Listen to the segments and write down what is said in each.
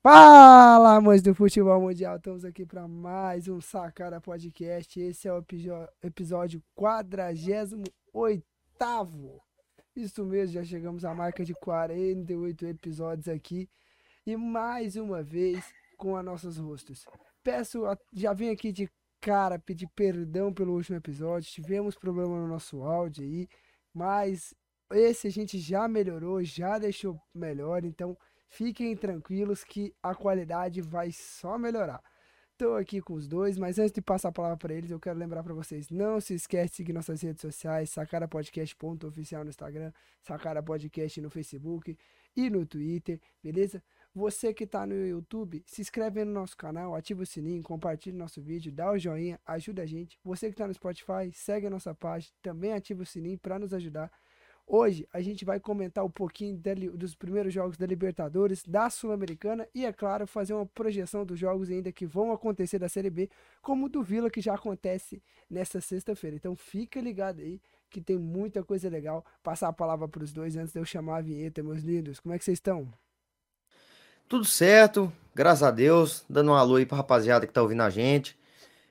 Fala, amantes do futebol mundial, estamos aqui para mais um Sacara Podcast. Esse é o episódio 48. Isso mesmo, já chegamos à marca de 48 episódios aqui. E mais uma vez com as nossas rostos. Peço, já vim aqui de cara pedir perdão pelo último episódio. Tivemos problema no nosso áudio aí, mas esse a gente já melhorou, já deixou melhor. Então Fiquem tranquilos que a qualidade vai só melhorar. Estou aqui com os dois, mas antes de passar a palavra para eles, eu quero lembrar para vocês, não se esquece de seguir nossas redes sociais, sacarapodcast.oficial no Instagram, Sacara Podcast no Facebook e no Twitter, beleza? Você que está no YouTube, se inscreve no nosso canal, ativa o sininho, compartilha nosso vídeo, dá o joinha, ajuda a gente. Você que está no Spotify, segue a nossa página, também ativa o sininho para nos ajudar. Hoje a gente vai comentar um pouquinho dos primeiros jogos da Libertadores, da Sul-Americana e, é claro, fazer uma projeção dos jogos ainda que vão acontecer da Série B, como o do Vila que já acontece nessa sexta-feira. Então fica ligado aí que tem muita coisa legal. Passar a palavra para os dois antes de eu chamar a vinheta, meus lindos. Como é que vocês estão? Tudo certo, graças a Deus. Dando um alô aí para rapaziada que tá ouvindo a gente.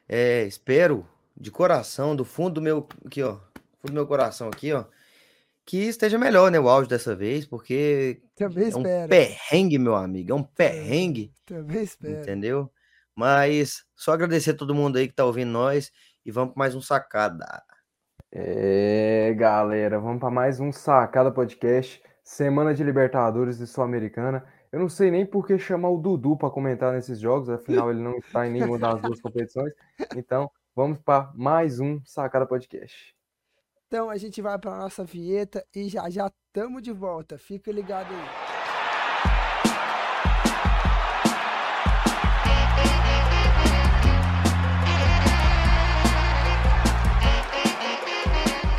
É, espero de coração, do fundo do meu aqui, ó, fundo do meu coração aqui, ó que esteja melhor, né, o áudio dessa vez, porque Também é um espero. perrengue, meu amigo, é um perrengue, Também espero. entendeu? Mas só agradecer a todo mundo aí que tá ouvindo nós e vamos para mais um sacada. É, galera, vamos para mais um sacada podcast, semana de Libertadores e Sul-Americana. Eu não sei nem por que chamar o Dudu para comentar nesses jogos, afinal ele não está em nenhuma das duas competições. Então, vamos para mais um sacada podcast. Então a gente vai para nossa vinheta e já já estamos de volta. Fica ligado aí.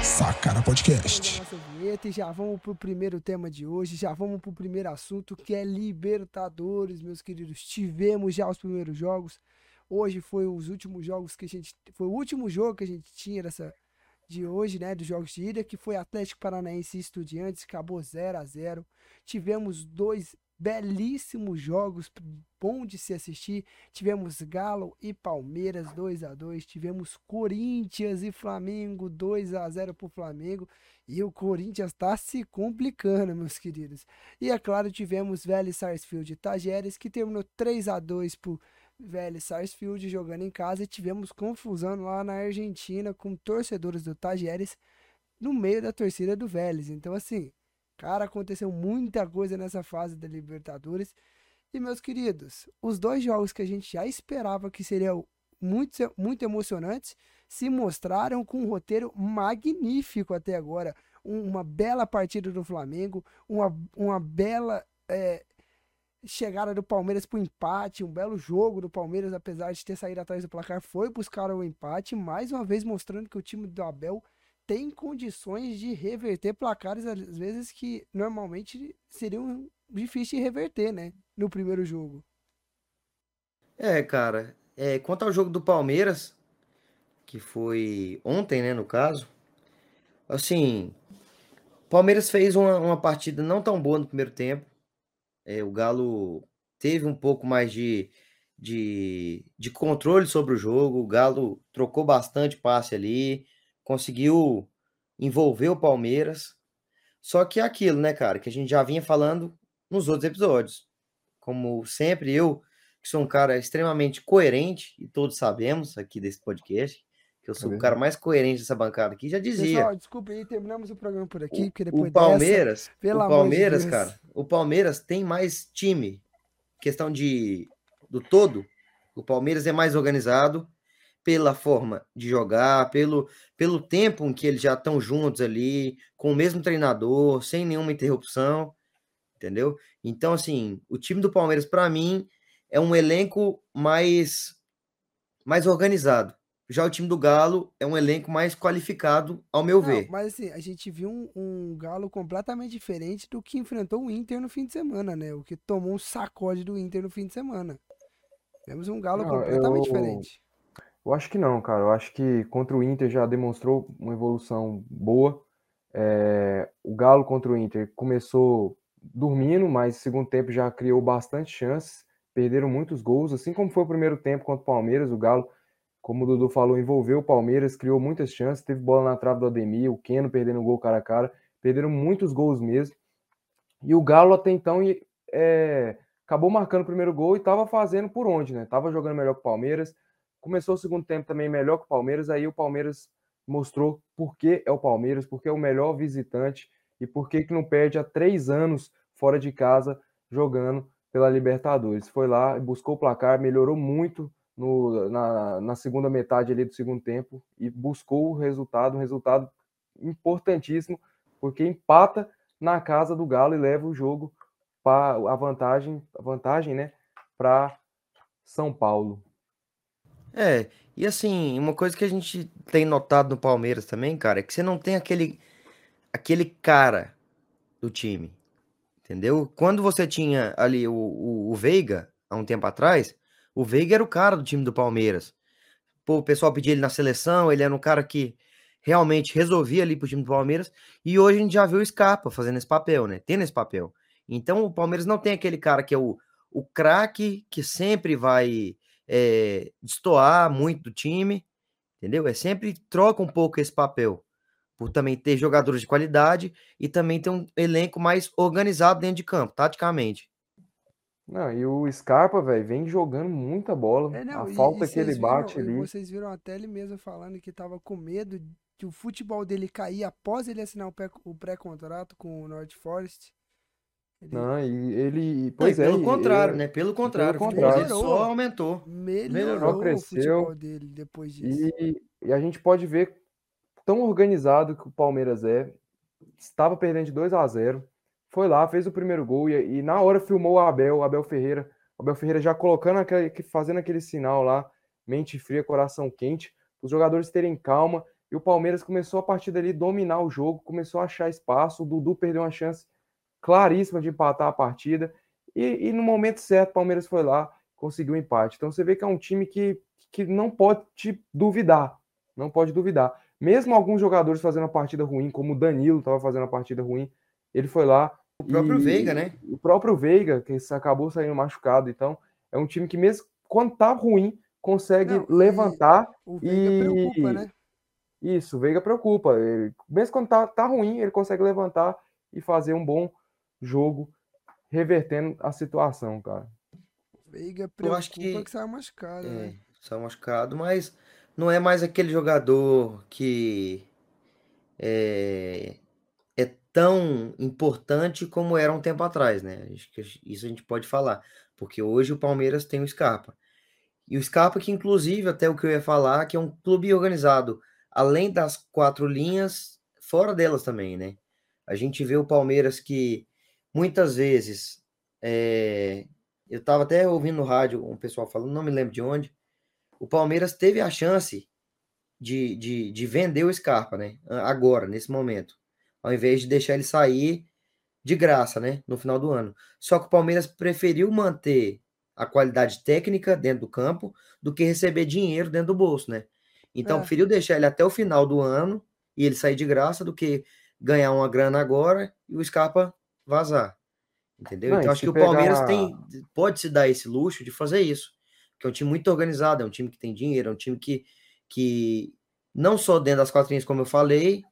Sacara Podcast. Nossa vinheta e já vamos para o primeiro tema de hoje, já vamos para o primeiro assunto que é Libertadores, meus queridos. Tivemos já os primeiros jogos. Hoje foi os últimos jogos que a gente. Foi o último jogo que a gente tinha dessa, de hoje, né, dos jogos de ida, que foi Atlético Paranaense e Estudiantes, acabou 0 a 0 Tivemos dois belíssimos jogos, bom de se assistir. Tivemos Galo e Palmeiras 2 a 2 Tivemos Corinthians e Flamengo 2 a 0 para o Flamengo. E o Corinthians está se complicando, meus queridos. E é claro, tivemos Vélez Sarsfield e Tajeres, que terminou 3 a 2 por velho Sarsfield jogando em casa e tivemos confusão lá na Argentina com torcedores do Tajeres no meio da torcida do Vélez. Então, assim, cara, aconteceu muita coisa nessa fase da Libertadores. E, meus queridos, os dois jogos que a gente já esperava que seriam muito, muito emocionantes se mostraram com um roteiro magnífico até agora. Uma bela partida do Flamengo, uma, uma bela é, chegada do Palmeiras para o empate, um belo jogo do Palmeiras, apesar de ter saído atrás do placar, foi buscar o empate, mais uma vez mostrando que o time do Abel tem condições de reverter placares, às vezes que normalmente seriam difíceis de reverter, né? No primeiro jogo. É, cara. É, quanto ao jogo do Palmeiras, que foi ontem, né, no caso, assim, Palmeiras fez uma, uma partida não tão boa no primeiro tempo é, o Galo teve um pouco mais de, de, de controle sobre o jogo. O Galo trocou bastante passe ali, conseguiu envolver o Palmeiras. Só que é aquilo, né, cara, que a gente já vinha falando nos outros episódios. Como sempre, eu, que sou um cara extremamente coerente, e todos sabemos aqui desse podcast, que eu sou o cara mais coerente dessa bancada aqui, já dizia. Pessoal, desculpa aí, terminamos o programa por aqui, porque depois o Palmeiras, dessa, o Palmeiras, de cara, o Palmeiras tem mais time, questão de do todo, o Palmeiras é mais organizado pela forma de jogar, pelo, pelo tempo em que eles já estão juntos ali, com o mesmo treinador, sem nenhuma interrupção, entendeu? Então, assim, o time do Palmeiras, para mim, é um elenco mais, mais organizado. Já o time do Galo é um elenco mais qualificado, ao meu Não, ver. Mas assim, a gente viu um, um, Galo completamente diferente do que enfrentou o Inter no fim de semana, né? O que tomou um sacode do Inter no fim de semana. Temos um Galo não, completamente eu... diferente. Eu acho que não, cara. Eu acho que contra o Inter já demonstrou uma evolução boa. É... O Galo contra o Inter começou dormindo, mas no segundo tempo já criou bastante chances. perderam muitos gols, assim como foi o primeiro tempo contra o Palmeiras, o Galo, como o Dudu falou, envolveu o Palmeiras, criou muitas chances, teve bola na trave do Ademir, o Keno perdendo gol cara a cara, perderam muitos gols mesmo. E o Galo até então é, acabou marcando o primeiro gol e estava fazendo por onde, né? Tava jogando melhor que o Palmeiras. Começou o segundo tempo também melhor que o Palmeiras, aí o Palmeiras mostrou por que é o Palmeiras, porque é o melhor visitante e por que não perde há três anos fora de casa jogando pela Libertadores. Foi lá, buscou o placar, melhorou muito no, na, na segunda metade ali do segundo tempo e buscou o resultado, um resultado importantíssimo, porque empata na casa do Galo e leva o jogo para a vantagem, a vantagem, né, para São Paulo. É, e assim, uma coisa que a gente tem notado no Palmeiras também, cara, é que você não tem aquele aquele cara do time. Entendeu? Quando você tinha ali o, o, o Veiga, há um tempo atrás, o Veiga era o cara do time do Palmeiras. Pô, o pessoal pedia ele na seleção, ele era um cara que realmente resolvia ali pro time do Palmeiras. E hoje a gente já viu o Scarpa fazendo esse papel, né? Tendo esse papel. Então o Palmeiras não tem aquele cara que é o, o craque que sempre vai é, destoar muito do time, entendeu? É sempre troca um pouco esse papel, por também ter jogadores de qualidade e também ter um elenco mais organizado dentro de campo, taticamente. Não, e o Scarpa, velho, vem jogando muita bola. É, não, a e- falta e que ele bate viram- ali. Vocês viram até ele mesmo falando que tava com medo de o futebol dele cair após ele assinar o pré- o pré-contrato com o North Forest. Ele Não, e ele. Não, e Pois é, pelo contrário, e- né? Pelo contrário, o futebol contrário. dele só aumentou. melhorou o cresceu, futebol dele depois disso. E, e a gente pode ver tão organizado que o Palmeiras é. Estava perdendo de 2 a 0 Foi lá, fez o primeiro gol e, e na hora filmou o Abel, o Abel Ferreira. O Abel Ferreira já colocando aquele, que- fazendo aquele sinal lá, mente fria, coração quente, os jogadores terem calma. E o Palmeiras começou a partir dali dominar o jogo, começou a achar espaço. O Dudu perdeu uma chance claríssima de empatar a partida. E, e no momento certo, o Palmeiras foi lá, conseguiu o empate. Então você vê que é um time que, que não pode te duvidar. Não pode duvidar. Mesmo alguns jogadores fazendo a partida ruim, como o Danilo estava fazendo a partida ruim, ele foi lá. O próprio Veiga, né? O próprio Veiga, que acabou saindo machucado. Então, é um time que, mesmo quando tá ruim, consegue Não, e levantar. O Veiga preocupa, e- né? Isso, o Veiga preocupa. Ele- mesmo quando tá, tá ruim, ele consegue levantar e fazer um bom jogo, revertendo a situação, cara. O Veiga Eu preocupa acho que, que- saiu machucado, É, né? saiu machucado, mas não é mais aquele jogador que é tão importante como era um tempo atrás, né? Acho que isso a gente pode falar, porque hoje o Palmeiras tem o Scarpa. E o Scarpa, que inclusive, até o que eu ia falar, que é um clube organizado, além das quatro linhas, fora delas também, né? A gente vê o Palmeiras que muitas vezes é, eu estava até ouvindo no rádio um pessoal falando, não me lembro de onde. O Palmeiras teve a chance de, de, de vender o Scarpa, né? Agora, nesse momento. Ao invés de deixar ele sair de graça, né? No final do ano. Só que o Palmeiras preferiu manter a qualidade técnica dentro do campo do que receber dinheiro dentro do bolso, né? Então, É. preferiu deixar ele até o final do ano e ele sair de graça do que ganhar uma grana agora e o Scarpa vazar. Entendeu? Não, então acho que o Palmeiras pegar- tem pode se dar esse luxo de fazer isso. Que é um time muito organizado, é um time que tem dinheiro, é um time que, que não só dentro das quatro linhas, como eu falei,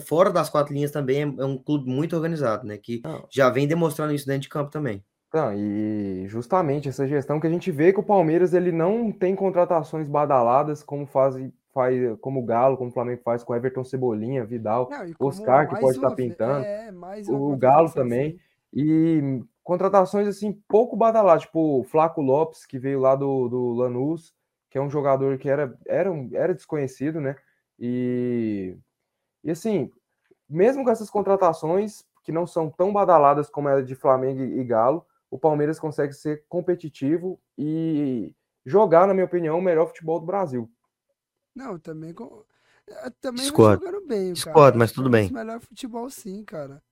fora das quatro linhas também é, é um clube muito organizado, né? Que Não. já vem demonstrando isso dentro de campo também. Então, e justamente essa gestão que a gente vê que o Palmeiras ele não tem contratações badaladas como faz, faz como o Galo, como o Flamengo faz com Everton Cebolinha, Vidal, Não, Oscar, que pode estar ve- pintando, É, mais o Galo também. E contratações assim pouco badaladas, tipo o Flaco Lopes, que veio lá do, do Lanús, que é um jogador que era, era, um- era desconhecido, né? E, e assim, mesmo com essas contratações que não são tão badaladas como a de Flamengo e Galo, o Palmeiras consegue ser competitivo e jogar, na minha opinião, o melhor futebol do Brasil. Não, também com... é, também jogando bem, cara. Discordo, mas tudo É bem. melhor futebol sim, cara.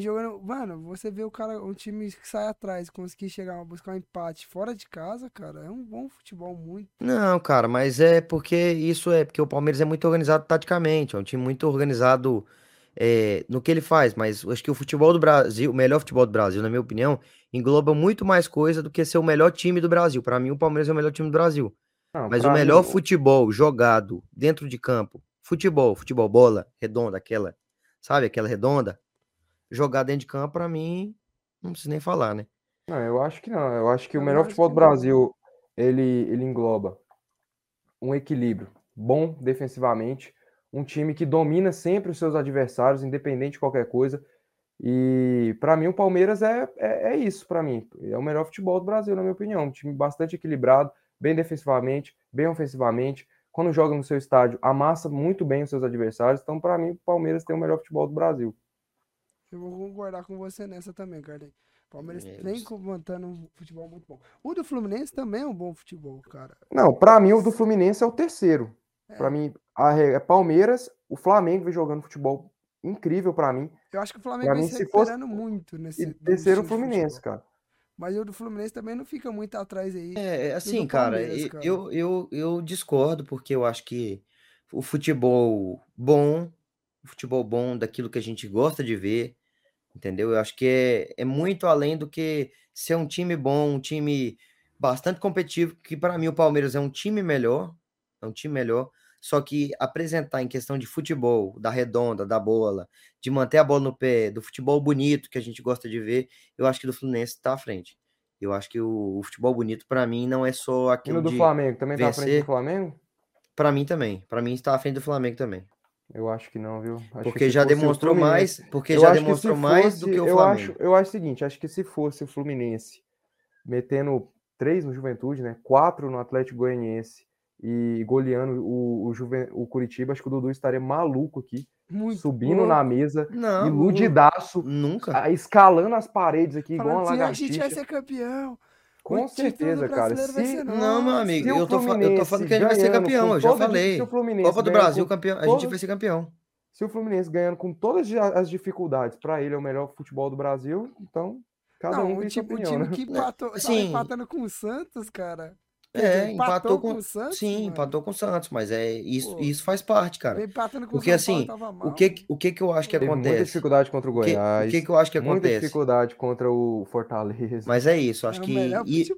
Jogando, mano, você vê o cara, um time que sai atrás, conseguir chegar, buscar um empate fora de casa, cara, é um bom futebol muito. Não, cara, mas é porque isso é porque o Palmeiras é muito organizado taticamente, é um time muito organizado é, no que ele faz, mas acho que o futebol do Brasil, o melhor futebol do Brasil, na minha opinião, engloba muito mais coisa do que ser o melhor time do Brasil. Para mim, o Palmeiras é o melhor time do Brasil. Não, Mas o mim, melhor futebol jogado dentro de campo, futebol, futebol, bola redonda, aquela, sabe, aquela redonda, jogar dentro de campo, para mim, não preciso nem falar, né? Não, eu acho que não. Eu acho que o Eu melhor acho futebol do não. Brasil, ele, ele engloba um equilíbrio bom defensivamente, um time que domina sempre os seus adversários, independente de qualquer coisa. E para mim o Palmeiras é, é, é isso, para mim. É o melhor futebol do Brasil, na minha opinião. Um time bastante equilibrado, bem defensivamente, bem ofensivamente. Quando joga no seu estádio, amassa muito bem os seus adversários. Então, para mim, o Palmeiras tem o melhor futebol do Brasil. Eu vou concordar com você nessa também, Carlinhos. Palmeiras É, vem montando um futebol muito bom. O do Fluminense também é um bom futebol, cara. Não, para mim o do Fluminense é o terceiro. É. Para mim, a é Palmeiras, o Flamengo vem jogando futebol incrível para mim. Eu acho que o Flamengo Pra vem mim, se se fosse- recuperando muito nesse E terceiro o Fluminense, cara. Mas o do Fluminense também não fica muito atrás aí. É, assim, cara, cara. Eu, eu, eu discordo, porque eu acho que o futebol bom, o futebol bom daquilo que a gente gosta de ver, entendeu? Eu acho que é, é muito além do que ser um time bom, um time bastante competitivo, que para mim o Palmeiras é um time melhor, é um time melhor, só que apresentar em questão de futebol, da redonda, da bola, de manter a bola no pé, do futebol bonito que a gente gosta de ver, eu acho que do Fluminense está à frente. Eu acho que o, o futebol bonito, para mim, não é só E aquilo do de. Flamengo, também tá à frente do Flamengo? Para mim também. Para mim está à frente do Flamengo também. Eu acho que não, viu? Acho que Porque já demonstrou mais. Porque eu já demonstrou mais do fosse- que o eu Flamengo. acho, eu acho o seguinte, acho que se fosse o Fluminense metendo três no Juventude, né? Quatro no Atlético Goianiense e goleando o, o, Juven, o Curitiba, acho que o Dudu estaria maluco aqui, Muito subindo louco. na mesa, Não, iludidaço, nunca. escalando as paredes aqui, igual Falando uma assim, a gente vai lagartixa. ser campeão. Com certeza, cara. Se, Não, meu amigo, eu tô, eu tô falando que a gente vai ser campeão, eu já falei. Copa do Brasil, campeão, a gente vai ser campeão. Se o Fluminense ganhando com todas as dificuldades, para ele é o melhor futebol do Brasil, então cada Não, um o tem sua time, o opinião, time né? que empatou, tava Sim. empatando com o Santos, cara. É, dizer, empatou com. o Santos, Sim, mano. empatou com o Santos, mas é isso, Pô. isso faz parte, cara. Empatando com Porque o São assim, Paulo, o mal. que, que- o que que eu acho que Teve muita acontece? dificuldade contra o O que, o Goiás, que que eu acho que muita acontece? dificuldade contra o Fortaleza. Mas é isso, acho É que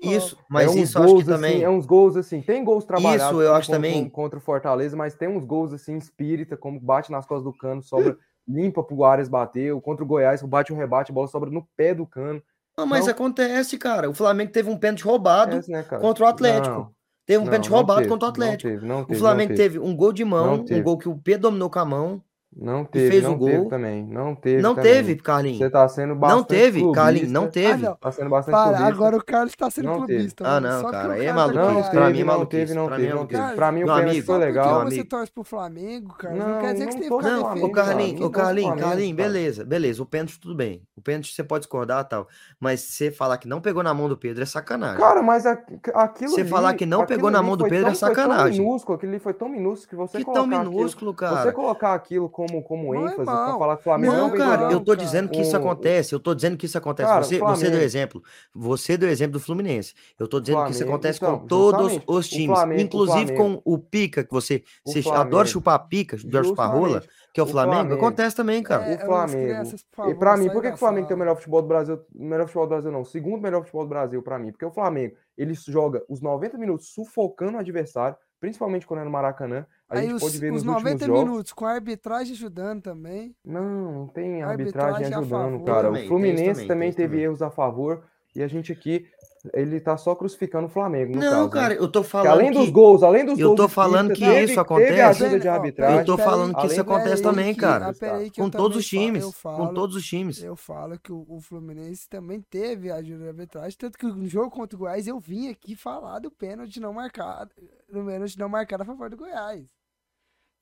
isso, mas é uns isso eu acho que gols assim, também é uns gols assim, tem gols trabalhados Isso eu acho con- também. con- contra o Fortaleza, mas tem uns gols assim espírita, como bate nas costas do cano, sobra limpa pro Arias bater, o contra o Goiás, bate o rebate, a bola sobra no pé do cano. Não, mas Não. acontece, cara. O Flamengo teve um pênalti roubado É, né, contra o Atlético. Não, Teve um pênalti roubado teve, contra o Atlético. teve, não O teve, não Flamengo teve. um gol de mão, um gol que o Pedro dominou com a mão. Não teve, fez o não teve gol. também. Não teve. Não também. teve, Carlinhos. Você tá sendo bastante Não teve, Carlinhos, não teve. Ah, não. Tá sendo bastante Para, clubista. agora o Carlos tá sendo Não teve. clubista. Ah, não, Só cara, aí é tá maluquice. Não. Pra teve, mim é não maluquice, teve, não pra teve, é não teve. Pra mim o pênalti foi porque legal. você torce pro Flamengo, cara. Não, Não, quer dizer que você Não, defendendo. o Carlinhos, o Carlinhos, Carlinhos, beleza, beleza. O pênalti tudo bem. O pênalti você pode discordar e tal. Mas você falar que não pegou na mão do Pedro é sacanagem. Cara, mas aquilo Você falar que não pegou na mão do Pedro é tão- foi tão sacanagem. aquilo ali foi tão minúsculo que você que tão colocar minúsculo, cara. você colocar aquilo como, como Não é ênfase, pra falar que o Flamengo Não, cara, eu tô cara. dizendo que isso O- acontece. Eu tô dizendo que isso acontece. Cara, o você, você deu Flamengo- exemplo. Você deu exemplo do Fluminense. Eu tô dizendo que isso Flamengo, acontece então, com todos os o times. Flamengo- o inclusive Flamengo- com o Pica, que você, O você Flamengo. adora chupar pica, adora chupar rola, que é o O Flamengo. Flamengo. Acontece também, cara. É, o as Flamengo. crianças, por e favor, pra mim, por que, da que o Flamengo tem o melhor futebol do Brasil? O melhor futebol do Brasil, não. O segundo melhor futebol do Brasil, pra mim. Porque o Flamengo, ele joga os 90 minutos sufocando o adversário, principalmente quando é no Maracanã. A Aí gente os, pode ver os nos 90 últimos jogos. minutos com a arbitragem ajudando também. Não, não tem arbitragem arbitragem ajudando, cara. Também, o Fluminense também, também, teve também. erros a favor. E a gente aqui, ele tá só crucificando o Flamengo, no Não, caso, né? cara, eu tô Porque falando além que... dos gols, além dos eu gols tô de falando que teve- isso Teve acontece. ajuda de Ó, arbitragem. Eu tô falando que isso acontece também, que- cara. ah, eu Com todos os times. eu Com falo- todos os times. Eu falo que o, o Fluminense também teve ajuda de arbitragem, tanto que no jogo contra o Goiás eu vim aqui falar do pênalti não marcado, do pênalti não marcado a favor do Goiás.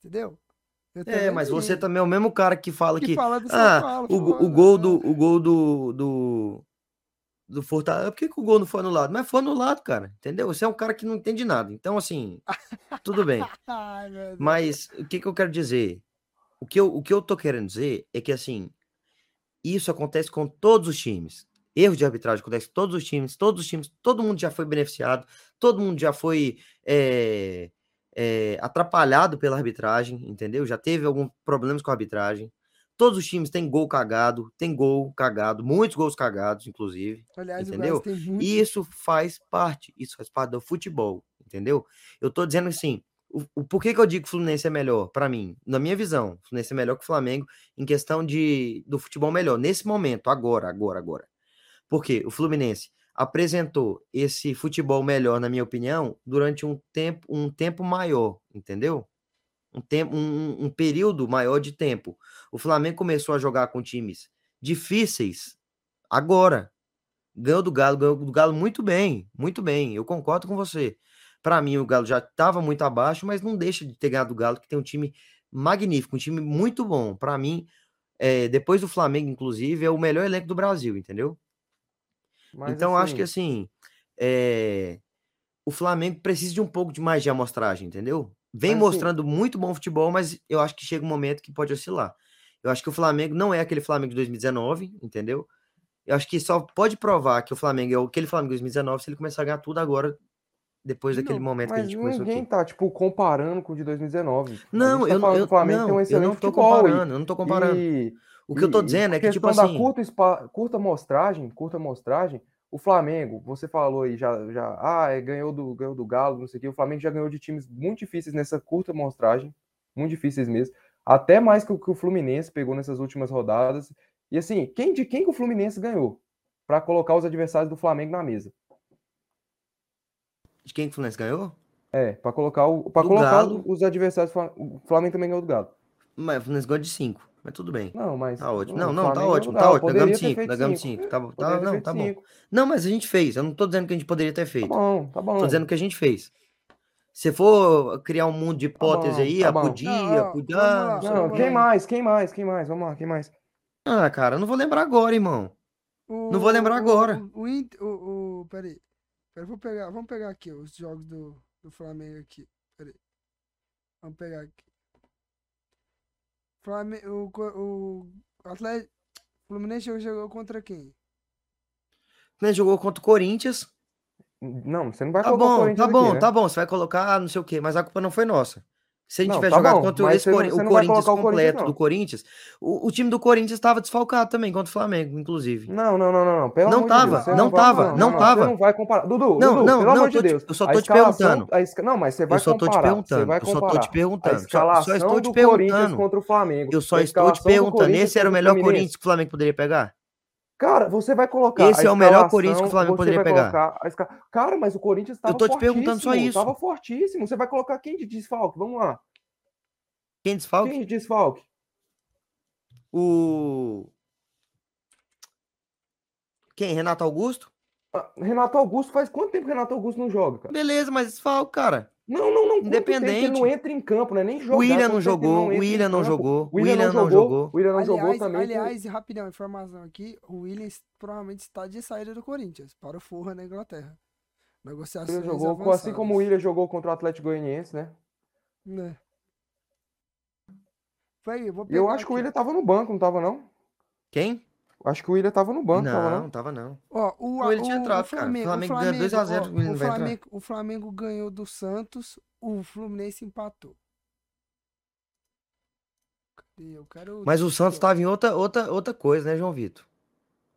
Entendeu? Eu É, mas vim. você também é o mesmo cara que fala que que. fala Ah, Paulo, o, go- o gol do. O gol do. do do Fortaleza. Por que, que o gol não foi anulado? Mas foi anulado, cara. Entendeu? Você é um cara que não entende nada. Então, assim, tudo bem. Ai. Mas o que, que eu quero dizer? O que eu, o que eu tô querendo dizer é que, assim, isso acontece com todos os times. Erro de arbitragem acontece com todos os times, todos os times, todo mundo já foi beneficiado, todo mundo já foi é, é, atrapalhado pela arbitragem, entendeu? Já teve alguns problemas com a arbitragem. Todos os times têm gol cagado, tem gol cagado, muitos gols cagados, inclusive. Aliás, entendeu? muito. E isso faz parte, isso faz parte do futebol, entendeu? Eu tô dizendo assim, o, o por que, que eu digo que o Fluminense é melhor, para mim, na minha visão, o Fluminense é melhor que o Flamengo em questão de do futebol melhor, nesse momento, agora, agora, agora. Porque o Fluminense apresentou esse futebol melhor, na minha opinião, durante um tempo, um tempo maior, entendeu? Um tempo, um, um período maior de tempo. O Flamengo começou a jogar com times difíceis agora. Ganhou do Galo, ganhou do Galo muito bem, muito bem. Eu concordo com você. Para mim, o Galo já estava muito abaixo, mas não deixa de ter ganhado do Galo, que tem um time magnífico, um time muito bom. Para mim, é, depois do Flamengo, inclusive, é o melhor elenco do Brasil, entendeu? Mas, então, acho que assim, assim, é, o Flamengo precisa de um pouco de mais de amostragem, entendeu? Vem Mas, assim- mostrando muito bom futebol, mas eu acho que chega um momento que pode oscilar. Eu acho que o Flamengo não é aquele Flamengo de 2019, entendeu? Eu acho que só pode provar que o Flamengo é aquele Flamengo de 2019 se ele começar a ganhar tudo agora, depois De daquele momento que a mas gente começou ninguém aqui. tá, tipo, comparando com o de 2019. A Não, tá eu, eu, um não, eu não tô comparando, eu não tô comparando. E, O que eu tô e dizendo é que, tipo assim, curta, espa- curta mostragem, curta mostragem, o Flamengo, você falou aí, já, já ah, é, ganhou, do, ganhou do Galo, não sei o quê, o Flamengo já ganhou de times muito difíceis nessa curta mostragem, muito difíceis mesmo, até mais que o que o Fluminense pegou nessas últimas rodadas. E assim, quem de quem que o Fluminense ganhou? Para colocar os adversários do Flamengo na mesa. de quem que o Fluminense ganhou? É, para colocar, o, pra Do colocar Galo. os adversários. O Flamengo também ganhou do Galo. Mas o Fluminense ganhou de 5, mas tudo bem. Não, mas. Tá ótimo. o Não, não, tá ótimo, tá ótimo. Poderia ter 5, feito nós ganhamos cinco. 5. Tá, tá, não, tá bom. cinco. Não, mas a gente fez. Eu não tô dizendo que a gente poderia ter Tá feito. bom, tá bom. Tô dizendo que a gente fez. Se for criar um mundo de hipótese bom, aí, tá ah, podia, Não, podia. não Não, o quem mais? Quem mais? Quem mais? Vamos lá, quem mais? Ah, cara, eu não vou lembrar agora, irmão. Não vou lembrar O- agora. O, o, o, o, peraí. Peraí, vou pegar, vamos pegar aqui ó, os jogos do, do Flamengo aqui. Peraí. Vamos pegar aqui. Flamengo, o, o Atlético, Fluminense jogou- contra quem? Né, Jogou contra o Corinthians. Não, você não vai Tá colocar o bom, Corinthians tá bom, aqui, né? tá bom. Você vai colocar não sei o quê, mas a culpa não foi nossa. Se a gente Não, tivesse tá jogado bom, contra esse você não- você o não Corinthians colocar o Corinthians, completo do não. Corinthians, o, o time do Corinthians estava desfalcado também contra o Flamengo, inclusive. Não, não, não, não, não. Pelo Não de tava, Deus, você não vai- tava, não Você tava. não vai comparar. Dudu, Não, Dudu, não, pelo não, amor eu de Deus. eu só tô te perguntando. a esca- Não, mas você vai Eu só tô te comparar. Você perguntando, eu só tô te perguntando, só- estou te perguntando. contra o Flamengo. Eu só estou te perguntando, esse era o melhor. Corinthians que o Flamengo poderia pegar? Cara, você vai colocar. Esse é o melhor Corinthians que o Flamengo poderia pegar. esca- Cara, mas o Corinthians estava tô te perguntando só isso. Tava fortíssimo. Você vai colocar quem de desfalque? Vamos lá. Quem desfalque? Quem de desfalque? O. Quem? Renato Augusto? Ah, Renato Augusto faz quanto tempo que Renato Augusto não joga, cara? Beleza, mas desfalque, cara. Não, não, não. Independente. não entra em campo, né? Nem jogar. O William não jogou, o entra em William não jogou, O William não jogou. O William não jogou aliás, também. aliás, rapidão, informação aqui, o Williams provavelmente está de saída do Corinthians para o Forra na Inglaterra. O Negociações William jogou, assim como o. William jogou contra o Atlético Goianiense, né? Né. Vai, eu vou eu acho que o aqui. William tava no banco, não tava, não? Quem? Acho que o William tava no banco, tava, Não, não? tava não. Ó, o, O Willian tinha entrado, cara. Flamengo, Flamengo o ganha 2 a 0, ó, o Willian o. Flamengo, o Flamengo ganhou do Santos, o Fluminense empatou. Cadê? Eu quero Mas o Santos estava em outra, outra, outra coisa, né, João Vitor?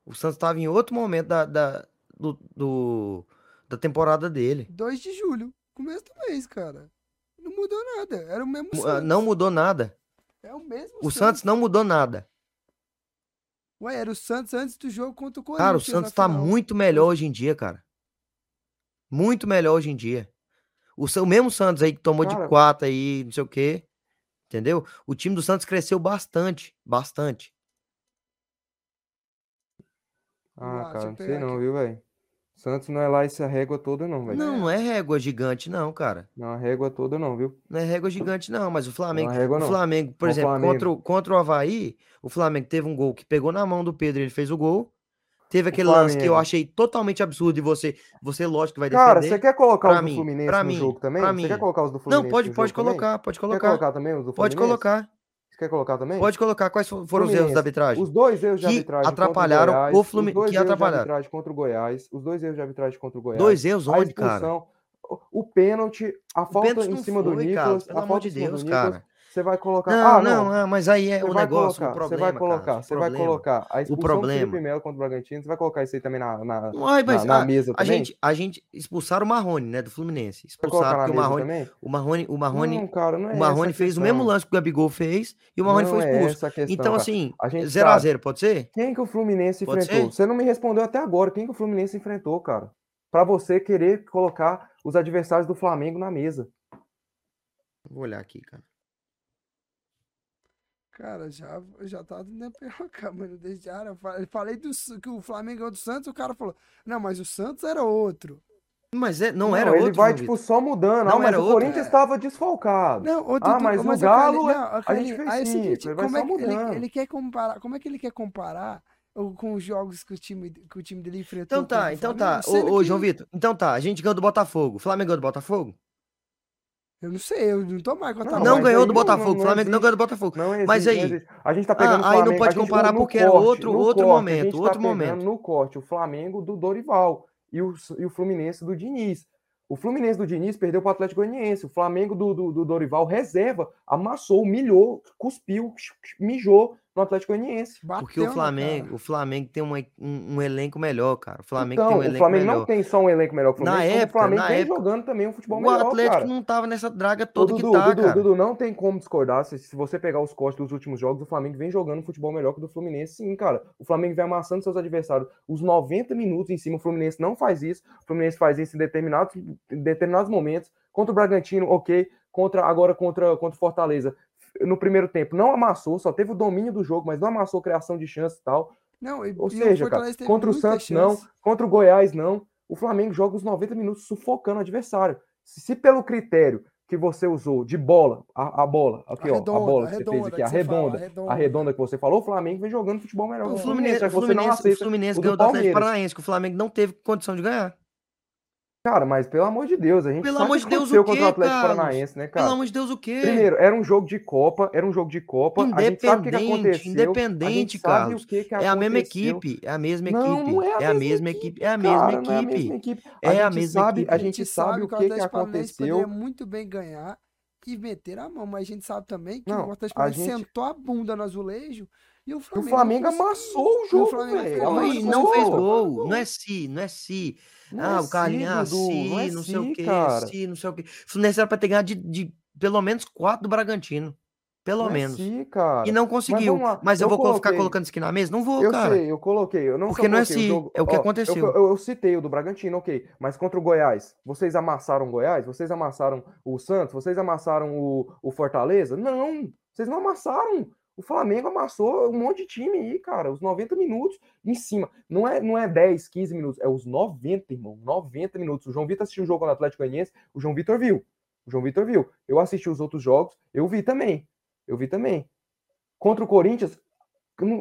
O Santos estava em outro momento da, da, do, do- da temporada dele. 2 de julho, começo do mês, cara. Não mudou nada, era o mesmo ah, Santos. Não mudou nada. É o mesmo O Santos não mudou nada. Ué, era o Santos antes do jogo contra o Corinthians. Cara, o Santos tá na final. muito melhor hoje em dia, cara. Muito melhor hoje em dia. O, o mesmo Santos aí que tomou Cara- de 4 aí, não sei o quê. Entendeu? O time do Santos cresceu bastante. Bastante. Ah, deixa cara, não sei não, viu, velho? Santos não é lá essa régua toda, não, velho. Não, não é régua gigante, não, cara. Não, a régua toda não, viu? Não é régua gigante, não. Mas o Flamengo. régua o não. Flamengo, por O exemplo, Flamengo. Contra, o, contra o Havaí, o Flamengo teve um gol que pegou na mão do Pedro, ele fez o gol. Teve aquele lance que eu achei totalmente absurdo e você, você lógico que vai Cara, defender. você quer colocar Pra os do mim, Fluminense pra no mim, jogo também? Você mim. quer colocar os do Fluminense Não, pode, pode jogo também? colocar, pode Quer colocar. colocar também os do Pode Fluminense? colocar. Você quer colocar também? Pode colocar. Quais fo- foram os erros da Fluminense. arbitragem? Os dois erros de Que arbitragem atrapalharam o o Goiás, Flumin- os dois que erros de atrapalharam. arbitragem contra o Goiás, os dois erros de arbitragem contra o Goiás. Dois erros onde, cara? o- o pênalti, a O falta em cima do foi, Nicolas, Carlos. Pelo a amor falta de cima do Deus, Nicolas. Você vai colocar. Não, ah, não, não. mas aí é o negócio, colocar, o problema, você vai colocar, o você vai colocar a expulsão do Felipe problema. Melo contra o Bragantino, você vai colocar isso aí também na, na, Ai, mas, na, na ah, mesa a também? gente, a gente expulsaram o Marrone, né, do Fluminense. Expulsaram porque o Marrone, também? o Marrone, o Marrone, Não, cara, não é o Marrone essa a fez o mesmo lance que o Gabigol fez e o Marrone foi é expulso. a questão, Então, cara. assim, A gente 0 a sabe. 0 pode ser? Quem que o Fluminense Pode enfrentou? ser? Você não me respondeu até agora. Quem que o Fluminense enfrentou, cara? Pra você querer colocar os adversários do Flamengo na mesa. Vou olhar aqui, cara. Cara, já, já tá na piroca, mano. Desde já, eu fa- eu falei do, que o Flamengo é o do Santos, o cara falou, não, mas o Santos era outro. Mas é, não, era ele outro, vai, João tipo, só mudando. Não ah, mas era o outro? Corinthians É. estava desfalcado. Não, ô, Ah, mas ô, no ô, Galo, Carlinhos, não, ô, a gente Carlinhos, fez aí é o cinco, seguinte, ele vai como só é que ele, mudando. ele quer comparar, como é que ele quer comparar o- com os jogos que o time, que o time dele enfrentou Então tá, o então Flamengo, tá. Ô, ô, que- João Vitor, então tá, a gente ganhou do Botafogo. O Flamengo ganhou do Botafogo? Eu não sei, eu não tô mais com a Não. Não ganhou do Botafogo. O Flamengo não ganhou do Botafogo. Não existe, Mas aí-. A gente tá pegando Ah, o aí não Flamengo. pode comparar porque era corte, outro- no outro corte, momento, gente outro tá momento. no corte o Flamengo do Dorival e o, e o Fluminense do Diniz. O Fluminense do Diniz perdeu para o Atlético Goianiense. O Flamengo do, do, do Dorival reserva, amassou, humilhou, cuspiu, mijou no Atlético Goianiense. Porque o na Flamengo, o Flamengo tem um, um, um elenco melhor, cara. O Flamengo então, tem um o elenco Flamengo melhor. não tem só um elenco melhor que o Na Fluminense, como época- o Flamengo na vem época, jogando também um futebol O melhor, Atlético cara. não tava nessa draga Ô, toda que Dudu, tá, Dudu, cara. Dudu, não tem como discordar. Se, se você pegar os cortes dos últimos jogos, o Flamengo vem jogando um futebol melhor que o do Fluminense, sim, cara. O Flamengo vem amassando seus adversários os 90 minutos em cima. O Fluminense não faz isso. O Fluminense faz isso em determinados, em determinados momentos. Contra o Bragantino, ok. Contra, agora contra, contra o Fortaleza. No primeiro tempo, não amassou, só teve o domínio do jogo, mas não amassou criação de chance e tal. Não, e, Ou e o seja, cara, contra o Santos não, chance. contra o Goiás não. O Flamengo joga os 90 minutos sufocando o adversário. Se, se pelo critério que você usou de bola, a, a bola, aqui ó, a bola a que você fez aqui, a redonda, a redonda. a redonda que você falou, o Flamengo vem jogando futebol melhor O o Fluminense, Fluminense, o não Fluminense, o Fluminense o ganhou do Atlético. Paranaense, que o Flamengo não teve condição de ganhar. Cara, mas pelo amor de Deus, a gente Pelo amor de Deus, aconteceu o contra o quê, Atlético Carlos? Paranaense, né, Pelo cara? amor de Deus, o quê? Primeiro, era um jogo de Copa, era um jogo de Copa, a gente sabe o que, que Independente, aconteceu. independente, que É a mesma equipe, é a mesma equipe. não é a mesma equipe, é a mesma Cara, equipe. É a mesma sabe, equipe. a gente sabe o que, que aconteceu. poderia muito bem ganhar e meter a mão, mas a gente sabe também que Não, o Atlético a gente- sentou a bunda no azulejo e o O Flamengo, Flamengo não conseguiu. amassou o o jogo, Flamengo velho. não fez gol. Não é si, não é si. Não ah, é o Carlinhos, ah, si, Dudu, si, não é não sei o si, quê, cara. si, não sei o quê. O Fluminense era pra ter ganhado de, de pelo menos quatro do Bragantino. Pelo Não é menos. si, cara. E não conseguiu. lá, Mas, eu, eu vou colo- ficar coloquei- colocando isso aqui na mesa? Não vou, Eu cara. sei, eu coloquei. Eu não Porque não é coloquei o si, jogo- é o que ó, eu- aconteceu. Eu, eu citei o do Bragantino, ok. Mas contra o Goiás, vocês amassaram o Goiás? Vocês amassaram o Santos? Vocês amassaram o, o Fortaleza? Não, vocês não amassaram. O Flamengo amassou um monte de time aí, cara. Os 90 minutos em cima. Não é, não é 10, 15 minutos. É os 90, irmão. 90 minutos. O João Vitor assistiu o jogo no Atlético Goianiense. O João Vitor viu. O João Vitor viu. Eu assisti os outros jogos. Eu vi também. Eu vi também. Contra o Corinthians,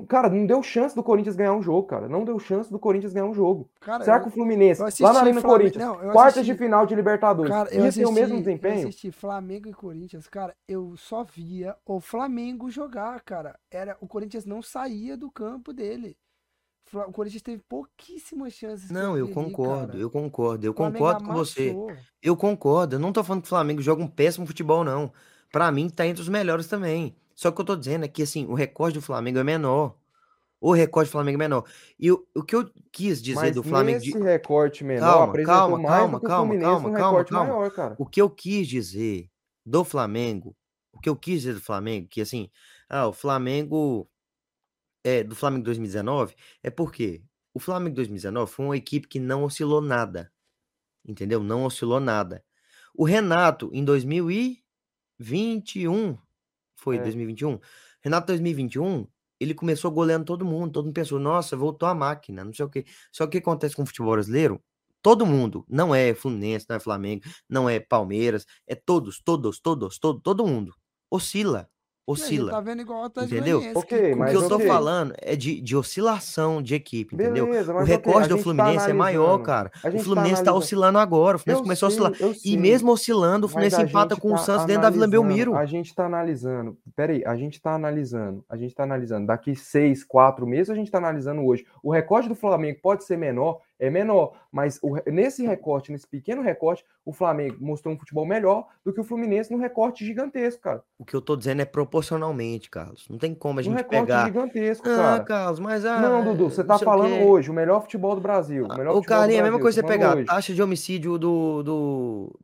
cara, não deu chance do Corinthians ganhar um jogo, cara. Não deu chance do Corinthians ganhar um jogo. Cara, Será eu- que o Fluminense, eu lá na Arena Flamengo- Corinthians, não, eu quartas assisti- de final de Libertadores, Cara, eu ia assisti, ter o mesmo eu desempenho? assisti Flamengo e Corinthians, cara, eu só via o Flamengo jogar, cara. Era, o Corinthians não saía do campo dele. O Corinthians teve pouquíssimas chances. Não, eu concordo, cara. eu concordo, eu concordo com você. Eu concordo. Eu não tô falando que o Flamengo joga um péssimo futebol, não. Pra mim, tá entre os melhores também. Só que eu tô dizendo é que, assim, o recorde do Flamengo é menor. O recorde do Flamengo é menor. E o, o que eu quis dizer Mas do Flamengo. de- nesse recorte menor, Calma, calma, calma, calma, calma, num calma, calma. maior, cara. O que eu quis dizer do Flamengo, o que eu quis dizer do Flamengo, que assim, ah, o Flamengo é do Flamengo 2019, é porque o Flamengo 2019 foi uma equipe que não oscilou nada. Entendeu? Não oscilou nada. O Renato em 2021 foi É. 2021. Renato 2021, ele começou goleando todo mundo, todo mundo pensou, nossa, voltou a máquina, não sei o quê. Só que o que acontece com o futebol brasileiro? Todo mundo, não é Fluminense, não é Flamengo, não é Palmeiras, é todos, todos, todos, todo, todo mundo. Oscila, Oscila. tá vendo igual o Entendeu? Goianiense, Ok, que O mas que eu tô ok. falando é de, de oscilação de equipe, entendeu? Beleza, O recorde a do gente tá Fluminense é maior, cara. O tá Fluminense tá analisando. oscilando agora. O Fluminense Eu começou sei, a oscilar. E mesmo oscilando, o Fluminense empata com o tá Santos dentro da Vila Belmiro. A gente tá analisando. Peraí, a gente tá analisando. A gente tá analisando. Daqui seis, quatro meses, a gente tá analisando hoje. O recorde do Flamengo pode ser menor. É menor. Mas o- nesse recorte, nesse pequeno recorte, o Flamengo mostrou um futebol melhor do que o Fluminense num recorte gigantesco, cara. O que eu tô dizendo é proporcionalmente, Carlos. Não tem como a Um gente recorte pegar. gigantesco, Ah, cara. Carlos, mas ah, Não, Dudu, você tá falando hoje, o melhor futebol do Brasil. O melhor do Carlinhos, é a mesma coisa você falando pegar a hoje. taxa de homicídio do, do,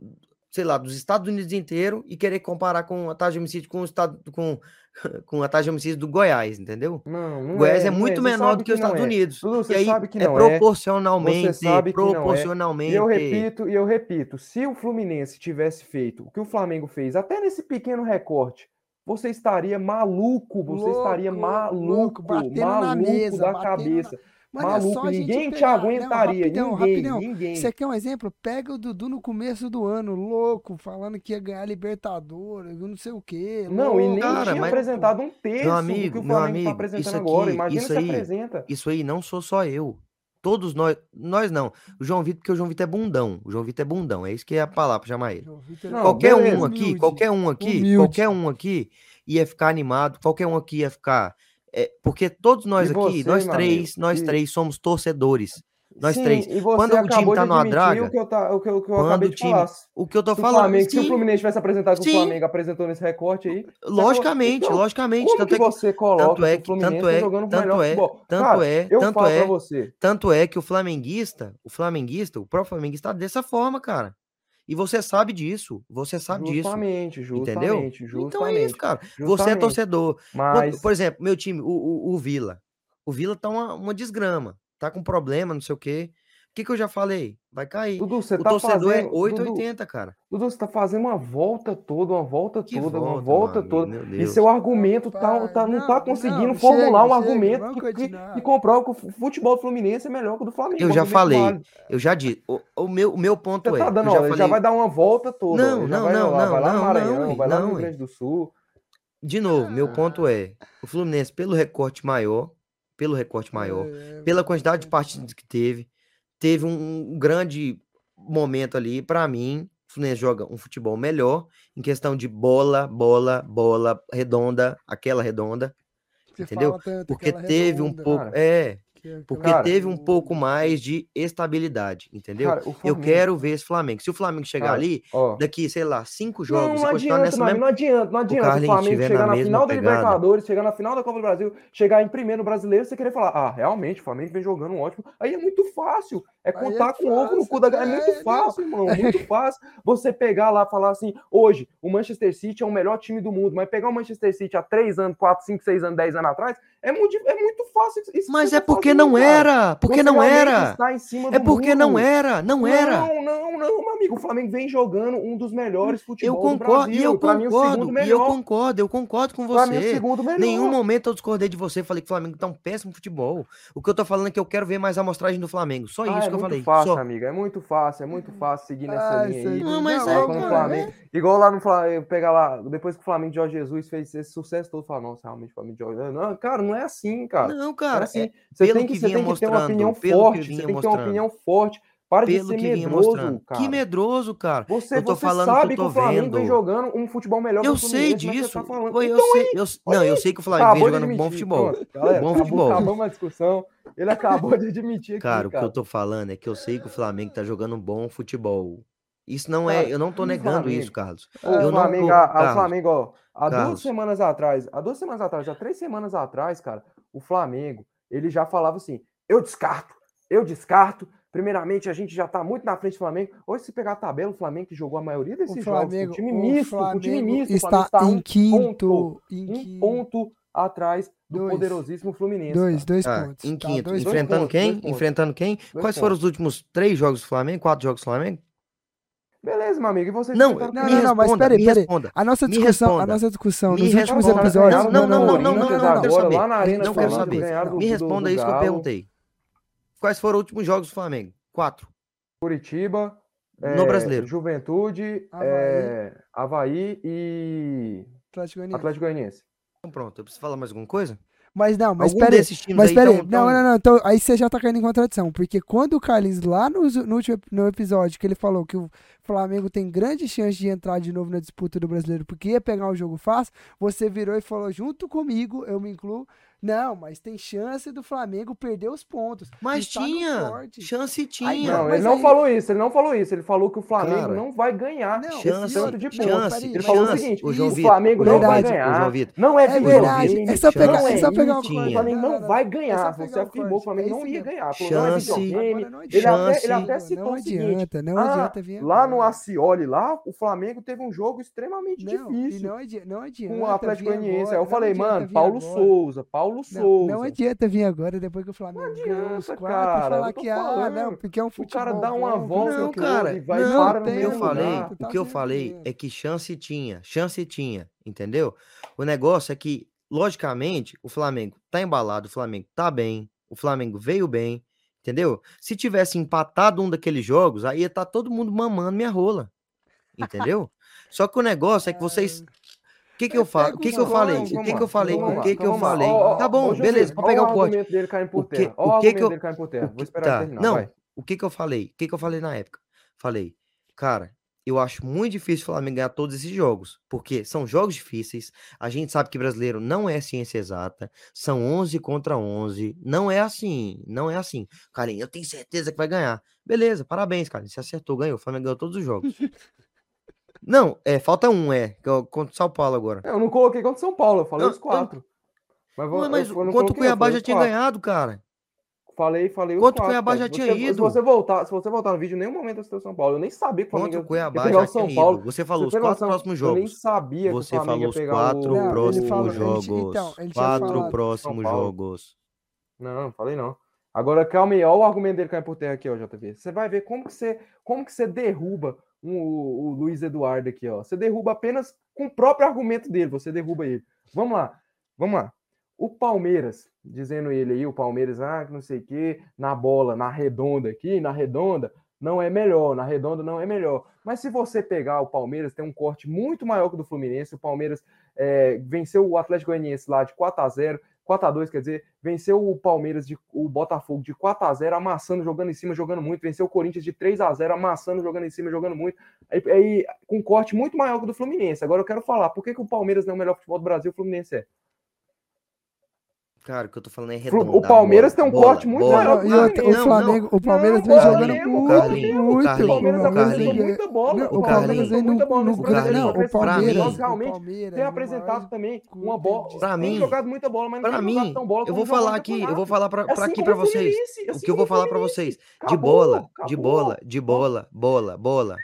sei lá, dos Estados Unidos inteiro e querer comparar com a taxa de homicídio com o estado, com, com a taxa de homicídio do Goiás, entendeu? Não, não Goiás é, não muito Você menor do que os não Estados é. Unidos. Você e aí sabe que é não é. proporcionalmente, Você sabe que não é. proporcionalmente. E eu repito, e eu repito, se o Fluminense tivesse feito o que o Flamengo fez, até nesse pequeno recorte, você estaria maluco, você estaria Louco, maluco, louco, maluco da batendo na- cabeça. Mano, é maluco, só a gente ninguém te pegar- não, aguentaria, rapidão, ninguém, rapidão. ninguém. Você quer um exemplo? Pega o Dudu no começo do ano, louco, falando que ia ganhar Libertadores, não sei o quê. Não, e nem louco. Cara, tinha mas- apresentado um terço Meu do amigo, que o meu Flamengo amigo, tá apresentando isso agora. aqui- Imagina isso se aí- apresenta. Isso aí não sou só eu. Todos nós, nós não. O João Vitor, porque o João Vitor é bundão. O João Vitor é bundão, é isso que é a palavra pra chamar ele. Vitor Não, é qualquer beleza. um aqui, humilde. qualquer um aqui, Humilde. qualquer um aqui ia ficar animado, qualquer um aqui ia ficar. É, porque todos nós E aqui, você, nós três, amigo? nós E- três somos torcedores. Nós Sim, três. E você Quando o time tá numa draga, o que eu, tá, o que eu, o que eu quando o time-. O que eu tô Se falando, Flamengo, se o Fluminense tivesse apresentado o. Flamengo apresentou nesse recorte aí, logicamente, Então, logicamente, tanto que é que você coloca tanto é que tanto tá é- jogando tanto é- futebol? tanto Cara, é- eu tanto é- você. Tanto é que o flamenguista, o flamenguista, o próprio flamenguista tá dessa forma, cara. E você sabe disso, você sabe disso. Justamente, Entendeu? justamente, justamente. Então é isso, cara. Você é justamente. torcedor. Mas, por exemplo, meu time, o, o, o Vila. O Vila tá uma, uma desgrama. Tá com problema, não sei o quê. O que, que eu já falei? Vai cair. Dudu, você o tá torcedor é fazendo... Dudu, 880, cara. Dudu, você tá fazendo uma volta toda, uma volta Que toda, uma volta, volta meu toda. E seu argumento tá, Rapaz, tá- não, não, tá conseguindo não, formular chega, um chega, argumento que, que, que comprova que o futebol do Fluminense é melhor que o do Flamengo. Eu já falei. válido. Eu já disse. O, o meu, o meu ponto Você é. tá dando, eu já ó, ele já falei, vai dar uma volta toda. Não, não, vai não, lá, não, vai lá no não, Maranhão, não, vai lá no não, Rio Grande do Sul. De novo, meu Ah. ponto é: o Fluminense, pelo recorte maior, pelo recorte maior, É, pela quantidade de partidas que teve, teve um, um grande momento ali. Pra mim, o Fluminense joga um futebol melhor em questão de bola, bola, bola redonda, aquela redonda, você entendeu? porque teve um redonda, pouco, cara. é, que é porque aquela teve um pouco mais de estabilidade, entendeu? Cara, o Eu Flamengo, quero ver esse Flamengo. Se o Flamengo chegar Cara, ali, ó, daqui, sei lá, cinco Não, jogos não continuar adianta, nessa amigo, mesma não adianta, não adianta o Carlinhos Flamengo chegar na na final da. Libertadores, chegar na final da Copa do Brasil, chegar em primeiro Brasileiro, você querer falar, ah, realmente, o Flamengo vem jogando um ótimo. Aí é muito fácil, é é contar com o ovo no cu da. É é, muito não. fácil, irmão, muito fácil. Você pegar lá e falar assim, hoje, o Manchester City é o melhor time do mundo, mas pegar o Manchester City há 3 anos, 4, 5, 6 anos, 10 anos atrás, é muito, é muito fácil. isso Mas é tá porque fazendo, não cara. era, porque Você não era. É porque não era, não era. Não, não, não, meu amigo. O Flamengo vem jogando um dos melhores Eu futebol do concordo, Brasil. e eu pra mim, concordo, e eu concordo, eu concordo com Pra mim, você. segundo melhor. Nenhum momento eu discordei de você, falei que o Flamengo tá um péssimo futebol. O que eu tô falando é que eu quero ver mais a amostragem do Flamengo. Só Ah, isso é que eu muito falei. fácil, Só. amigo. É muito fácil, é muito fácil seguir nessa Ah, linha aí. Não, mas não, é, cara, Flamengo. Igual lá no Flamengo, pegar lá, depois que o Flamengo de Jorge Jesus fez esse sucesso todo, fala, nossa, realmente o Flamengo de Jorge Jesus. Não, cara, não é assim, cara. Não, Não é cara, assim. é Você pelo tem que, que você vinha tem que ter uma opinião forte. Você tem que ter uma opinião forte. Para de ser medroso, cara. Que medroso, cara. Você, Eu tô você falando que eu sabe que, tô o Flamengo vem vendo. jogando um futebol melhor Eu que o sei Fluminense, mas você disso. tá eu Então, sei, eu, não, eu sei que o Flamengo vem Acabou de jogando um bom futebol. Pronto, galera, Bom acabou, futebol. Acabamos a discussão. Ele acabou de admitir aqui, Cara, o que cara. eu tô falando é que eu sei que o Flamengo tá jogando um bom futebol. Isso não é, Cara, eu não tô negando Flamengo- isso, Carlos. O Eu não Flamengo, tô- a- a- o Carlos, Flamengo, ó, há duas Carlos. semanas atrás, há duas semanas atrás, há três semanas atrás, cara, o Flamengo, ele já falava assim: eu descarto, eu descarto. Primeiramente, a gente já tá muito na frente do Flamengo. Hoje, se pegar a tabela, o Flamengo que jogou a maioria desses O jogos, Flamengo, o time o misto, o time misto, o está está em um quinto. ponto, em um quinto. ponto atrás do Dois. poderosíssimo Fluminense. Dois, dois Ah, pontos. em tá? quinto, Dois dois enfrentando pontos, quem? dois pontos. Enfrentando quem? Dois Quais foram pontos. os últimos três jogos do Flamengo? Quatro jogos do Flamengo? Beleza, meu amigo. E vocês Não, Não, não, não, mas responda, peraí, me peraí. responda. A nossa discussão, a responda. nossa discussão nos últimos responda. episódios. Não, não, não, não, não, não, Corinthians não, não, quero saber. Não quero saber. Me responda isso que eu perguntei. Quais foram os últimos jogos do Flamengo? Quatro. Curitiba, No é, Brasileiro. Juventude, Havaí. é, Havaí e. Atlético Goianiense. Então pronto, eu preciso falar mais alguma coisa? Mas não, mas Algum peraí. Mas aí peraí, tão- não, tão- não, não, então aí você já tá caindo em contradição, porque quando o Carlinhos, lá no, no último no episódio, que ele falou que o Flamengo tem grande chance de entrar de novo na disputa do brasileiro, porque ia pegar um jogo fácil, você virou e falou junto comigo, eu me incluo, Não, mas tem chance do Flamengo perder os pontos. Mas no tinha, chance Aí, tinha. Não, mas ele não aí- falou isso, ele não falou isso. Ele falou que o Flamengo Cara, não vai ganhar Não, chance, tanto de não, pontos. chance, ele mas falou o chance, seguinte: Ô, João o Vitor, Flamengo não vai ganhar. Não é, É verdade, videogame, é só pegar- não é só pegar o isso. corte. O Flamengo Não, não não, vai não. É ganhar. só Você o afirmou que o Flamengo é não ia ganhar. Não é Chance, não Ele até, chance. ele até Não citou o seguinte: adianta, não ah, adianta vir lá no. Acioli, lá, o Flamengo teve um jogo extremamente Não, difícil não, adi- não adianta. com o Atlético Goianiense. Aí eu não falei, mano, Paulo. Souza, Paulo Não, Souza. não adianta vir agora depois que o Flamengo os adianta, quatro cara, falar que, ah, não, porque é um O futebol cara dá uma bom, volta o Não, cara, e vai não, para no o que tem, eu falei, lugar. o tá que eu vendo falei é que chance tinha, chance tinha, entendeu? O negócio é que, logicamente, o Flamengo tá embalado, o Flamengo tá bem, o Flamengo veio bem, entendeu? Se tivesse empatado um daqueles jogos, aí ia estar todo mundo mamando minha rola, entendeu? Só que o negócio é que vocês. O que que eu falo? O que que eu falei? O que que eu falei? O que que eu falei? Tá bom, beleza, pode ó pegar o o corte. argumento dele caindo por O que- terra. Ó o o que que eu- dele caindo por terra. O Vou esperar ele tá, terminar, não, o que que eu falei? O que que eu falei na época? Falei, cara, eu acho muito difícil o Flamengo ganhar todos esses jogos, porque são jogos difíceis. A gente sabe que brasileiro não é ciência exata, são 11 contra 11, não é assim, não é assim. Cara, eu tenho certeza que vai ganhar. Beleza, parabéns, cara, você acertou, ganhou, o Flamengo ganhou todos os jogos. não, é, falta um, é, é o contra o São Paulo agora. Eu não coloquei contra o São Paulo, eu falei Não, os quatro. Mas, Ué, mas eu, eu não quanto o Cuiabá já os tinha quatro. ganhado, cara? Falei, falei os Quanto o quatro, Cuiabá cara. já Se tinha você- Se ido? você voltar, se você voltar no vídeo, em nenhum momento eu citei o São Paulo. Eu nem sabia que o Flamengo o Cuiabá ia pegar já o São tinha Paulo. ido. Você falou os tem quatro noção? próximos Eu nem jogos. sabia Você que o Flamengo falou os quatro o... Não, próximos falou- jogos. então, ele tinha quatro próximos São jogos. Não, não falei não. Agora, calma aí, olha o argumento dele caindo por terra aqui, ó, JV. Você vai ver como que você, como que você derruba um- o, o Luiz Eduardo aqui, ó. Você derruba apenas com o próprio argumento dele, você derruba ele. Vamos lá, vamos lá. O Palmeiras, dizendo ele aí, o Palmeiras, ah, não sei o quê, na bola, na redonda aqui, na redonda, não é melhor, na redonda não é melhor. Mas se você pegar o Palmeiras, tem um corte muito maior que o do Fluminense. O Palmeiras é, venceu o Atlético Goianiense lá de 4 a 0 4 a 2 quer dizer, venceu o Palmeiras, de, o Botafogo de 4 a 0 amassando, jogando em cima, jogando muito. Venceu o Corinthians de 3 a 0 amassando, jogando em cima, jogando muito. Aí, aí, com um corte muito maior que o do Fluminense. Agora eu quero falar, por que, que o Palmeiras não é o melhor futebol do Brasil o Fluminense é? Cara, o que eu tô falando é redondo. o Palmeiras tem um bola, corte muito bola. maior Não, que o o. Flamengo, o Palmeiras Não, vem bola jogando mesmo, muito, Carlinho, muito. Carlinho, O Palmeiras o apresentou Carlinho. muita bola. Não, O o Palmeiras vem no, muita bola no, nesse o brasileiro. não, o pra Palmeiras, realmente o Palmeiras tem é o apresentado também uma bola. Pra tem mim- jogado muita bola, mas não Pra tem mim, tão bola eu vou falar aqui, eu vou falar pra, pra Assim aqui pra o vocês. O que eu vou o falar pra vocês. De bola, de bola, de bola, bola, bola.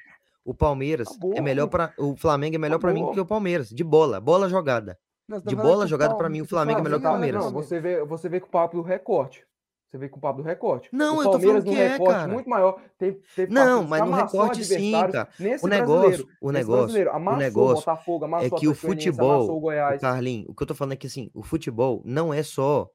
O Palmeiras é melhor para o Flamengo é melhor pra mim que o Palmeiras. De bola, bola jogada. De tá falando bola que jogada pra Palme- mim, o que Flamengo é melhor que o Palmeiras. Não, você vê, você vê com o papo do recorte. Você vê com o papo do recorte. Não, o eu tô falando que é, recorte cara. muito maior. Teve, teve Não, mas que no recorte sim, cara. Nesse O negócio, o negócio, brasileiro, o negócio Botafogo, é que o futebol, o. Carlinho, o que eu tô falando é que assim, o futebol não é só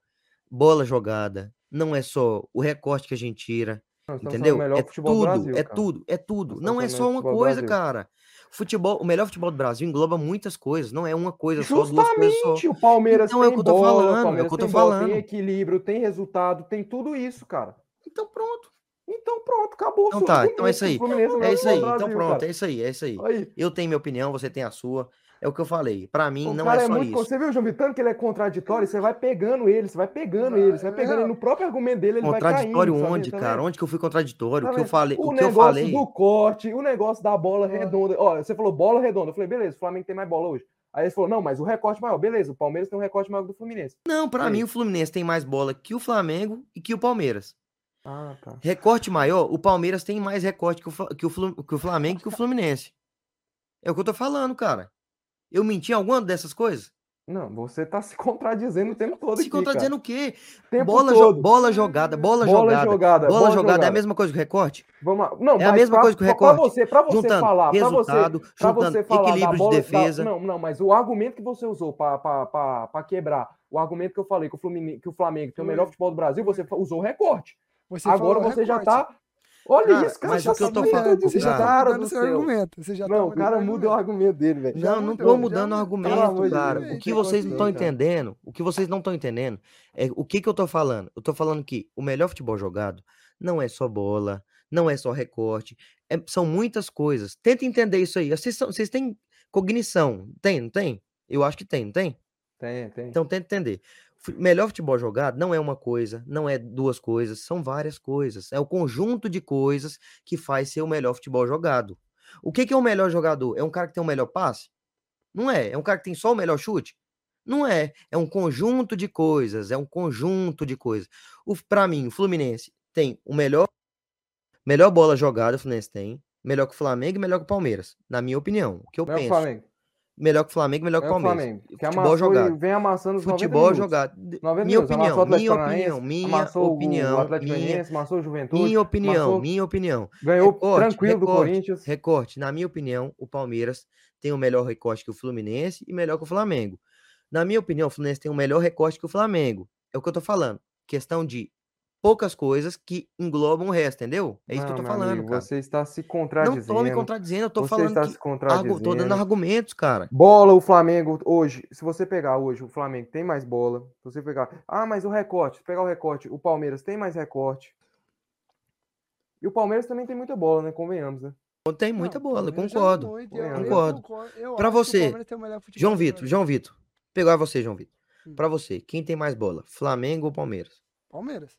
bola jogada, não é só o recorte que a gente tira, entendeu? É tudo, Brasil, é tudo, é tudo. Nós Não é só uma coisa, Brasil. cara. Futebol, o melhor futebol do Brasil engloba muitas coisas, não é uma coisa só, duas coisas só. Justamente, o Palmeiras Então é o tem que eu tô bola, falando, é o que eu tô tem bola, falando. tem equilíbrio, tem resultado, tem tudo isso, cara. Então pronto. Então pronto, acabou. Então tá, então é isso aí. É melhor isso aí. Então pronto, cara. é isso aí, é isso aí. Aí. Eu tenho minha opinião, você tem a sua. É o que eu falei. Pra mim O não é é, só muito. isso. Você viu o João Vitor que ele é contraditório? Você vai pegando ele, você vai pegando ele, você vai pegando ele no próprio argumento dele, ele Contraditório vai caindo. onde, tá vendo? cara? Onde que eu fui contraditório? Tá o que eu falei, O o que eu negócio falei. do corte, o negócio da bola Ah. redonda. Ó, você falou bola redonda. Eu falei, beleza, o Flamengo tem mais bola hoje. Aí ele falou, não, mas o recorte maior. Beleza, o Palmeiras tem um recorte maior que o do Fluminense. Não, pra aí? mim o Fluminense tem mais bola que o Flamengo e que o Palmeiras. Ah, tá. Recorte maior, o Palmeiras tem mais recorte que o, que o, que o Flamengo e que o Fluminense. É o que eu tô falando, cara. Eu menti em alguma dessas coisas? Não, você tá se contradizendo o tempo todo Se aqui, contradizendo cara. o quê? Tempo Bola, jo- bola jogada, bola, Bola jogada. jogada, Bola, jogada é a mesma coisa que o recorte? Vamos lá. Não, É a mesma pra- coisa que o pra- pra recorte. você, pra você Juntando falar, pra você, resultado, pra juntando você falar da equilíbrio de bola, da- defesa. não, não, mas o argumento que você usou para quebrar, o argumento que eu falei que o, Fluminense, que o Flamengo tem o melhor futebol do Brasil, você usou o recorte. Você Agora você já recorte. tá. Olha Cara, isso, cara. mas já o que eu tá tô falando, de Você já tá mudando do seu argumento. Você já tá Não, o mudando cara muda o argumento. dele, velho. Não, não tô já mudando o argumento, cara. O que vocês não estão entendendo, o que vocês não estão entendendo é o que que eu tô falando. Eu tô falando que o melhor futebol jogado não é só bola, não é só recorte, é- são muitas coisas. Tenta entender isso aí. Vocês, são- vocês têm cognição, tem, não tem? Eu acho que tem, não tem? Tem, tem. Então tenta entender. Melhor futebol jogado não é uma coisa, não é duas coisas, são várias coisas. É o conjunto de coisas que faz ser o melhor futebol jogado. O que, que é o melhor jogador? É um cara que tem o melhor passe? Não é. É um cara que tem só o melhor chute? Não é. É um conjunto de coisas. É um conjunto de coisas. O, pra mim, o Fluminense tem o melhor, melhor bola jogada, o Fluminense tem. Melhor que o Flamengo e melhor que o Palmeiras. Na minha opinião. O que eu o penso. Flamengo. Melhor que o Flamengo, melhor que o é o Palmeiras. Flamengo. Que Futebol jogado. vem amassando os 90 Futebol jogado. De- 90 Minha opinião, minha opinião, minha o opinião, Atlético minha, amassou o Juventude, minha opinião, amassou- minha opinião. ganhou Recorte, tranquilo do recorte, Corinthians. Recorte, na minha opinião, o Palmeiras tem o melhor recorte que o Fluminense e melhor que o Flamengo. Na minha opinião, o Fluminense tem o melhor recorte que o Flamengo. É o que eu tô falando. Questão de poucas coisas que englobam o resto, entendeu? É isso que eu Não, tô falando, amigo, cara. Você está se Não contradizendo. tô me contradizendo, eu tô Você falando está que se contradizendo. tô dando argumentos, cara. Bola, o Flamengo hoje, se você pegar hoje, o Flamengo tem mais bola. Se você pegar, ah, mas o recorte, se pegar o recorte, o Palmeiras tem mais recorte. E o Palmeiras também tem muita bola, né? Convenhamos, né? Tem muita Não, bola, joga concordo. muito, eu- Concordo. concordo. O você, João Vitor. João Vitor. Pegar você, João Vitor. Hum. Pra você, quem tem mais bola? Flamengo ou Palmeiras? Palmeiras.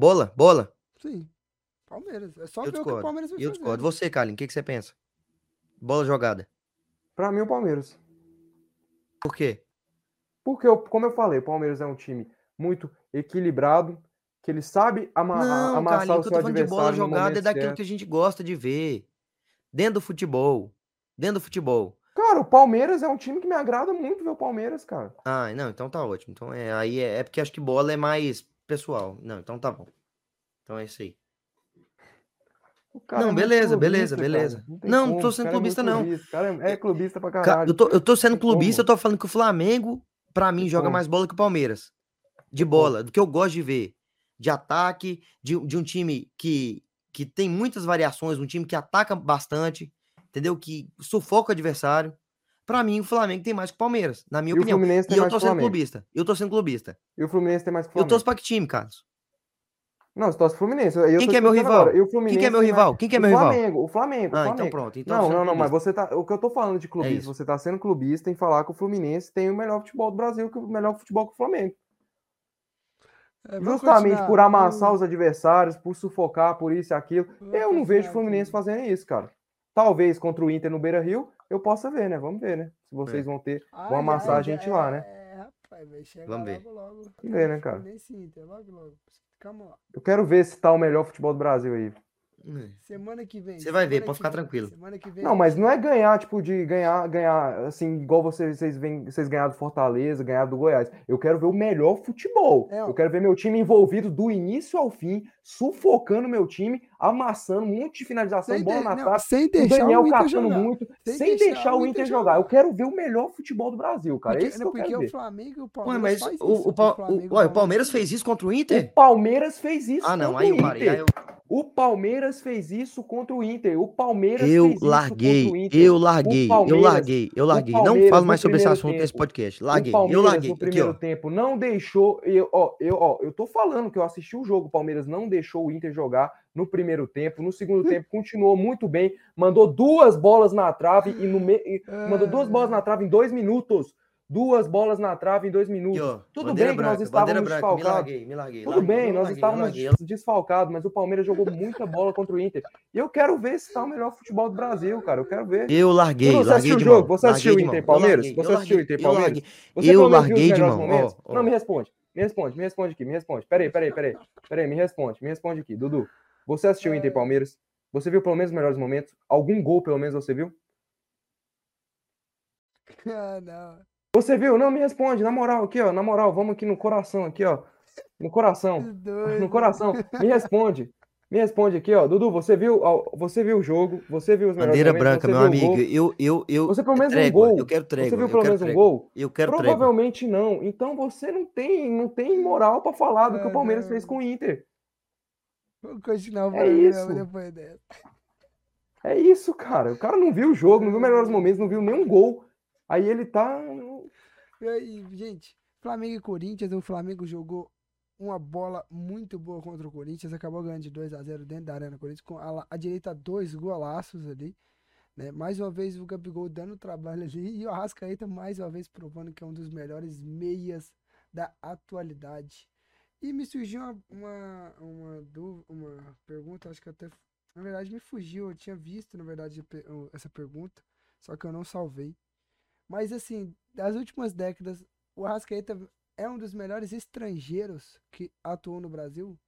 Bola? Bola? Sim. Palmeiras. É só Eu ver o que o discordo. Palmeiras vai Eu fazer. discordo. Você, Carlinhos, o que, que você pensa? Bola jogada. Pra mim, o Palmeiras. Por quê? Porque, eu- como eu falei, o Palmeiras é um time muito equilibrado, que ele sabe ama a- Não, amassar Carlinhos, o que eu seu tô falando de bola jogada é daquilo certo. que a gente gosta de ver. Dentro do futebol. Dentro do futebol. Cara, o Palmeiras é um time que me agrada muito ver o Palmeiras, cara. Ah, não, então tá ótimo. Então é, aí é, é porque acho que bola é mais pessoal. Não, então tá bom. Então é isso aí. Cara Não, é beleza, beleza, cara. beleza. tem Não, não como, tô sendo cara é clubista, não. clubista, cara é, é clubista pra Ca- caralho. Eu tô, eu tô sendo clubista, eu tô falando que o Flamengo, pra mim, Tem joga como. mais bola que o Palmeiras. De bola, do que eu gosto de ver. De ataque, de, de um time que, que tem muitas variações, um time que ataca bastante, entendeu? Que sufoca o adversário. Pra mim, o Flamengo tem mais que o Palmeiras, na minha E o opinião. Fluminense tem E eu tô sendo clubista. Eu tô sendo clubista. E o Fluminense tem mais que o Eu Flamengo. torço pra que time, Carlos? Não, você torce pro Fluminense. eu- eu Quem tô que é meu rival? agora. E o Quem Fluminense que é meu rival? Quem que é o meu rival? Flamengo, o Flamengo, o Ah, então pronto. Então eu Não, sou não, não, mas você tá. O que eu tô falando de clubista, isso. você tá sendo clubista em falar que o Fluminense tem o melhor futebol do Brasil, que o melhor futebol que o Flamengo. É, Justamente continuar. por amassar Vamos- os adversários, por sufocar, por isso e aquilo. vamos Eu não vejo o Fluminense aqui. fazendo isso, cara. Talvez contra o Inter no Beira Rio, eu possa ver, né? Vamos ver, né? Se vocês vão ter. Vão Ai, amassar ai, a gente lá, né? É, rapaz, vai chegar Vamos ver. logo, logo. Vamos ver, né, cara? Inter, logo, logo. Calma lá. Eu quero ver se tá o melhor futebol do Brasil aí. Hum. Semana que vem. Você vai ver, pode ficar vem, tranquilo. Semana que vem. Não, mas não é ganhar, tipo, de ganhar, ganhar, assim, igual vocês, vocês, vêm, vocês ganharam do Fortaleza, ganharam do Goiás. Eu quero ver o melhor futebol. É. Eu quero ver meu time envolvido do início ao fim, sufocando meu time, amassando, um monte de finalização, Sem, bola de- na não, trave. sem O deixar Daniel o Inter catando jogar. muito, Sem sem, deixar deixar, o Inter jogar. Eu quero ver o melhor futebol do Brasil, cara. Porque, é isso que eu quero o ver. Flamengo e o Ué, Palmeiras mas faz o, isso, o, Pa- Flamengo o, ué, o Palmeiras fez isso contra o O Inter? Palmeiras fez isso Ah, não, contra aí o eu parei. Inter. Aí eu, O Palmeiras fez isso contra o Inter. O Palmeiras eu fez isso larguei, contra o Inter. eu larguei, eu Palmeiras- larguei, eu larguei. Não Palmeiras falo mais sobre esse assunto nesse podcast. Larguei, eu Palmeiras larguei. no Aqui, primeiro ó. tempo não deixou. Eu, ó, eu, ó, eu tô falando que eu assisti o jogo. O Palmeiras não deixou o Inter jogar no primeiro tempo. No segundo tempo continuou muito bem. Mandou duas bolas na trave e no me... e mandou duas bolas na trave em dois minutos. Duas bolas na trave em dois minutos. Aqui, ó. Tudo bem que nós branca, estávamos bandeira branca. Me desfalcados. larguei, me larguei. Tudo larguei, bem, nós larguei, estávamos desfalcados, mas o Palmeiras jogou muita bola contra o Inter. E eu quero ver se tá o melhor futebol do Brasil, cara. Eu quero ver. Eu larguei, Você larguei assistiu o de jogo? mão. Você assistiu o Inter Palmeiras? Você assistiu o Inter Palmeiras? Eu larguei, de melhores mão. momentos? Ó, ó. Não, me responde. Me responde, me responde aqui, me responde. Peraí, peraí, peraí. Peraí, me responde, me responde aqui. Dudu, você assistiu o Inter Palmeiras? Você viu pelo menos os melhores momentos? Algum gol, pelo menos, você viu? Ah, não. Você viu? Não, me responde, na moral, aqui, ó. Na moral, vamos aqui no coração, aqui, ó. No coração. No coração. Me responde. Me responde aqui, ó. Dudu, você viu, ó, você viu o jogo, você viu os melhores Bandeira branca, você meu amigo. Eu, eu, eu. Você pelo menos um trégua, gol. Eu quero trégua. Você viu eu pelo menos um trégua. gol? Eu quero trégua. Provavelmente não. Então você não tem, não tem moral pra falar do que o Ah, Palmeiras não. fez com o Inter. Vou continuar o É isso. depois dessa. É isso, cara. O cara não viu o jogo, não viu os melhores momentos, não viu nenhum gol. Aí ele tá. Aí, gente, Flamengo e Corinthians, o Flamengo jogou uma bola muito boa contra o Corinthians, acabou ganhando de 2 a 0 dentro da Arena Corinthians, com a, a direita dois golaços ali, né? Mais uma vez o Gabigol dando trabalho ali e o Arrascaeta mais uma vez provando que é um dos melhores meias da atualidade. E me surgiu uma, uma, uma, dú- uma pergunta, acho que até, na verdade me fugiu, eu tinha visto, na verdade, essa pergunta, só que eu não salvei. Mas assim, das últimas décadas, o Arrascaeta é um dos melhores estrangeiros que atuou no Brasil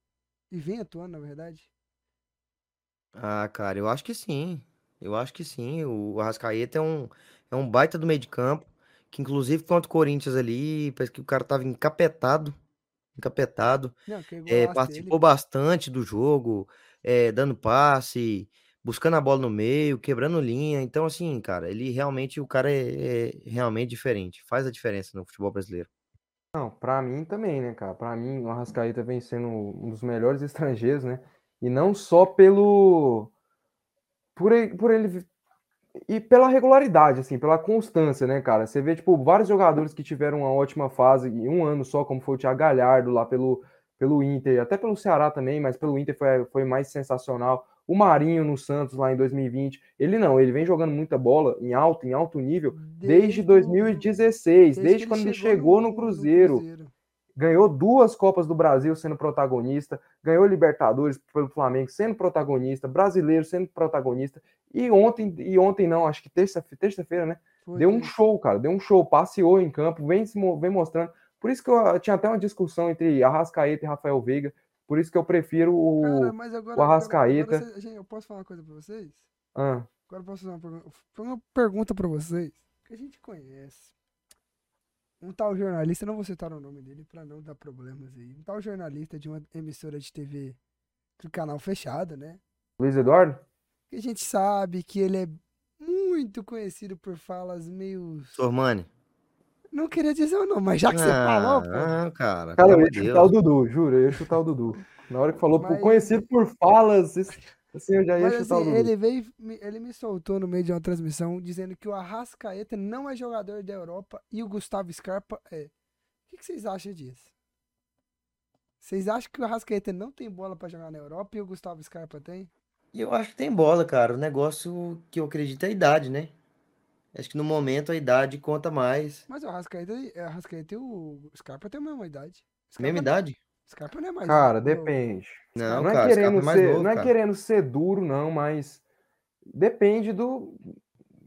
e vem atuando, na verdade. Ah, cara, eu acho que sim. Eu acho que sim. O Arrascaeta é um, é um baita do meio de campo, que inclusive contra o Corinthians ali, parece que o cara tava encapetado, encapetado. Não, É, golaço dele. participou bastante do jogo, é, dando passe, buscando a bola no meio, quebrando linha. Então, assim, cara, ele realmente, o cara é, é realmente diferente. Faz a diferença no futebol brasileiro. Não, pra mim também, né, cara? Pra mim, o Arrascaeta vem sendo um dos melhores estrangeiros, né? E não só pelo. Por ele, por ele. E pela regularidade, assim, pela constância, né, cara? Você vê, tipo, vários jogadores que tiveram uma ótima fase em um ano só, como foi o Thiago Galhardo lá pelo, pelo Inter, até pelo Ceará também, mas pelo Inter foi, foi mais sensacional. O Marinho no Santos lá em 2020. Ele não, ele vem jogando muita bola em alto, em alto nível, desde o- 2016, desde, que quando ele chegou no Cruzeiro. ganhou duas Copas do Brasil sendo protagonista, ganhou Libertadores pelo Flamengo sendo protagonista, brasileiro sendo protagonista, e ontem, e ontem não, acho que terça- terça-feira, né? Foi Deu um show, cara, deu um show, passeou em campo, vem, se vem mostrando. Por isso que eu tinha até uma discussão entre Arrascaeta e Rafael Veiga, por isso que eu prefiro o. Cara, mas agora, o agora- Arrascaeta- agora cê- gente, eu posso falar uma coisa pra vocês? Ah, Agora eu posso fazer uma pergunta, uma pergunta pra vocês que a gente conhece. Um tal jornalista, não vou citar o nome dele pra não dar problemas aí. Um tal jornalista de uma emissora de TV do canal fechado, né? Luiz Eduardo? Que a gente sabe que ele é muito conhecido por falas meio. Sormani. Não queria dizer o nome, mas já que você falou, pô. Ah, cara, Cara, eu ia de chutar o Deus. Dudu, juro, eu ia chutar o Dudu. Na hora que falou, por- Mas- conhecido por falas, assim, eu já ia Mas chutar o assim, Dudu. ele veio, me- ele me soltou no meio de uma transmissão dizendo que o Arrascaeta não é jogador da Europa e o Gustavo Scarpa é. O que, que vocês acham disso? Vocês acham que o Arrascaeta não tem bola pra jogar na Europa e o Gustavo Scarpa tem? E eu acho que tem bola, cara. O negócio que eu acredito é a idade, né? Acho que no momento a idade conta mais. Mas o Arrascaeta, o Arrascaeta e o Scarpa têm a mesma idade. Scarpa, Mesma idade? Scarpa não é mais. Cara, novo. depende. Não, não é cara, querendo é mais ser, novo, não é cara. querendo ser duro, não, mas depende do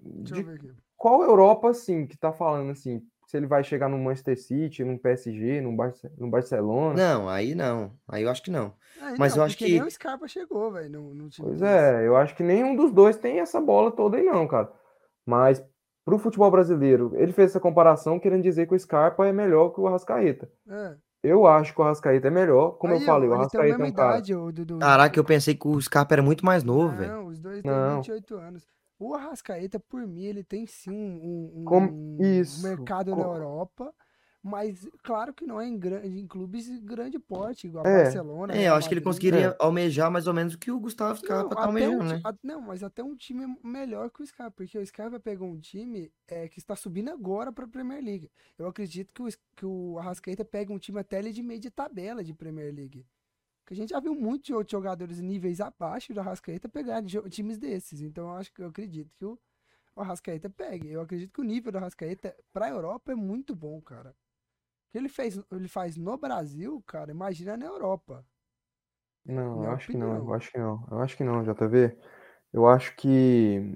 Deixa de eu ver aqui. qual Europa, assim, que tá falando assim, se ele vai chegar no Manchester City, no PSG, no, Barce, no Barcelona. Não, aí não. Aí eu acho que não. Aí Mas não, eu acho que- nem o Scarpa chegou, velho, Pois desse. é, eu acho que nenhum dos dois tem essa bola toda aí, não, cara. Mas pro futebol brasileiro, ele fez essa comparação querendo dizer que o Scarpa é melhor que o Arrascaeta. É. Eu acho que o Arrascaeta é melhor, como eu Aí, ó, falei, o Arrascaeta é um cara. idade, ô, Dudu. Caraca, eu pensei que o Scarpa era muito mais novo, velho. Não, os dois têm Não. 28 anos. O Arrascaeta, por mim, ele tem sim um, um- Como- um mercado na co- Europa, mas claro que não é em, gran- em clubes de grande porte, igual É. Barcelona. É, eu acho que ele Madrid. conseguiria almejar mais ou menos o que o Gustavo Não, Scarpa tá até um almejando, ti- né? a- não, mas até um time melhor que o Scarpa, porque o Scarpa pegou um time é, que está subindo agora para a Premier League. Eu acredito que o, que o Arrascaeta pega um time até ali de meio de tabela de Premier League. Porque a gente já viu muitos outros jogadores níveis abaixo do Arrascaeta pegarem jo- times desses. Então eu acho que eu acredito que o, o Arrascaeta pegue. Eu acredito que o nível do Arrascaeta para a Europa é muito bom, cara. Que ele fez, ele faz no Brasil, cara, imagina na Europa. Não, Minha eu acho que não, eu opinião. acho que não. Eu acho que não, JV. Eu acho que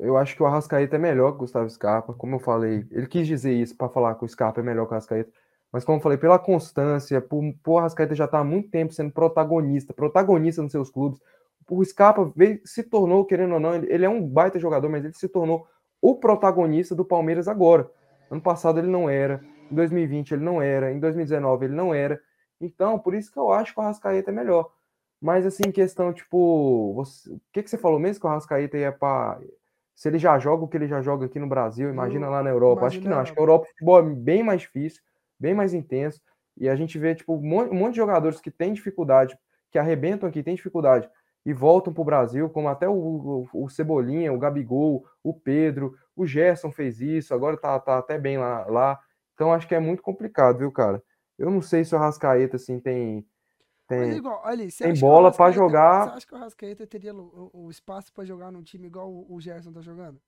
eu acho que o Arrascaeta é melhor que o Gustavo Scarpa, como eu falei. Ele quis dizer isso para falar que o Scarpa é melhor que o Arrascaeta, mas como eu falei, pela constância, por, por Arrascaeta já tá há muito tempo sendo protagonista, protagonista nos seus clubes. O Scarpa veio, se tornou, querendo ou não, ele, ele é um baita jogador, mas ele se tornou o protagonista do Palmeiras agora. Ano passado ele não era, em 2020 ele não era, em 2019 ele não era. Então, por isso que eu acho que o Arrascaeta é melhor. Mas assim, questão, tipo, você- o que, que você falou mesmo que o Arrascaeta ia para. Se ele já joga o que ele já joga aqui no Brasil, imagina lá na Europa. Acho que imagina não, acho que a Europa o futebol é bem mais difícil, bem mais intenso. E a gente vê, tipo, um monte, de jogadores que têm dificuldade, que arrebentam aqui, têm dificuldade, e voltam para o Brasil, como até o, o, o Cebolinha, o Gabigol, o Pedro, o Gerson fez isso, agora tá, tá até bem lá, lá. Então acho que é muito complicado, viu, cara? Eu não sei se o Arrascaeta, assim, tem. Mas tem... igual, olha, tem bola pra Arrascaeta- jogar. Você acha que o Arrascaeta teria o, o espaço pra jogar num time igual o, o Gerson tá jogando?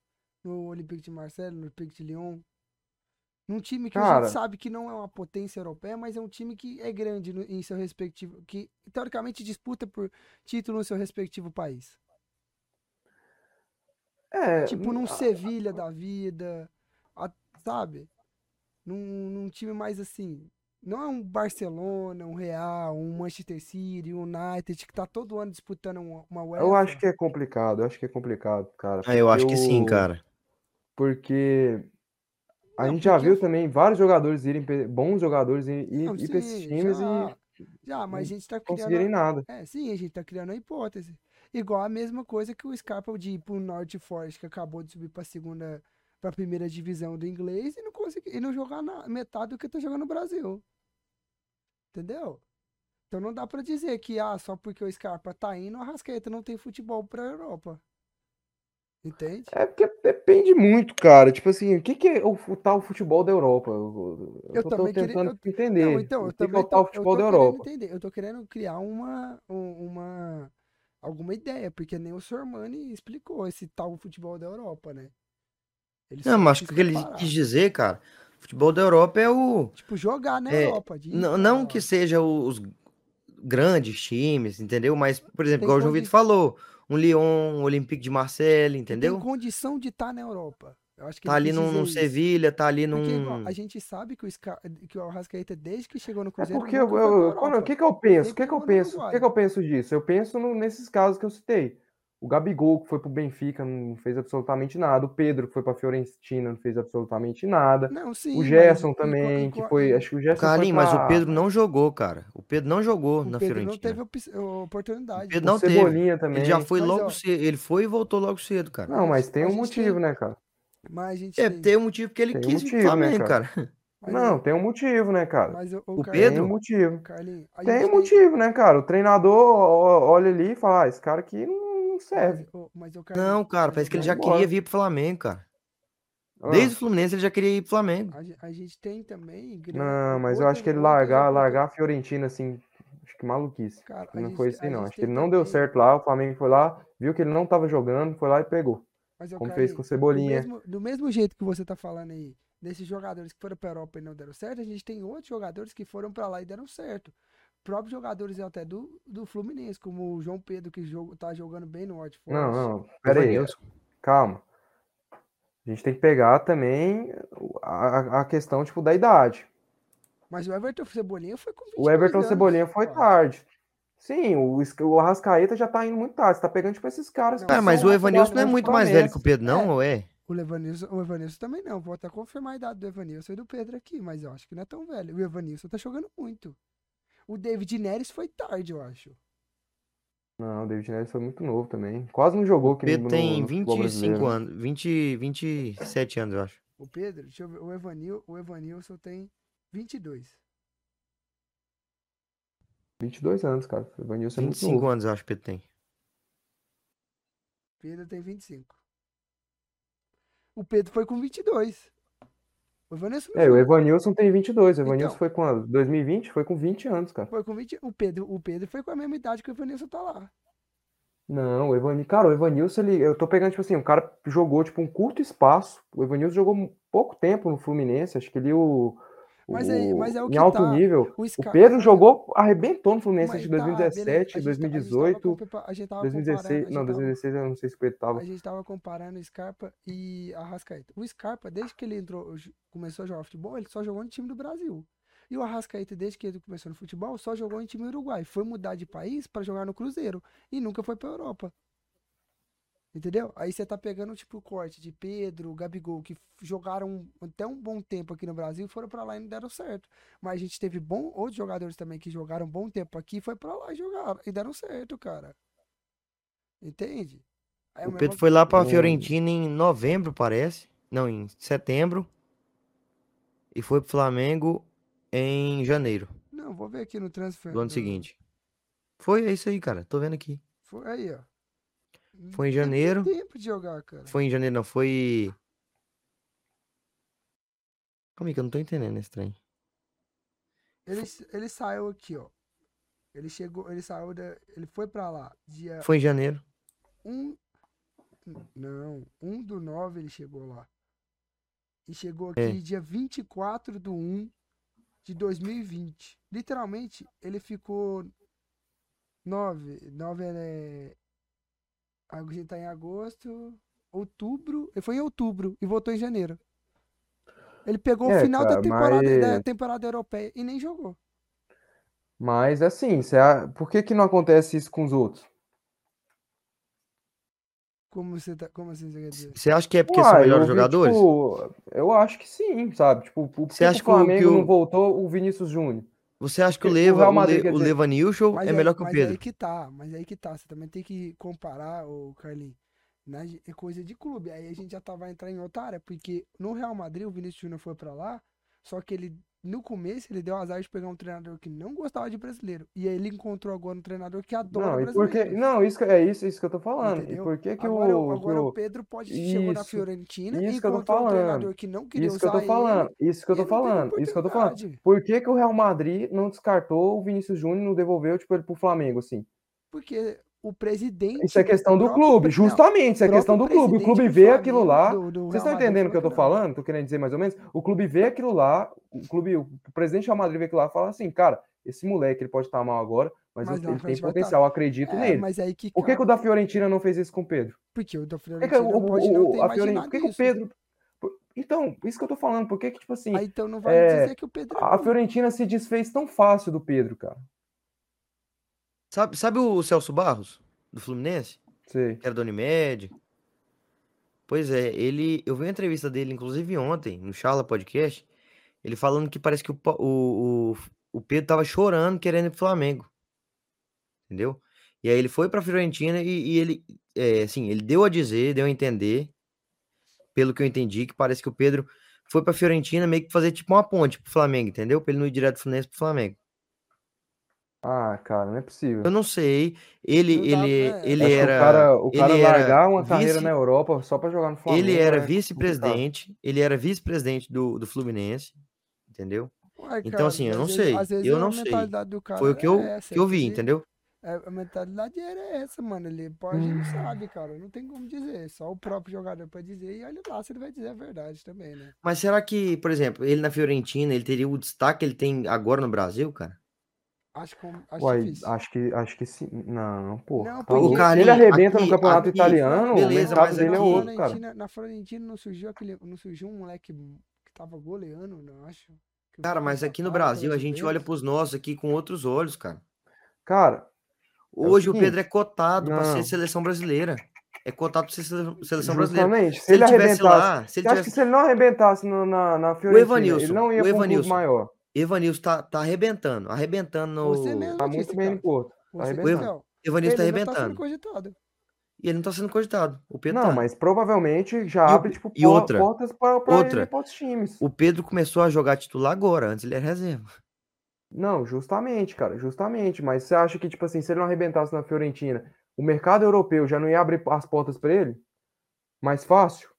No Olympique de Marseille, no Olympique de Lyon? Num time que a Cara. gente sabe que não é uma potência europeia, mas é um time que é grande no- em seu respectivo. que teoricamente disputa por título no seu respectivo país. É, Tipo num Sevilha da vida, a- sabe? Num, num time mais assim. Não é um Barcelona, um Real, um Manchester City, um United, que tá todo ano disputando uma, uma UEFA. eu acho que é complicado, eu acho que é complicado, cara. Ah, eu acho que sim, cara. Porque a Não, gente já porque viu também vários jogadores irem, bons jogadores ir, ir, pra esses times já, e já, mas a gente tá não criando. conseguirem nada. É, sim, a gente tá criando a hipótese. Igual a mesma coisa que o Scarpa de ir pro Norte Forest, que acabou de subir pra segunda, pra primeira divisão do inglês e não conseguir, e não jogar na metade do que tá jogando no Brasil. Entendeu? Então não dá pra dizer que, ah, só porque o Scarpa tá indo, o Arrascaeta não tem futebol pra Europa. Entende? É porque depende muito, cara. Tipo assim, o que, que é o, o tal futebol da Europa? Eu, eu Eu tô, tô também queria- tentando eu- entender. Não, então, o eu que, que é o tal tô, futebol tô da querendo Europa? entender. Eu tô querendo criar uma, um- uma, alguma ideia, porque nem o Sormani explicou esse tal futebol da Europa, né? Ele Não, mas o que ele quis dizer, cara, futebol da Europa é o. Tipo, jogar na É, Europa. de Não, não que seja os grandes times, entendeu? Mas, por exemplo, Tem igual o João Vitor falou, um Lyon, um Olympique de Marseille, entendeu? Tem condição de estar na Europa. Eu acho que Tá ali num, num. Sevilha, tá ali num. Porque a gente sabe que o, Sca... que o Arrascaeta, desde que chegou no É Cruzeiro, porque eu, eu- o que que eu penso? O que que eu penso? O que que eu penso disso? Eu penso no- nesses casos que eu citei. O Gabigol, que foi pro Benfica, não fez absolutamente nada. O Pedro, que foi pra Fiorentina, não fez absolutamente nada. Não, sim, O mas Gerson co- também, que foi. Acho que o Gerson foi Carlinhos, mas o pra- Pedro não jogou, cara. O Pedro não jogou o na Pedro não Fiorentina. teve opci- oportunidade. O Pedro o não teve. Cebolinha também. Ele já foi Mas, logo ó, cedo. Ele foi e voltou logo cedo, cara. Não, mas tem um motivo, tem- né, cara? Mas a gente É, tem. tem um motivo que ele Tem quis motivo, né, Flamengo, cara. mas Não, o- tem um motivo, né, cara? mas o, O Tem Pedro? um motivo. Carlinhos, a Tem um motivo, né, cara? O treinador olha ali e fala, ah, esse cara aqui não não serve. Mas, o- mas o Carlinhos, Não, cara, parece que ele já Carlinhos, queria vir pro Flamengo, cara. Ah, Desde o Fluminense ele já queria ir pro Flamengo. a, a gente tem também. Não, mas eu acho que ele outras largar, largar a Fiorentina, assim, acho que maluquice. Cara, Não gente foi assim, não. Acho que ele não deu certo lá, o Flamengo foi lá, viu que ele não tava jogando, foi lá e pegou. Mas, Como fez com Cebolinha. Do mesmo, do mesmo jeito que você tá falando aí, desses jogadores que foram pra Europa e não deram certo, a gente tem outros jogadores que foram pra lá e deram certo. Próprios jogadores até do, do Fluminense, como o João Pedro, que jogo, tá jogando bem no Watford. Não, não, pera aí, calma. A gente tem que pegar também a, a questão, tipo, da idade. Mas o Everton Cebolinha foi com 22 O Everton anos, Cebolinha foi acho. tarde. Sim, o, o Arrascaeta já tá indo muito tarde. Você tá pegando, tipo, esses caras Não, Cara, mas o Evanilson não é muito mais velho que o. Pedro, não, ou é? O Evanilson, o Evanilson também não. Vou até confirmar a idade do Evanilson e do Pedro aqui, mas eu acho que não é tão velho. O Evanilson tá jogando muito. O David Neres foi tarde, eu acho. Não, o David Neres foi muito novo também. Quase não jogou que Pedro no, tem no futebol 25 brasileiro. anos, 20, 27 anos, eu acho. O Pedro, deixa eu ver, o, Evanil, o Evanilson tem 22. 22 anos, cara. O Evanilson é muito 25 novo. anos, eu acho que Pedro tem. Pedro tem 25. O Pedro foi com 22. O Evanilson É, o Evanilson tem 22. O Evanilson Então. foi quando? 2020? Foi com 20 anos, cara. foi com 20. O Pedro, o Pedro foi com a mesma idade que o Evanilson tá lá. Não, o Evanilson, cara, o Evanilson, ele, eu tô pegando, tipo assim, o cara jogou, tipo, um curto espaço. O Evanilson jogou pouco tempo no Fluminense, acho que ele, o, Mas é- o- mas é o em que alto tá. nível. O, O Pedro jogou, arrebentou no Fluminense de tá, beleza, 2017, a gente tá- a gente tava 2018, compa- A gente tava 2016, comparando. a não, gente tava- 2016 eu não sei se o Pedro tava. A gente tava comparando o Scarpa e a Arrascaeta. O Scarpa, desde que ele entrou, começou a jogar futebol, ele só jogou no time do Brasil. E o Arrascaeta, desde que ele começou no futebol, só jogou em time uruguai. Foi mudar de país pra jogar no Cruzeiro e nunca foi pra Europa. Entendeu? Aí você tá pegando tipo o corte de Pedro, Gabigol, que jogaram até um bom tempo aqui no Brasil foram pra lá e não deram certo. Mas a gente teve bom, outros jogadores também que jogaram um bom tempo aqui, foi pra lá e jogaram e deram certo, cara. Entende? É a O Pedro foi lá pra. Fiorentina em novembro, parece. Não, em setembro. E foi pro Flamengo em janeiro Não, vou ver aqui no transfer. do ano seguinte. Foi, é isso aí, cara. Tô vendo aqui. Foi aí, ó. Foi em janeiro. tempo de jogar, cara. Foi em janeiro, não. Foi. Calma aí, que eu não tô entendendo esse trem. Ele, ele saiu aqui, ó. Ele chegou, ele saiu da, ele foi pra lá dia Foi em janeiro. 1 Não, 1 do 9 ele chegou lá. E chegou É. aqui dia 24 de 1 de 2020. Literalmente, ele ficou 9. 9 é. A gente tá em agosto. Outubro. Ele foi em outubro e voltou em janeiro. Ele pegou o É, final da cara, temporada, da mas- temporada europeia e nem jogou. Mas assim, a- por que que não acontece isso com os outros? Como você tá, como assim você quer dizer? Você acha que é porque são Uai, melhores eu vi, jogadores? tipo, eu acho que sim, sabe? Tipo, por que acha que que o o- Flamengo que o- não voltou o Vinícius Júnior? Você acha que o Leva, o, Le, o Mas é aí- melhor que o mas Pedro? aí que tá, mas aí que tá. Você também tem que comparar, o Carlinhos. Na, é coisa de clube. Aí a gente já tá, vai entrar em outra área, porque no Real Madrid o Vinícius Júnior foi pra lá, só que ele, no começo, ele deu azar de pegar um treinador que não gostava de brasileiro. E aí ele encontrou agora um treinador que adora Não, brasileiro. não, isso é isso, isso que eu tô falando. Entendeu? E por que que agora, o, agora o Pedro pode chegou na Isso, Fiorentina e isso que eu tô encontrou um falando. treinador que não queria Isso que eu tô falando, ele. isso que eu tô falando, isso que eu tô falando. Por que que o Real Madrid não descartou o Vinícius Júnior e não devolveu, tipo, ele pro Flamengo, assim? Porque o presidente. Isso é questão do clube, justamente, isso é questão do clube. O clube vê aquilo lá. Flamengo, do- do Vocês estão entendendo o que eu não. falando? Tô querendo dizer mais ou menos? O clube vê aquilo lá, o clube, o presidente do Real Madrid vê aquilo lá e fala assim, cara, esse moleque ele pode estar mal agora, mas, Mas ele tem vai potencial, acredito É, nele. mas aí que Por que, que o da Fiorentina não fez isso com o Pedro? porque o da Por que, que, o, Fiorentina pode não ter a Fiorentina, por que, que o. Pedro. Então, isso que eu tô falando, por que, que tipo assim, Aí então não vale é, dizer que o Pedro é a. Fiorentina se desfez tão fácil do Pedro, cara? Sabe, sabe o Celso Barros, do Fluminense? Sei. Que era do Unimed? Pois é, ele. Eu vi uma entrevista dele, inclusive ontem, no Charla Podcast, ele falando que parece que o, o, o Pedro tava chorando querendo ir pro Flamengo. Entendeu? E aí ele foi pra Fiorentina e, e ele, é, assim, ele deu a dizer, deu a entender, pelo que eu entendi, que parece que o Pedro foi pra Fiorentina meio que fazer tipo uma ponte pro Flamengo, entendeu? Pra ele não ir direto do Fluminense pro Flamengo. Ah, cara, não é possível. Eu não sei. Ele, Não dá- ele, é. ele Acho era. o cara, o cara ele era largar uma carreira vice- na Europa só pra jogar no Flamengo. Ele era é complicado. vice-presidente, ele era vice-presidente do, do Fluminense, entendeu? Ué, Então, cara, assim, eu não vezes- sei, Às vezes eu não sei. cara Foi o que eu, é essa, que eu vi, entendeu? é, a mentalidade era essa, mano. Ele pode, Hum. não sabe, cara. Não tem como dizer. Só o próprio jogador pode dizer. E olha lá se ele vai dizer a verdade também, né? Mas será que, por exemplo, ele na Fiorentina, ele teria o destaque que ele tem agora no Brasil, cara? Acho, com, acho Uai, acho que, acho que sim. Não, pô. Não, tá. Se Carlinhos, ele arrebenta aqui- no campeonato aqui- italiano, o beleza, mercado mas dele é aqui- outro, na cara. Na Fiorentina não surgiu aquele, não surgiu um moleque que tava goleando, não acho. que Cara, mas aqui no Brasil a gente olha pros nossos aqui com outros olhos, cara. Cara, o Hoje o seguinte, Pedro é cotado pra ser seleção brasileira. É cotado pra ser sele- seleção brasileira. justamente, se, Se ele ele tivesse arrebentasse. lá, se ele acha que tivesse. se ele não arrebentasse no- na, na Fiorentina, Evanilson, ele não ia o um Evanilson. maior? Evanilson tá, tá arrebentando, arrebentando Você no. mesmo Tá muito bem no. Porto. Tá disse, ó, Evanilson tá tá sendo arrebentando. cogitado. E ele não tá sendo cogitado. O Pedro Não, tá. mas provavelmente já E abre, tipo, e outra, portas pra outra. ele pra outros times. O Pedro começou a jogar titular agora, antes ele era reserva. Não, justamente, cara, justamente. Mas você acha que, tipo assim, se ele não arrebentasse na Fiorentina, o mercado europeu já não ia abrir as portas pra ele? Mais fácil?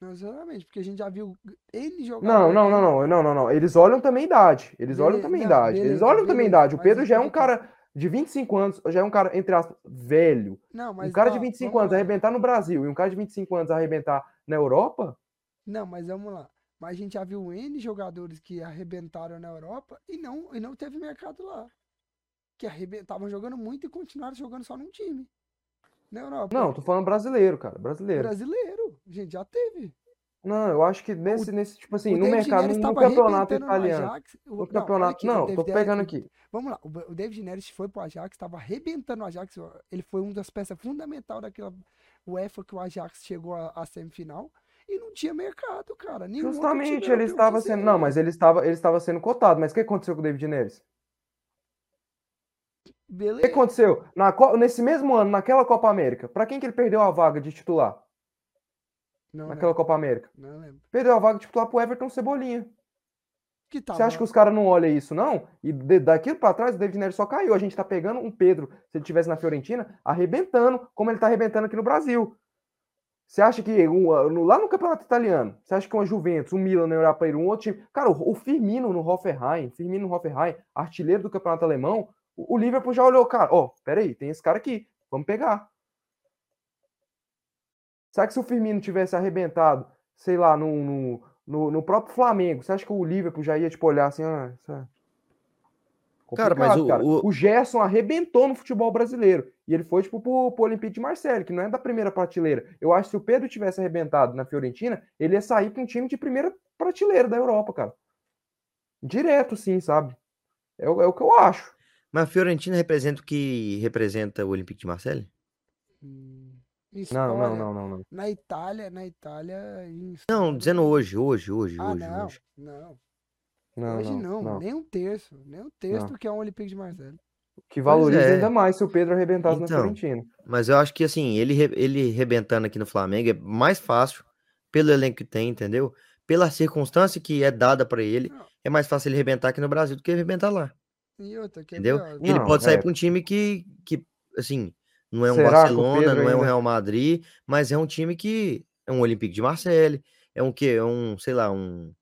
Não, exatamente, porque a gente já viu ele jogar. Não, não, não, não, não, não, não. Eles olham também idade. Eles olham Beleza, também não, idade. Eles beleza, olham também beleza, idade. O Pedro já é um falando. cara de 25 anos, já é um cara, entre aspas, velho. Não, mas Um cara de ó, 25 vamos anos lá. arrebentar no Brasil e um cara de 25 anos arrebentar na Europa? Não, mas vamos lá. Mas a gente já viu N jogadores que arrebentaram na Europa e não, e não teve mercado lá. Que estavam jogando muito e continuaram jogando só num time. Na Europa. Não, tô falando brasileiro, cara, brasileiro. Brasileiro. Gente já teve. Não, eu acho que nesse, nesse tipo assim, o no David mercado, no, campeonato arrebentando no italiano. Ajax. O- No não, campeonato. aqui, o Não, tô pegando o- aqui. Vamos lá, o o David Neres foi pro Ajax, estava arrebentando o Ajax. Ele foi uma das peças fundamentais daquela UEFA que o Ajax chegou à, semifinal e não tinha mercado, cara. Nenhum Justamente, ele estava sendo. Não, mas ele estava, ele estava sendo cotado. Mas o que aconteceu com o David Neres? O que Beleza. aconteceu? Na, nesse mesmo ano, naquela Copa América, pra quem que ele perdeu a vaga de titular? Não Naquela lembro, Copa América? não lembro. Perdeu a vaga de titular pro Everton Cebolinha. Que Você tava, acha que os caras não olham isso, não? E de- daquilo pra trás, o David Neres só caiu. A gente tá pegando um Pedro, se ele tivesse na Fiorentina, arrebentando, como ele tá arrebentando aqui no Brasil. Você acha que um, no- lá no campeonato italiano, você acha que uma Juventus, um Milan na Europa, um outro time. Cara, o, o Firmino no Hoffenheim, Firmino no Hoffenheim, artilheiro do campeonato alemão, o, o Liverpool já olhou, cara, ó, peraí, tem esse cara aqui, vamos pegar. Será que se o Firmino tivesse arrebentado, sei lá, no, no, no, no próprio Flamengo, você acha que o Liverpool já ia, tipo, olhar assim, ah, isso é Cara, mas o- cara. o- o Gerson arrebentou no futebol brasileiro. E ele foi, tipo, pro, pro Olympique de Marseille, que não é da primeira prateleira. Eu acho que se o Pedro tivesse arrebentado na Fiorentina, ele ia sair para um time de primeira prateleira da Europa, cara. Direto, sim, sabe? É, o- é o que eu acho. Mas a Fiorentina representa o que representa o Olympique de Marseille? Hum, em Não, não, história, não, não, não. Na Itália, na Itália. Não, história- dizendo hoje, hoje, hoje, Ah, hoje, não, hoje. não. Não, Hoje não, não, nem um terço. Nem um terço que é um Olympique de Marseille. Que valoriza é. ainda mais se o Pedro arrebentasse na Então. Fiorentina. Mas eu acho que assim, ele, ele rebentando aqui no Flamengo é mais fácil pelo elenco que tem, entendeu? Pela circunstância que é dada pra ele, Não. é mais fácil ele rebentar aqui no Brasil do que rebentar lá, outra, quer entendeu? ver, ó, E ele pode sair é. pra um time que, que assim, não é um Será que Barcelona, não é um Real Madrid, mas é um time que é um Olympique de Marseille, é um quê? É um, sei lá, um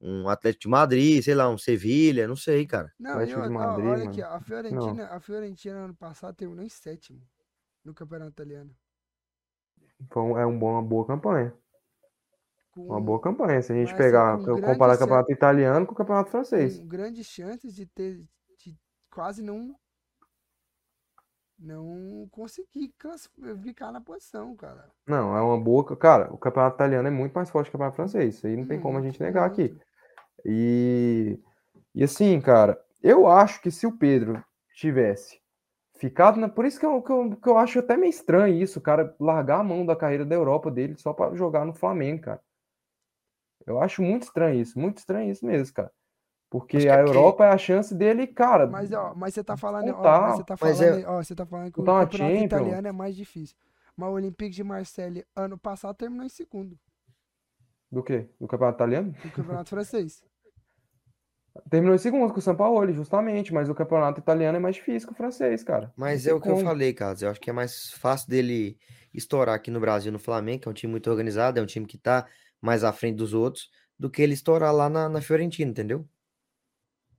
um Atlético de Madrid, sei lá, um Sevilha, não sei, cara. Não, Atlético de outra, ó, Madrid, olha aqui, mano. ó, a Fiorentina, a Fiorentina ano passado terminou em sétimo no campeonato italiano. Um- é um bom- uma boa campanha. Uma Com, boa campanha. Se a gente mas pegar, com eu grande comparar o campeonato italiano com o campeonato francês. com grandes chances de ter de quase não não conseguir classificar na posição, cara. Não, é uma boa. Cara, o campeonato italiano é muito mais forte que o campeonato francês. Isso aí não tem como a gente negar aqui. muito. E, e assim, cara, eu acho que se o Pedro tivesse ficado na. Por isso que eu, que, eu, que eu acho até meio estranho isso, cara largar a mão da carreira da Europa dele só para jogar no Flamengo, cara. Eu acho muito estranho isso, muito estranho isso mesmo, cara. Porque é a porque- Europa é a chance dele, cara. Mas ó, mas você tá falando, ó, você tá mas falando, é- ó, você tá falando que o uma campeonato Champions. italiano é mais difícil. Mas o Olympique de Marseille ano passado terminou em segundo Do quê? Do campeonato italiano? no campeonato francês. Terminou em segundo com o Sampaoli, justamente, mas o campeonato italiano é mais difícil que o francês, cara. Mas é o que eu falei, Carlos. Eu acho que é mais fácil dele estourar aqui no Brasil, no Flamengo, que é um time muito organizado, é um time que tá mais à frente dos outros, do que ele estourar lá na, na Fiorentina, entendeu?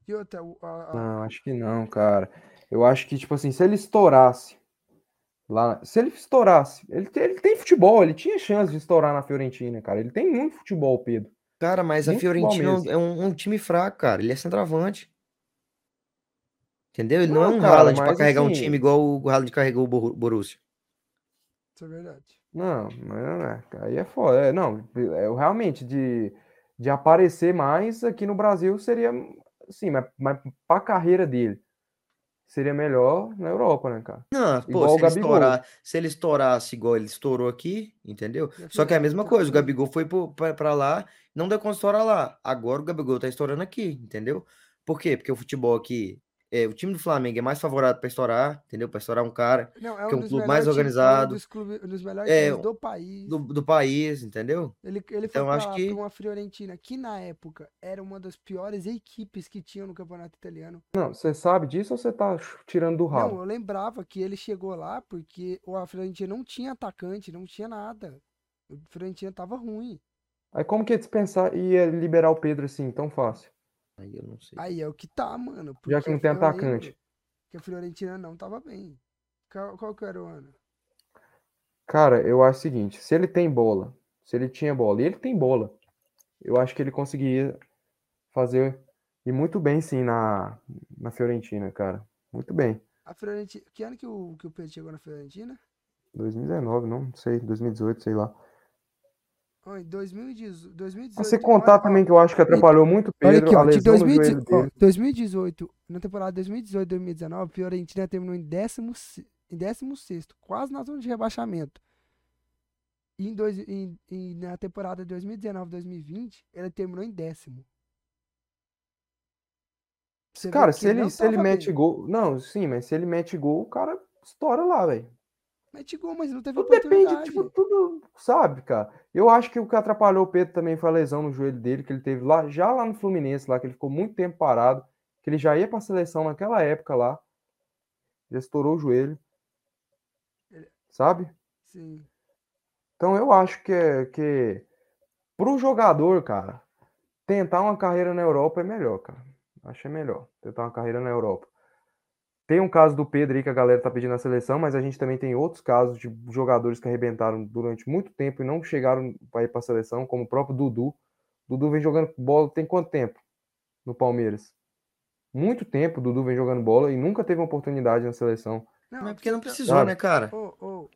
E outra, a- a- Não, acho que não, cara. Eu acho que, tipo assim, se ele estourasse lá. Se ele estourasse, ele, ele tem futebol, ele tinha chance de estourar na Fiorentina, cara. Ele tem muito futebol, Pedro. Cara, mas a Muito Fiorentina é um- é um, um time fraco, cara. Ele é centroavante. Entendeu? Ele não, é Não, um cara, Haaland pra carregar um assim- time igual o Haaland carregou o Bor- Borussia. isso é verdade. Não, mas não é. Aí é foda. É, não, é, realmente, de, de aparecer mais aqui no Brasil seria, assim, mas, mas pra carreira dele. Seria melhor na Europa, né, cara? Não, pô, Igual se ele, estourar, se ele estourasse igual ele estourou aqui, entendeu? Só que é a mesma coisa, o. Gabigol foi pra lá, não deu conta de estourar lá. Agora o Gabigol tá estourando aqui, entendeu? Por quê? Porque o futebol aqui, é, o time do Flamengo é mais favorável pra estourar, entendeu? Pra estourar um cara Não, é que é um um dos clube mais é um organizado. dos, clube, um dos melhores É, times do país. do, do país, entendeu? Ele, ele foi Então, pra, acho que- uma Fiorentina que na época era uma das piores equipes que tinham no campeonato italiano. Não, você sabe disso ou você tá tirando do Não, rabo? eu lembrava que ele chegou lá porque o a Fiorentina não tinha atacante, não tinha nada. O Fiorentina tava ruim. Aí como que ia dispensar e ia liberar o Pedro assim, tão fácil? Aí eu não sei. Aí é o que tá, mano. Já que não tem atacante. Que a Fiorentina não tava bem. Qual, qual que era o ano? Cara, eu acho o seguinte, se ele tem bola, se ele tinha bola, e ele tem bola, eu acho que ele conseguiria fazer e muito bem sim na, na Fiorentina, cara. Muito bem. A Fiorentina. Que ano que o, que o Pedro chegou na Fiorentina? 2019, não sei, 2018, sei lá. Em 2018. 2018 Se você contar olha, também que eu acho que atrapalhou muito o Olha Pedro, aqui, a ó, de lesão no 2018, joelho ó, dele. 2018, na temporada 2018 2019, Fiorentina terminou em 16, em 16 quase na zona de rebaixamento. E, em dois, em- e na temporada 2019-2020, ele terminou em décimo. Você Cara, se ele, se ele mete bem. gol. Não, sim, mas se ele mete gol, o cara estoura lá, velho. Mete gol, mas não teve Tudo depende, oportunidade. tipo, tudo, sabe, cara? Eu acho que o que atrapalhou o Pedro também foi a lesão no joelho dele, que ele teve lá, já lá no Fluminense, lá, que ele ficou muito tempo parado, que ele já ia pra seleção naquela época lá, já estourou o joelho, sabe? Sim. Então eu acho que, é- que pro jogador, cara, tentar uma carreira na Europa é melhor, cara. Acho que é melhor tentar uma carreira na Europa. Tem um caso do Pedro aí que a galera tá pedindo na seleção, mas a gente também tem outros casos de jogadores que arrebentaram durante muito tempo e não chegaram para ir para a seleção, como o próprio Dudu. Dudu vem jogando bola tem quanto tempo no Palmeiras? Muito tempo o Dudu vem jogando bola e nunca teve uma oportunidade na seleção. Não, Mas é porque não precisou, Sabe? né, cara? Ô,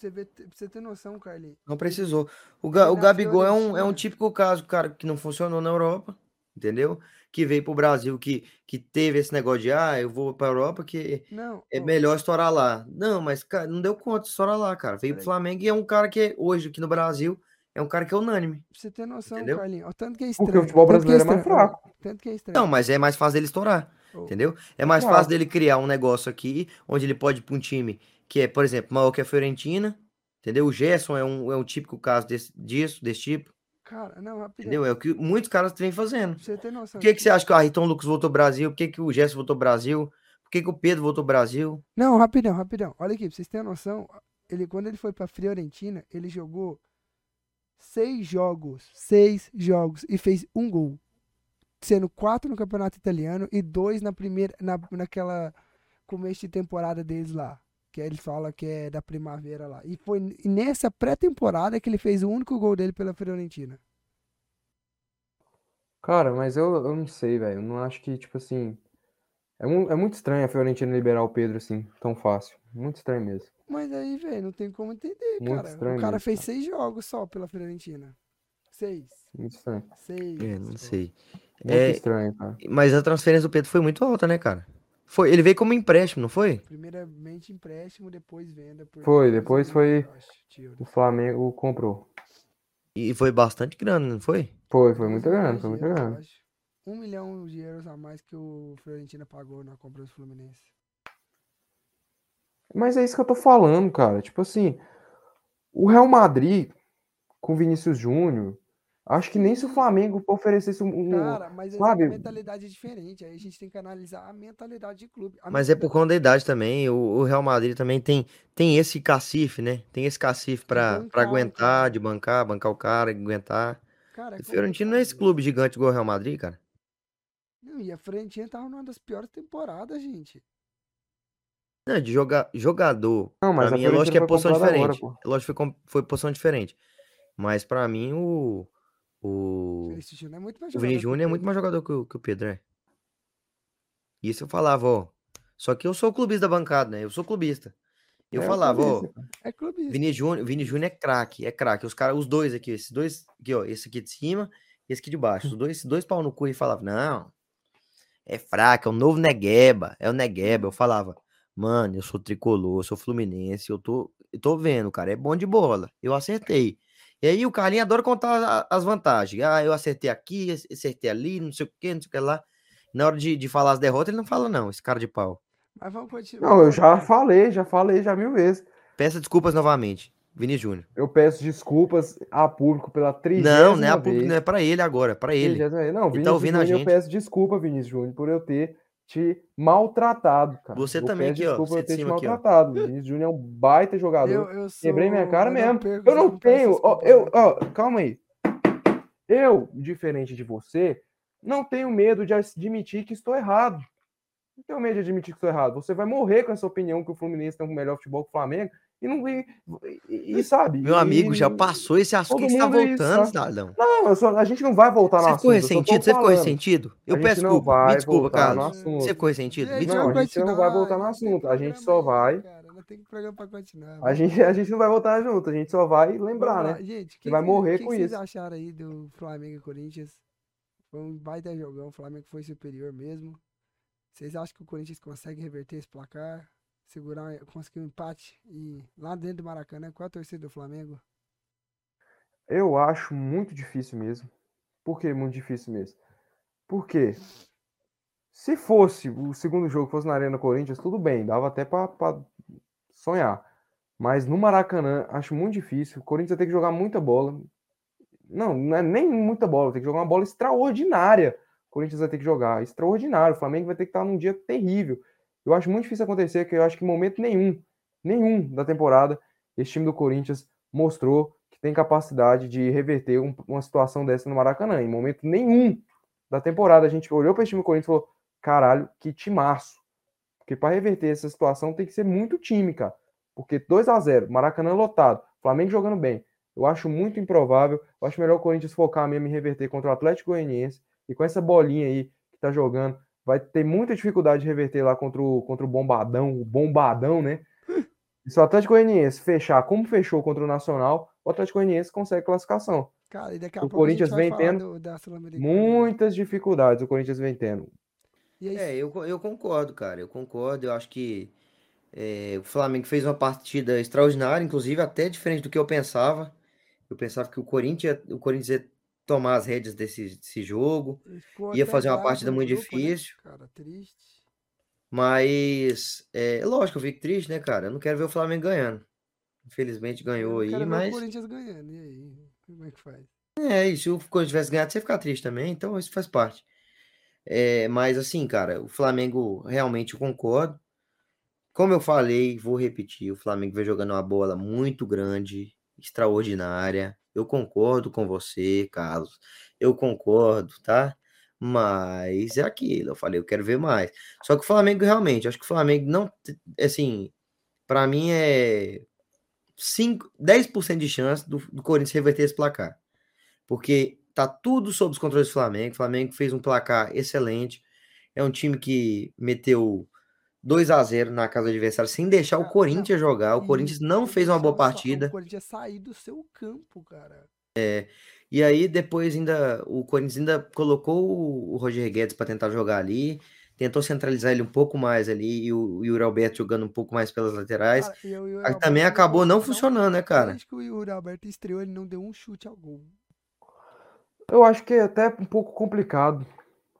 pra você, pra você ter noção, Carlinhos. Não precisou. O, Ga- o Gabigol é um, é um típico caso, cara, que não funcionou na Europa, entendeu? Que veio pro Brasil, que, que teve esse negócio de, ah, eu vou pra Europa que Não, é ô, melhor estourar lá. Não, mas, cara, não deu conta de estourar lá, cara. Veio pro Peraí. Flamengo e é um cara que é- hoje aqui no Brasil é um cara que é unânime. pra você ter noção, Entendeu? Carlinhos. Ó, tanto que é estranho. Porque o futebol que brasileiro é mais estranho, ó, fraco. Tanto que é estranho. Não, mas é mais fácil dele estourar, Ô, entendeu? É mais Claro. fácil dele criar um negócio aqui, onde ele pode ir pra um time que é, por exemplo, maior que a Fiorentina, entendeu? O Gerson é um, é um típico caso desse, disso, desse tipo, Cara, não, rapidinho. entendeu? É o que muitos caras vêm fazendo. Você ter noção. Por que, que você acha que o Ayrton Lucas voltou ao Brasil? Por que, que o Gerson voltou ao Brasil? Por que, que o Pedro voltou ao Brasil? Não, rapidão, rapidão. Olha aqui, pra vocês terem noção, ele, quando ele foi pra Fiorentina, ele jogou seis jogos, seis jogos e fez um gol. Sendo quatro no campeonato italiano e dois na primeira, na, naquela começo de temporada deles lá. Que ele fala que é da primavera lá. E foi nessa pré-temporada que ele fez o único gol dele pela Fiorentina. Cara, mas eu, eu não sei, velho. Eu não acho que, tipo assim. É, mu- é muito estranho a Fiorentina liberar o Pedro assim, tão fácil. Muito estranho mesmo. Mas aí, velho, não tem como entender, Muito cara. estranho o cara mesmo, fez cara. seis jogos só pela Fiorentina. Seis. Muito estranho. Seis. É, não sei. Muito É, estranho, cara. mas a transferência do Pedro foi muito alta, né, cara? Foi, ele veio como empréstimo, não foi? Primeiramente empréstimo, depois venda. Por Foi, 12 depois foi- euros. O Flamengo comprou. E foi bastante grana, não foi? Foi, foi 12 muita grana, foi muita eu grana. Um milhão de euros a mais que o Fiorentina pagou na compra do Fluminense. Mas é isso que eu tô falando, cara. Tipo assim, o Real Madrid com Vinícius Júnior, acho que nem se o Flamengo oferecesse um, Cara, mas essa sabe? mentalidade é diferente. Aí a gente tem que analisar a mentalidade de clube. A Mas é por conta da idade também. O, o Real Madrid também tem, tem esse cacife, né? Tem esse cacife pra, bancar pra o aguentar, cara. de bancar, bancar o cara, aguentar. Cara, é O Fiorentino não é esse clube gigante igual o Real Madrid, cara. Não, e a Fiorentina tava numa das piores temporadas, gente. Não, de jogar, jogador. Não, mas pra a mim é lógico que é posição agora, diferente. pô. É lógico que foi, foi posição diferente. Mas pra mim o. O, Vinícius Júnior é muito mais o Vini jogador que Júnior é muito mais jogador que o, que o Pedro, é. Isso eu falava, ó. Só que eu sou clubista da bancada, né? Eu sou clubista. Eu É, falava, ó. clubista, cara. É clubista. Vini Júnior, Vini Júnior é craque, é craque. Os caras, os dois aqui, esses dois, aqui, ó, esse aqui de cima e esse aqui de baixo. Os dois, dois pau no cu e falava, não, é fraco, é o novo Negueba, é o Negueba. Eu falava, mano, eu sou tricolor, eu sou fluminense, eu tô, eu tô vendo, cara, é bom de bola. Eu acertei. E aí o Carlinhos adora contar a- as vantagens. Ah, eu acertei aqui, ac- acertei ali, não sei o que, não sei o que lá. Na hora de, de falar as derrotas, ele não fala, não, esse cara de pau. Mas vamos continuar. Não, eu já falei, já falei já mil vezes. Peça desculpas novamente, Vini Júnior. Eu peço desculpas a público pela Não, trigésima não é, a vez. público, não é pra ele agora, é pra ele. Não, Ele tá Vinícius ouvindo a Júnior, eu gente. peço desculpa, Vinícius Júnior, por eu ter te maltratado, cara. Você eu também peço aqui, ó, desculpa por você eu ter te cima aqui, ó. maltratado. O Vinícius Júnior é um baita jogador. Eu, eu sou, Quebrei minha cara eu mesmo. Eu não tenho. Ó, desculpa, eu, ó, calma aí. Eu, diferente de você, não tenho medo de admitir que estou errado. Não tenho medo de admitir que estou errado. Você vai morrer com essa opinião que o Fluminense tem um melhor futebol que o Flamengo e não e, e- e sabe? Meu amigo, e- já passou esse assunto. que tá é isso, voltando, tá? cidadão? Não, só- a gente não vai voltar no Você assunto. ficou tô ressentido? Você ficou ressentido? Eu A peço desculpa. Me desculpa, no Carlos. assunto. Você ficou ressentido? Me Gente, Não, desculpa. a gente não vai voltar no assunto, a gente só vai- Cara, não tem programa pra continuar. A gente, a gente não vai voltar junto, a gente só vai lembrar, né? Gente, vai morrer que com que isso. vocês acharam aí do Flamengo e Corinthians? Foi um baita jogão, o Flamengo foi superior mesmo. Vocês acham que o Corinthians consegue reverter esse placar? Segurar, conseguir um empate? E lá dentro do Maracanã, qual a torcida do Flamengo? Eu acho muito difícil mesmo. Por que muito difícil mesmo? Porque se fosse o segundo jogo fosse na Arena Corinthians, tudo bem, dava até pra sonhar. Mas no Maracanã, acho muito difícil. O Corinthians ter que jogar muita bola. Não, não é nem muita bola, tem que jogar uma bola extraordinária. Corinthians vai ter que jogar extraordinário. O Flamengo vai ter que estar num dia terrível. Eu acho muito difícil acontecer, porque eu acho que em momento nenhum, nenhum da temporada, esse time do Corinthians mostrou que tem capacidade de reverter um- uma situação dessa no Maracanã. Em momento nenhum da temporada, a gente olhou para esse time do Corinthians e falou: caralho, que timaço. Porque para reverter essa situação tem que ser muito time, cara. Porque 2 a 0 Maracanã lotado, Flamengo jogando bem. Eu acho muito improvável. Eu acho melhor o Corinthians focar mesmo em reverter contra o Atlético Goianiense. E com essa bolinha aí que tá jogando, vai ter muita dificuldade de reverter lá contra o, contra o Bombadão, o Bombadão, né? E se o Atlético Goianiense fechar como fechou contra o Nacional, o Atlético Goianiense consegue classificação. Cara, e daqui a O pouco Corinthians a gente vem tendo do. Muitas dificuldades o Corinthians vem tendo. E aí, É, eu, eu concordo, cara. Eu concordo. Eu acho que é, o Flamengo fez uma partida extraordinária, inclusive até diferente do que eu pensava. Eu pensava que o Corinthians, o Corinthians ia tomar as rédeas desse, desse jogo, ia fazer uma partida muito grupo, né? difícil. Cara, triste. Mas é lógico, eu fico triste, né, cara? Eu não quero ver o Flamengo ganhando. Infelizmente Eu ganhou aí, quero ver o mas Corinthians ganhando. E aí? Como é que faz? é, e se o Corinthians tivesse ganhado, você ia ficar triste também, então isso faz parte. É, mas assim, cara, o Flamengo realmente eu concordo. Como eu falei, vou repetir, o Flamengo vem jogando uma bola muito grande, extraordinária. Eu concordo com você, Carlos. Eu concordo, tá? Mas é aquilo, eu falei, eu quero ver mais. Só que o Flamengo realmente, acho que o Flamengo não, assim, pra mim é 5, 10% de chance do, do Corinthians reverter esse placar. Porque tá tudo sob os controles do Flamengo. O Flamengo fez um placar excelente. É um time que meteu 2 a 0 na casa do adversário sem deixar o Cara, Corinthians jogar. O Corinthians não fez uma boa partida. O Corinthians sair do seu campo, cara. E aí depois ainda o Corinthians ainda colocou o- Roger Guedes para tentar jogar ali, tentou centralizar ele um pouco mais ali e o, o Yuri Alberto jogando um pouco mais pelas laterais. Cara, e o Yuri Aí também acabou não funcionando, né, cara? Desde que o Yuri Alberto estreou, ele não deu um chute ao gol. Eu acho que é até um pouco complicado.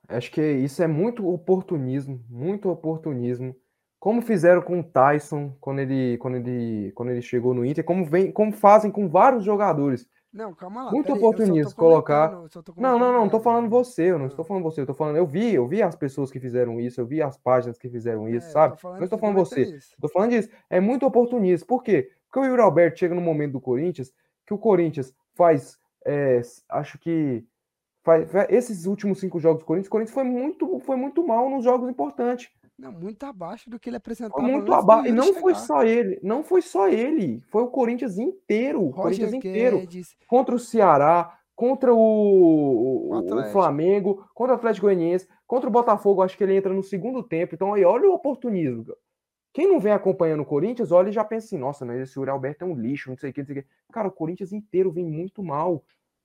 Acho que isso é muito oportunismo, muito oportunismo. Como fizeram com o Tyson quando ele, quando ele, quando ele chegou no Inter, como vem, como fazem com vários jogadores. Não, calma lá. Muito oportunismo colocar- Não, não, não, tô nada, falando você, eu não Ah. estou falando você, eu tô falando, eu vi, eu vi as pessoas que fizeram isso, eu vi as páginas que fizeram isso, É, sabe? Não estou falando comentando você. Tô falando disso. É muito oportunismo. Por quê? Porque o Yuri Alberto chega no momento do Corinthians que o Corinthians faz. é, acho que. Faz, esses últimos cinco jogos do Corinthians, o Corinthians foi muito, foi muito mal nos jogos importantes. Não, muito abaixo do que ele apresentava Foi muito abaixo. E não foi chegar. só ele. Não foi só ele. Foi o Corinthians inteiro. O Corinthians inteiro. Guedes, Contra o Ceará, contra o, o- O. Flamengo, contra o Atlético Goianiense, contra o Botafogo. Acho que ele entra no segundo tempo. Então, aí, olha o oportunismo. Quem não vem acompanhando o Corinthians, olha e já pensa assim: nossa, mas esse Yuri Alberto é um lixo, não sei o que, não sei o que. Cara, o Corinthians inteiro vem muito mal.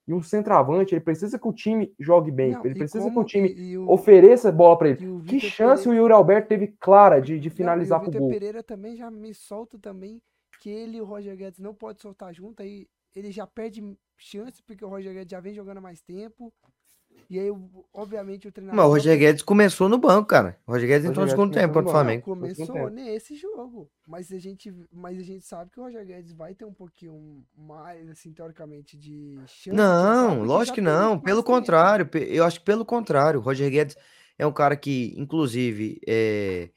E um centroavante, ele precisa que o time jogue bem. não, ele precisa que como- o time o- ofereça bola pra ele. o Que chance Pereira- o Yuri Alberto teve clara de, de Não, finalizar e o gol. Pereira também já me solta também que ele e o Roger Guedes não pode soltar junto, aí ele já perde chance porque o Roger Guedes já vem jogando há mais tempo. E aí, obviamente, o treinador. Mas o Roger Guedes começou no banco, cara. O Roger Guedes entrou no segundo tempo contra o Flamengo. começou nesse jogo. Mas a, gente, mas a gente sabe que o Roger Guedes vai ter um pouquinho mais, assim, teoricamente, de chance. Não, lógico que não. Pelo tempo. contrário, eu acho que pelo contrário. O Roger Guedes é um cara que, inclusive, é,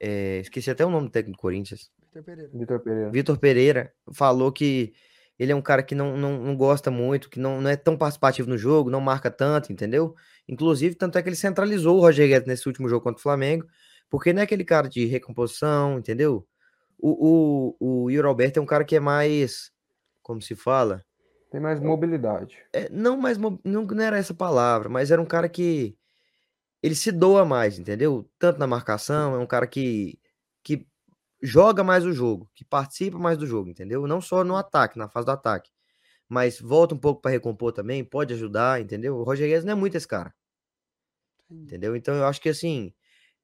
é, esqueci até o nome do técnico do Corinthians. Vitor Pereira. Vitor Pereira. Vitor Pereira falou que ele é um cara que não, não, não gosta muito, que não, não é tão participativo no jogo, não marca tanto, entendeu? Inclusive, tanto é que ele centralizou o Roger Guedes nesse último jogo contra o Flamengo, porque não é aquele cara de recomposição, entendeu? O, o, o Yuri Alberto é um cara que é mais, como se fala? Tem mais mobilidade. É, não mais, não, não era essa palavra, mas era um cara que ele se doa mais, entendeu? Tanto na marcação, é um cara que, que joga mais o jogo, que participa mais do jogo, entendeu? Não só no ataque, na fase do ataque, mas volta um pouco para recompor também, pode ajudar, entendeu? O Roger Guedes não é muito esse cara, entendeu? Então eu acho que assim,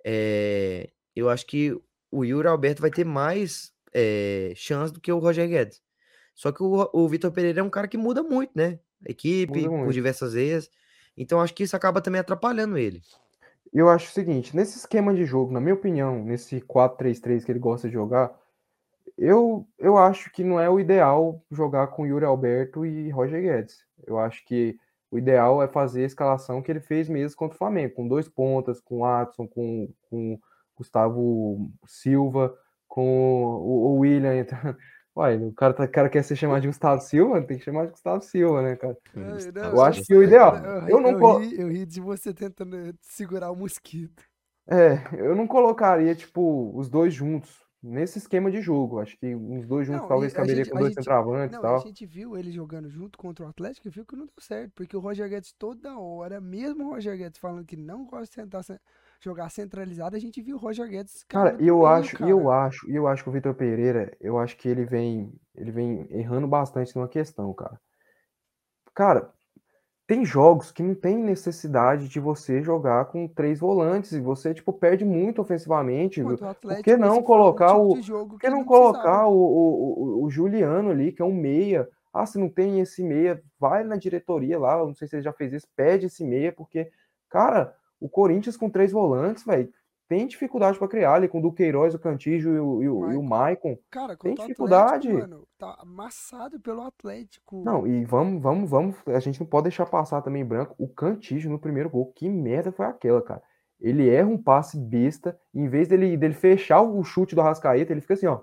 é, eu acho que o Yuri Alberto vai ter mais é, chance do que o Roger Guedes. Só que o, o Vitor Pereira é um cara que muda muito, né? A equipe, Muda por muito. diversas vezes. Então acho que isso acaba também atrapalhando ele. Eu acho o seguinte, nesse esquema de jogo, na minha opinião, nesse 4-3-3 que ele gosta de jogar, eu, eu acho que não é o ideal jogar com Yuri Alberto e Roger Guedes. Eu acho que o ideal é fazer a escalação que ele fez mesmo contra o Flamengo, com dois pontas, com o Adson, com, com Gustavo Silva, com o, o William entrando. Uai, o cara, tá- o cara quer ser chamado de Gustavo Silva, tem que chamar de Gustavo Silva, né, cara? Ai, Eu acho que o ideal- Eu, eu não eu, colo- ri, eu ri de você tentando segurar o mosquito. É, eu não colocaria, tipo, os dois juntos nesse esquema de jogo. Acho que uns dois juntos Não, talvez a caberia gente, com dois gente, centroavantes e não, a tal. gente viu ele jogando junto contra o Atlético e viu que não deu certo, porque o Roger Guedes toda hora, mesmo o Roger Guedes falando que não gosta de tentar ce- jogar centralizado, a gente viu o Roger Guedes Cara, eu meio, acho, e eu cara. acho, eu acho que o Vitor Pereira, eu acho que ele vem, ele vem errando bastante numa questão, cara. Cara, tem jogos que não tem necessidade de você jogar com três volantes e você, tipo, perde muito ofensivamente. viu? Contra o Por que Atlético, não colocar tipo o, por que não não colocar o, o, o, Juliano ali, que é um meia? Ah, se não tem esse meia, vai na diretoria lá, não sei se ele já fez isso, pede esse meia, porque, cara, o Corinthians com três volantes, velho, tem dificuldade para criar ali com o Duqueiroz, o Cantígio e o, e o, e o Maicon. Maicon. Cara, Tem dificuldade. Atlético, mano, tá amassado pelo Atlético. Não, e vamos, vamos, vamos. A gente não pode deixar passar também em branco o Cantígio no primeiro gol. Que merda foi aquela, cara? Ele erra um passe besta, e em vez dele, dele fechar o chute do Arrascaeta, ele fica assim, ó,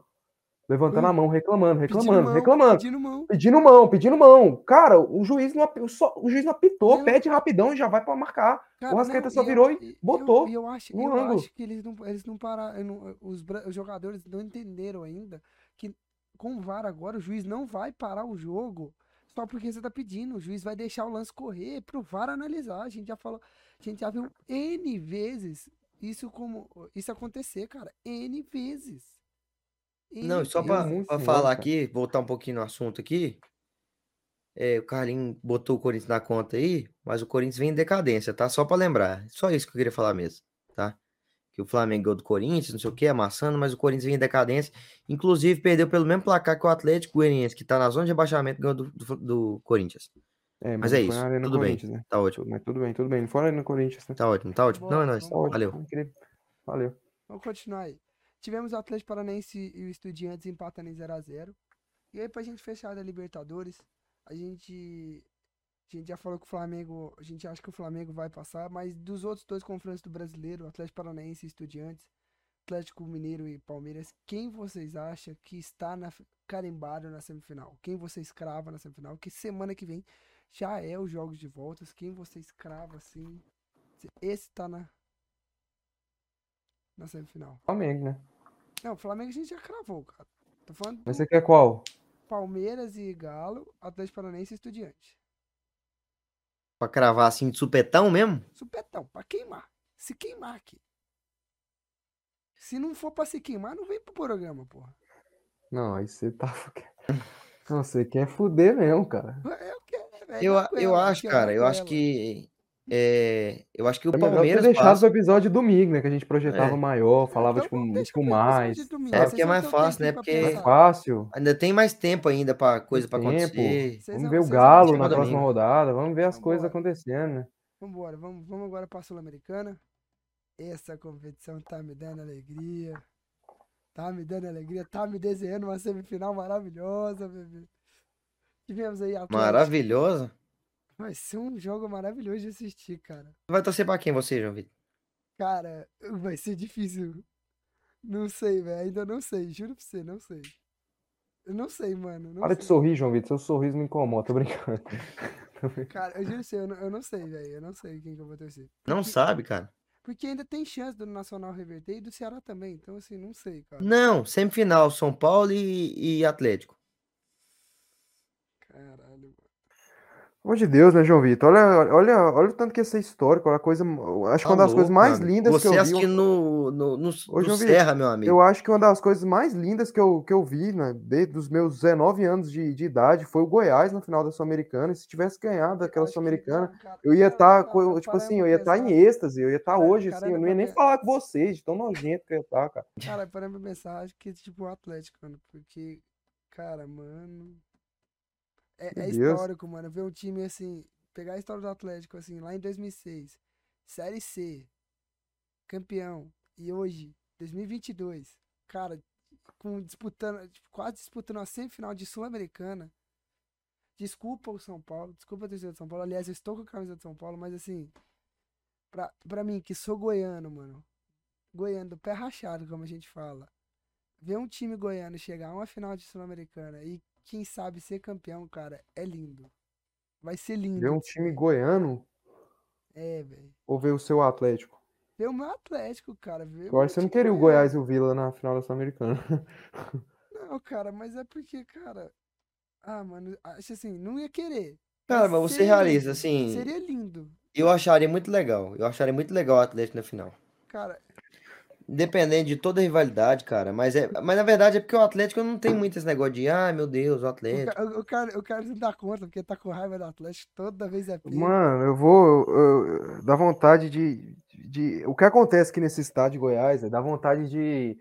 levantando a mão, reclamando, Pedindo reclamando, mão, reclamando, pedindo mão. pedindo mão, pedindo mão. Cara, o juiz não, api- só, o juiz não apitou, Não. pede rapidão e já vai pra marcar. Cara, o Arrascaeta não, só e eu- virou e eu- botou E eu, acho, eu ângulo. acho que eles não, eles não pararam. eu os, os jogadores não entenderam ainda que com o VAR agora o juiz não vai parar o jogo só porque você tá pedindo. O juiz vai deixar o lance correr pro VAR analisar. A gente já falou, a gente já viu N vezes isso como isso acontecer, cara. N vezes. Não, e só muito pra senhora, falar cara. aqui, voltar um pouquinho no assunto aqui. É, o Carlinhos botou o Corinthians na conta aí, mas o Corinthians vem em decadência, tá? Só pra lembrar. Só isso que eu queria falar mesmo, tá? Que o Flamengo ganhou do Corinthians, não sei o que, amassando, mas o Corinthians vem em decadência. Inclusive, perdeu pelo mesmo placar que o Atlético Goianiense, que tá na zona de rebaixamento, ganhou do, do, do Corinthians. É, Mas não é isso. Tudo bem. Né? Tá ótimo. Mas tudo bem, tudo bem. Não na Arena Corinthians, né? Tá ótimo, tá ótimo. Não, é nóis. Tá Valeu. incrível. Valeu. Vamos continuar aí. Tivemos o Atlético Paranaense e o Estudiantes empatando em 0x0. E aí, pra gente fechar da Libertadores, a gente. A gente já falou que o Flamengo. A gente acha que o Flamengo vai passar, mas dos outros dois confrontos do brasileiro, Atlético Paranaense e Estudiantes, Atlético Mineiro e Palmeiras, quem vocês acham que está na, carimbado na semifinal? Quem vocês crava na semifinal? Que semana que vem já é os jogos de voltas. Quem vocês crava assim? Esse tá na. Na semifinal. Flamengo, né? Não, o Flamengo a gente já cravou, cara. Tô falando do Mas você quer qual? Palmeiras e Galo, Atlético Paranaense e Estudiante. Pra cravar assim de supetão mesmo? Supetão, pra queimar. Se queimar aqui. Se não for pra se queimar, não vem pro programa, porra. Não, aí você tá. Não, você quer fuder mesmo, cara. É o que é, velho. Eu, na eu goela, acho, cara, eu acho que. É, eu acho que o É ter Palmeiras deixado passa. o episódio domingo, né? Que a gente projetava É. maior, falava, Então tipo, vamos deixar pra episódio mais. domingo, É, porque é mais um fácil, né? Porque- Mais fácil. Ainda tem mais tempo ainda pra coisa pra tempo. acontecer. Vocês Vamos vão- ver o Galo deixar na próxima domingo. rodada. Vamos ver as coisas Vambora. acontecendo, né? Vambora, vamos, vamos agora pra Sul-Americana. Essa competição tá me dando alegria. Tá me dando alegria, tá me desenhando uma semifinal maravilhosa, bebê. Tivemos aí Atlético. Maravilhosa. Vai ser um jogo maravilhoso de assistir, cara. Vai torcer pra quem você, João Vitor? Cara, vai ser difícil. Não sei, velho. Ainda não sei. Juro pra você, não sei. Eu não sei, mano. Não Para de sei. sorrir, João Vitor. Seu sorriso me incomoda, tô brincando. Cara, eu juro pra você, eu não, eu não sei, velho. Eu não sei quem que eu vou torcer. Não Porque- sabe, cara. Porque ainda tem chance do Nacional reverter e do Ceará também. Então, assim, não sei, cara. Não, semifinal, São Paulo e, e Atlético. Caralho, mano. Pelo amor de Deus, né, João Vitor? Olha, olha, olha o tanto que ia ser histórico. A coisa, acho que Tá uma das coisas louco, mais meu amigo. lindas que Você eu vi. assistindo no, no, no, Ô, no Serra, meu amigo. Eu acho que uma das coisas mais lindas que eu, que eu vi, né, desde os meus 19 anos de, de idade, foi o Goiás na final da Sul-Americana. E se tivesse ganhado aquela que, Sul-Americana, cara, eu ia estar, cara, tipo assim, eu ia estar em pensar- êxtase, eu ia estar Cara, hoje, cara, assim, eu não ia nem falar com vocês, de tão nojento que eu ia estar, cara. Cara, parando pra pensar, acho que tipo o Atlético, mano. Porque, cara, mano. É, é histórico, mano. Ver um time assim. Pegar a história do Atlético, assim, lá em 2006. Série C. Campeão. E hoje, 2022. Cara, com, disputando, tipo, quase disputando a semifinal de Sul-Americana. Desculpa o São Paulo, desculpa a torcida de São Paulo. Aliás, eu estou com a camisa de São Paulo, mas assim. Pra, pra mim, que sou goiano, mano. Goiano do pé rachado, como a gente fala. Ver um time goiano chegar a uma final de Sul-Americana e quem sabe ser campeão, cara, é lindo. Vai ser lindo. Ver um time goiano É, velho. ou ver o seu Atlético? ver o meu Atlético, cara. Ver Eu acho que você não queria o Goiás e o Vila na final da Sul-Americana. Não, cara, mas é porque, cara. Ah, mano, acho assim, não ia querer. Cara, mas você seria realiza, assim, Seria lindo. eu acharia muito legal. Eu acharia muito legal o Atlético na final. Cara, Independente de toda a rivalidade, cara. Mas, é, mas na verdade é porque o Atlético não tem muito esse negócio de, ai meu Deus, o o, Atlético. ca- o, o cara, o cara não dá conta, porque tá com raiva do Atlético, toda vez é pico. Mano, eu vou. eu- eu- dá vontade de, de. O que acontece aqui nesse estádio de Goiás é dá vontade de,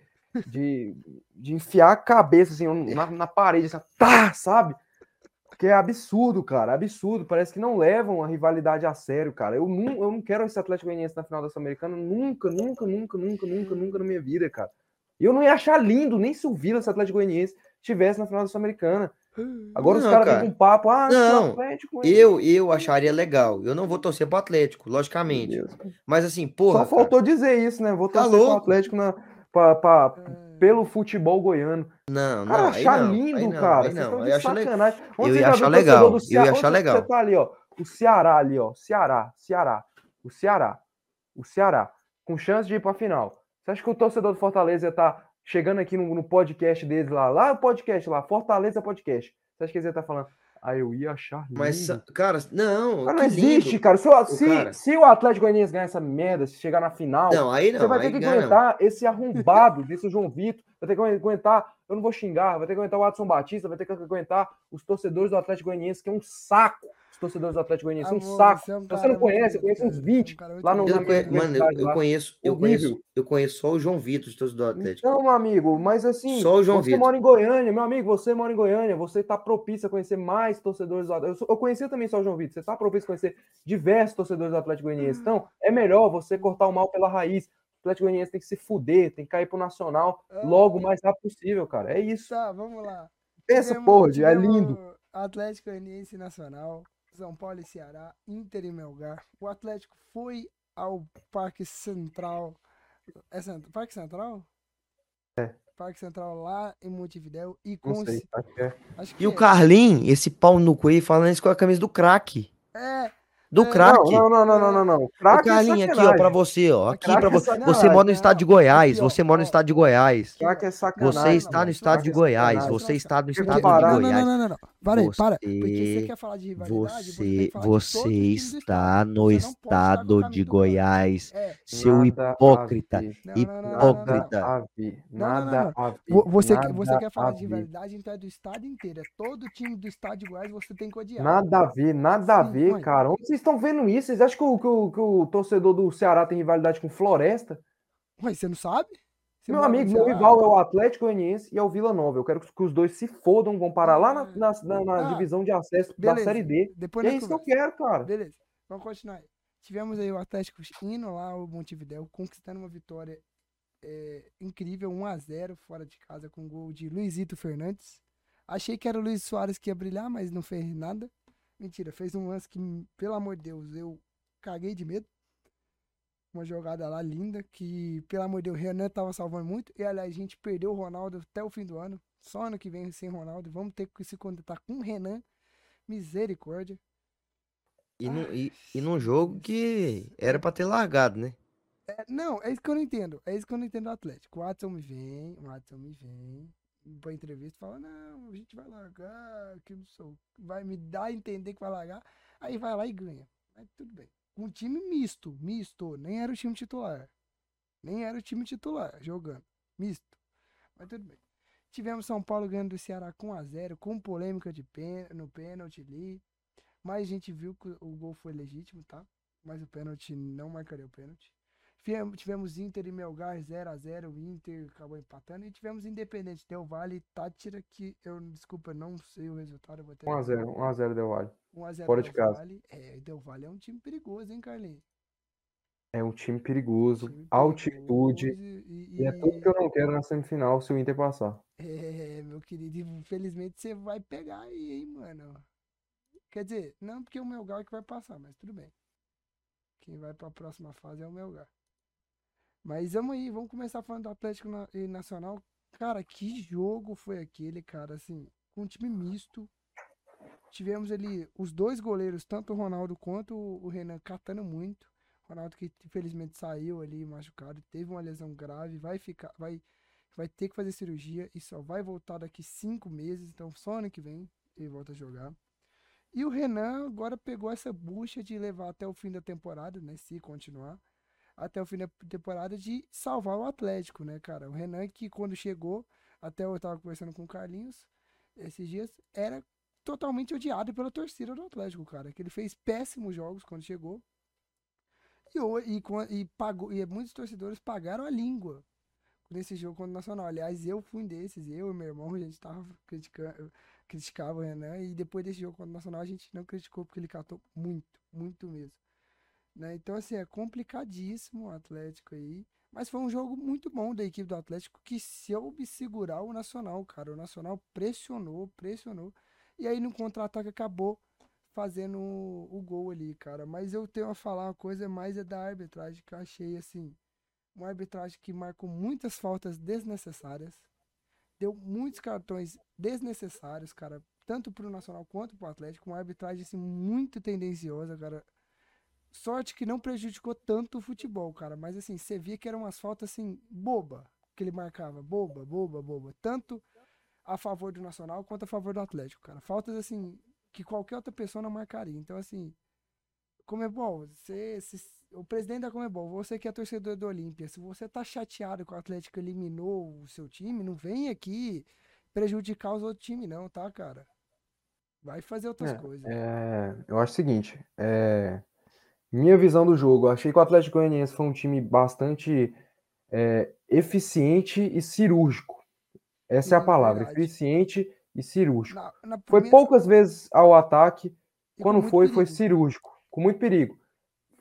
de, de enfiar a cabeça assim, na, na parede, assim, tá, sabe? Porque é absurdo, cara, absurdo. Parece que não levam a rivalidade a sério, cara. Eu não, eu não quero esse Atlético Goianiense na final da Sul-Americana nunca, nunca, nunca, nunca, nunca, nunca na minha vida, cara. E eu não ia achar lindo nem se o Vila, esse Atlético Goianiense, estivesse na final da Sul-Americana. Agora os Não, caras cara. com papo, ah, Não, Atlético Eu, eu acharia legal. Eu não vou torcer pro Atlético, logicamente. Mas assim, porra, Só cara, faltou dizer isso, né? Vou Tá torcer pro louco? Atlético na, pra- pra- É, pelo futebol goiano. Não, Cara, não, achar não, lindo, não, cara. aí Vocês não. estão Eu acho le- eu ia achar legal, eu Ceará? ia achar legal. Você tá ali, ó. O Ceará ali, ó. Ceará, Ceará. O Ceará. O Ceará. Com chance de ir pra final. Você acha que o torcedor do Fortaleza ia estar chegando aqui no, no podcast deles lá? Lá o podcast lá, Fortaleza Podcast. Você acha que eles iam estar falando? Ah, eu ia achar lindo. Mas, cara, não, Cara, não lindo. existe, cara. Se, o- se, cara. se o Atlético Goianiense ganhar essa merda, se chegar na final, Não, aí você não, vai aí ter que ganha, não. aguentar esse arrombado desse João Vitor, vai ter que aguentar, eu não vou xingar, vai ter que aguentar o Adson Batista, vai ter que aguentar os torcedores do Atlético Goianiense, que é um saco. Torcedores do Atlético Goianiense, um saco. você é um cara você não conhece, eu conheço uns cara, você é um 20 cara muito lá no-. Eu Mano, eu, eu lá. conheço, eu conheço, eu conheço só o João Vitor, de torcedor do Atlético. Então, meu amigo, mas assim, Só o João você Vitor. mora em Goiânia, meu amigo, você mora em Goiânia, você tá propício a conhecer mais torcedores do Atlético. Eu, eu conhecia também só o João Vitor, você tá propício a conhecer diversos torcedores do Atlético Goianiense. Então, é melhor você cortar o mal pela raiz. O Atlético Goianiense tem que se fuder, tem que cair pro Nacional logo o mais rápido possível, cara. É isso. Tá, vamos lá. Essa Tivemos- porra, de- é lindo. Atlético Goianiense Nacional, São Paulo e Ceará, Inter e Melgar. O Atlético foi ao Parque Central. É Cent- Parque Central? É. Parque Central lá em Montevidéu e com sei. Acho que é. acho que E o é. Carlin, esse pau no cu aí, falando isso com a camisa do craque. É, Do É, craque. Não, não, não, não, não, não. Craque é Carlinhos, aqui, ó, pra você, ó. Aqui Craque pra é você. Você mora no estado de Goiás. aqui, ó, Você mora no estado de Goiás. Craque é sacanagem. Você está no estado de é Goiás. Você está no estado de parar. Não, Goiás. não, não, não. Para aí, para. Porque você Você- quer falar de rivalidade, você, Você, você está no estado de Goiás. É. Seu hipócrita. Hipócrita. Nada a ver. Você, que- você quer falar de rivalidade, então é do estado inteiro. É todo time do estado de Goiás você tem que odiar. Nada a ver, nada a ver, mãe. cara. Onde vocês estão vendo isso? Vocês acham que o, que, o, que o torcedor do Ceará tem rivalidade com Floresta? Ué, você não sabe? Você meu amigo, meu rival é o Atlético Goianiense e é o Vila Nova. Eu quero que os dois se fodam, vão parar lá na, na, na- na Ah, divisão de acesso da beleza. Série D. Depois é isso que eu quero, cara. Beleza, vamos continuar aí. Tivemos aí o Atlético indo lá ao Montevidéu, conquistando uma vitória é, incrível, 1x0 fora de casa, com gol de Luizito Fernandes. Achei que era o Luiz Soares que ia brilhar, mas não fez nada. Mentira, fez um lance que, pelo amor de Deus, eu caguei de medo. Uma jogada lá linda, que, pelo amor de Deus, o Renan tava salvando muito. E, aliás, a gente perdeu o Ronaldo até o fim do ano. Só ano que vem sem Ronaldo. Vamos ter que se contentar com o Renan. Misericórdia. E, num, e, e num jogo que era pra ter largado, né? É, não, é isso que eu não entendo. É isso que eu não entendo do Atlético. O Watson me vem, o Watson me vem pra entrevista e fala, não, a gente vai largar, que não sou. Vai me dar a entender que vai largar. Aí vai lá e ganha. Mas tudo bem. Um time misto, misto. Nem era o time titular. Nem era o time titular jogando. Misto. Mas tudo bem. Tivemos São Paulo ganhando do Ceará com 1x0, com polêmica de pen, no pênalti ali. Mas a gente viu que o gol foi legítimo, tá? Mas o pênalti não marcaria o pênalti. Tivemos- Inter e Melgar 0x0, o Inter acabou empatando. E tivemos Independente, Del Vale e Tátira, que eu, desculpa, não sei o resultado. Eu vou ter 1x0, 1x0 deu Vale. 1x0 fora de Del casa. Valle. É, Del Valle é um time perigoso, hein, Carlinhos? É um time perigoso, Time altitude. perigoso E, E é tudo que eu não quero na semifinal se o Inter passar. É, meu querido, infelizmente você vai pegar aí, hein, mano. Quer dizer, não porque é o Melgar que vai passar, mas tudo bem. Quem vai pra próxima fase é o Melgar. Mas vamos aí, vamos começar falando do Atlético e Nacional. Cara, que jogo foi aquele, cara? Assim, com um time misto. Tivemos ali os dois goleiros, tanto o Ronaldo quanto o o Renan, catando muito. Ronaldo que infelizmente saiu ali machucado, teve uma lesão grave, vai ficar, vai, vai ter que fazer cirurgia e só vai voltar daqui cinco meses, então só ano que vem ele volta a jogar. E o Renan agora pegou essa bucha de levar até o fim da temporada, né? Se continuar, até o fim da temporada de salvar o Atlético, né, cara? O Renan que quando chegou, até eu tava conversando com o Carlinhos esses dias, era totalmente odiado pela torcida do Atlético, cara. Que ele fez péssimos jogos quando chegou. E, e, e, pagou, e muitos torcedores pagaram a língua nesse jogo contra o Nacional. Aliás, eu fui um desses, eu e meu irmão, a gente tava criticando, criticava o Renan. E depois desse jogo contra o Nacional, a gente não criticou porque ele catou muito, muito mesmo. Né? Então, assim, é complicadíssimo o Atlético aí. Mas foi um jogo muito bom da equipe do Atlético que soube segurar o Nacional, cara. O Nacional pressionou, pressionou. E aí no contra-ataque acabou fazendo o, gol ali, cara. Mas eu tenho a falar uma coisa mais é da arbitragem que eu achei assim. Uma arbitragem que marcou muitas faltas desnecessárias. Deu muitos cartões desnecessários, cara. Tanto pro Nacional quanto pro Atlético. Uma arbitragem assim, muito tendenciosa, cara. Sorte que não prejudicou tanto o futebol, cara. Mas assim, você via que eram umas faltas assim, boba. Que ele marcava. Boba, boba, boba. Tanto a favor do Nacional quanto a favor do Atlético, cara. Faltas assim que qualquer outra pessoa não marcaria. Então, assim, Comebol, você, o presidente da Comebol, você que é torcedor do Olímpia, se você tá chateado que o Atlético eliminou o seu time, não vem aqui prejudicar os outros times, não, tá, cara? Vai fazer outras é, coisas. É, eu acho o seguinte, é, minha visão do jogo, achei que o Atlético Goianiense foi um time bastante é, eficiente e cirúrgico. Essa é a palavra, verdade. eficiente e cirúrgico. Na, na primeira... Foi poucas vezes ao ataque, e quando foi, perigo. foi cirúrgico, com muito perigo.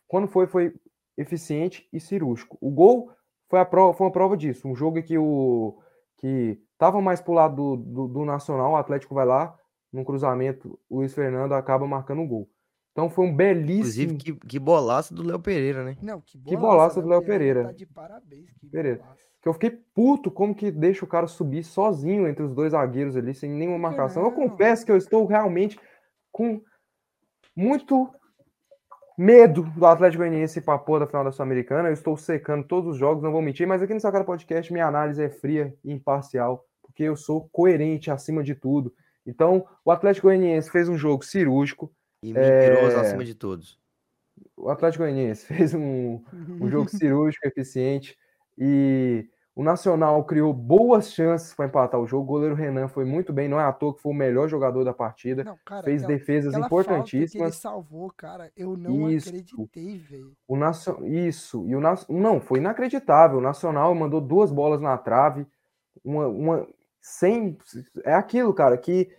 Quando foi, foi eficiente e cirúrgico. O gol foi, a prova, foi uma prova disso. Um jogo que o que estava mais pro lado do, do, do, Nacional, o Atlético vai lá, num cruzamento, o Luiz Fernando acaba marcando um gol. Então foi um belíssimo. Inclusive, que, que bolaço do Léo Pereira, né? Não, que bolaço, que bolaço do Léo Pereira. Tá de parabéns. Que Pereira. Que eu fiquei puto como que deixa o cara subir sozinho entre os dois zagueiros ali, sem nenhuma marcação. Eu confesso que eu estou realmente com muito medo do Atlético Goianiense para a da final da Sul-Americana. Eu estou secando todos os jogos, não vou mentir, mas aqui no Sacada Podcast minha análise é fria e imparcial, porque eu sou coerente acima de tudo. Então, o Atlético Goianiense fez um jogo cirúrgico. E mentiroso é... acima de todos. O Atlético Goianiense fez um, um jogo cirúrgico, eficiente. E o Nacional criou boas chances para empatar o jogo. O goleiro Renan foi muito bem, não é à toa que foi o melhor jogador da partida. Não, cara, fez aquela, defesas aquela importantíssimas. que ele salvou, cara, eu não isso, acreditei, velho. O. Isso, e o Não, foi inacreditável. O Nacional mandou duas bolas na trave, uma, uma sem. É aquilo, cara, que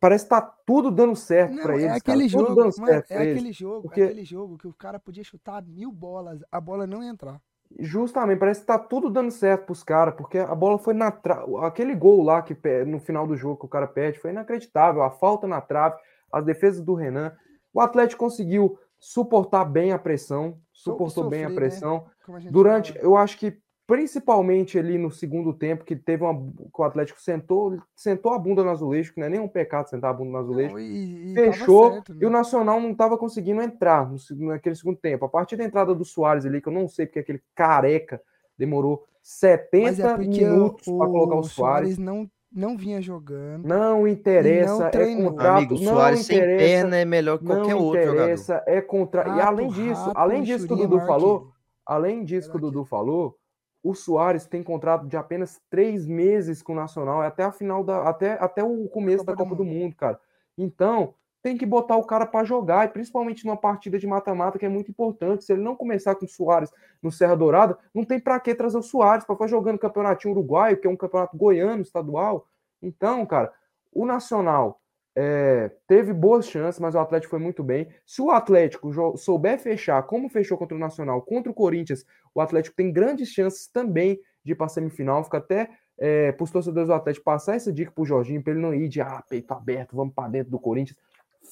parece que tá tudo dando certo para eles. É aquele cara, jogo, mano, é aquele eles, jogo, porque... é aquele jogo que o cara podia chutar mil bolas, a bola não ia entrar. Justamente, parece que tá tudo dando certo pros caras, porque a bola foi na trave. Aquele gol lá que no final do jogo que o cara perde foi inacreditável. A falta na trave, as defesas do Renan. O Atlético conseguiu suportar bem a pressão, suportou Sofrer, bem a né? pressão. Né? A Durante, fala. eu acho que principalmente ali no segundo tempo, que teve uma. que o Atlético sentou, sentou a bunda no azulejo, que não é nem um pecado sentar a bunda no azulejo. Não, e, e fechou certo, né? e o Nacional não estava conseguindo entrar no, naquele segundo tempo. A partir da entrada do Soares ali, que eu não sei porque aquele careca demorou 70 é minutos para colocar o Soares. Soares não não vinha jogando. Não interessa, não é contrato. Amigo, o Soares sem perna é melhor que qualquer outro jogador. Não interessa, é contra. e além disso, além disso que o Dudu falou, além disso que o Dudu falou, o Soares tem contrato de apenas três meses com o Nacional, é até a final da. até, até o começo Copa da Copa do mundo. do mundo, cara. Então, tem que botar o cara para jogar, e principalmente numa partida de mata-mata, que é muito importante. Se ele não começar com o Soares no Serra Dourada, não tem para que trazer o Soares para ficar jogando campeonatinho uruguaio, que é um campeonato goiano, estadual. Então, cara, o Nacional é, teve boas chances, mas o Atlético foi muito bem. Se o Atlético souber fechar, como fechou contra o Nacional, contra o Corinthians, o Atlético tem grandes chances também de ir para a semifinal. Fica até é, para os torcedores do Atlético passar essa dica para o Jorginho, para ele não ir de ah, peito aberto, vamos para dentro do Corinthians.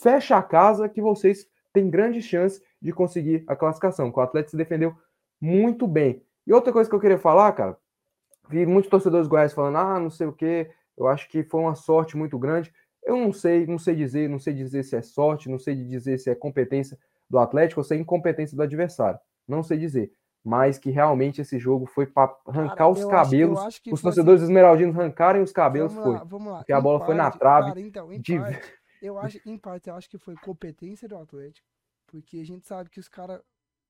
Fecha a casa que vocês têm grandes chances de conseguir a classificação. O Atlético se defendeu muito bem. E outra coisa que eu queria falar, cara, vi muitos torcedores Goiás falando, ah, não sei o que, eu acho que foi uma sorte muito grande. Eu não sei, não sei dizer, não sei dizer se é sorte, não sei dizer se é competência do Atlético ou se é incompetência do adversário. não sei dizer. Mas que realmente esse jogo foi para arrancar Cara, os cabelos. acho os foi assim- torcedores esmeraldinos arrancarem os cabelos, vamos foi. lá, vamos lá. Porque a Em bola foi na parte- trave Cara, então, em de- parte, eu acho, em parte, eu acho que foi competência do Atlético, porque a gente sabe que os caras,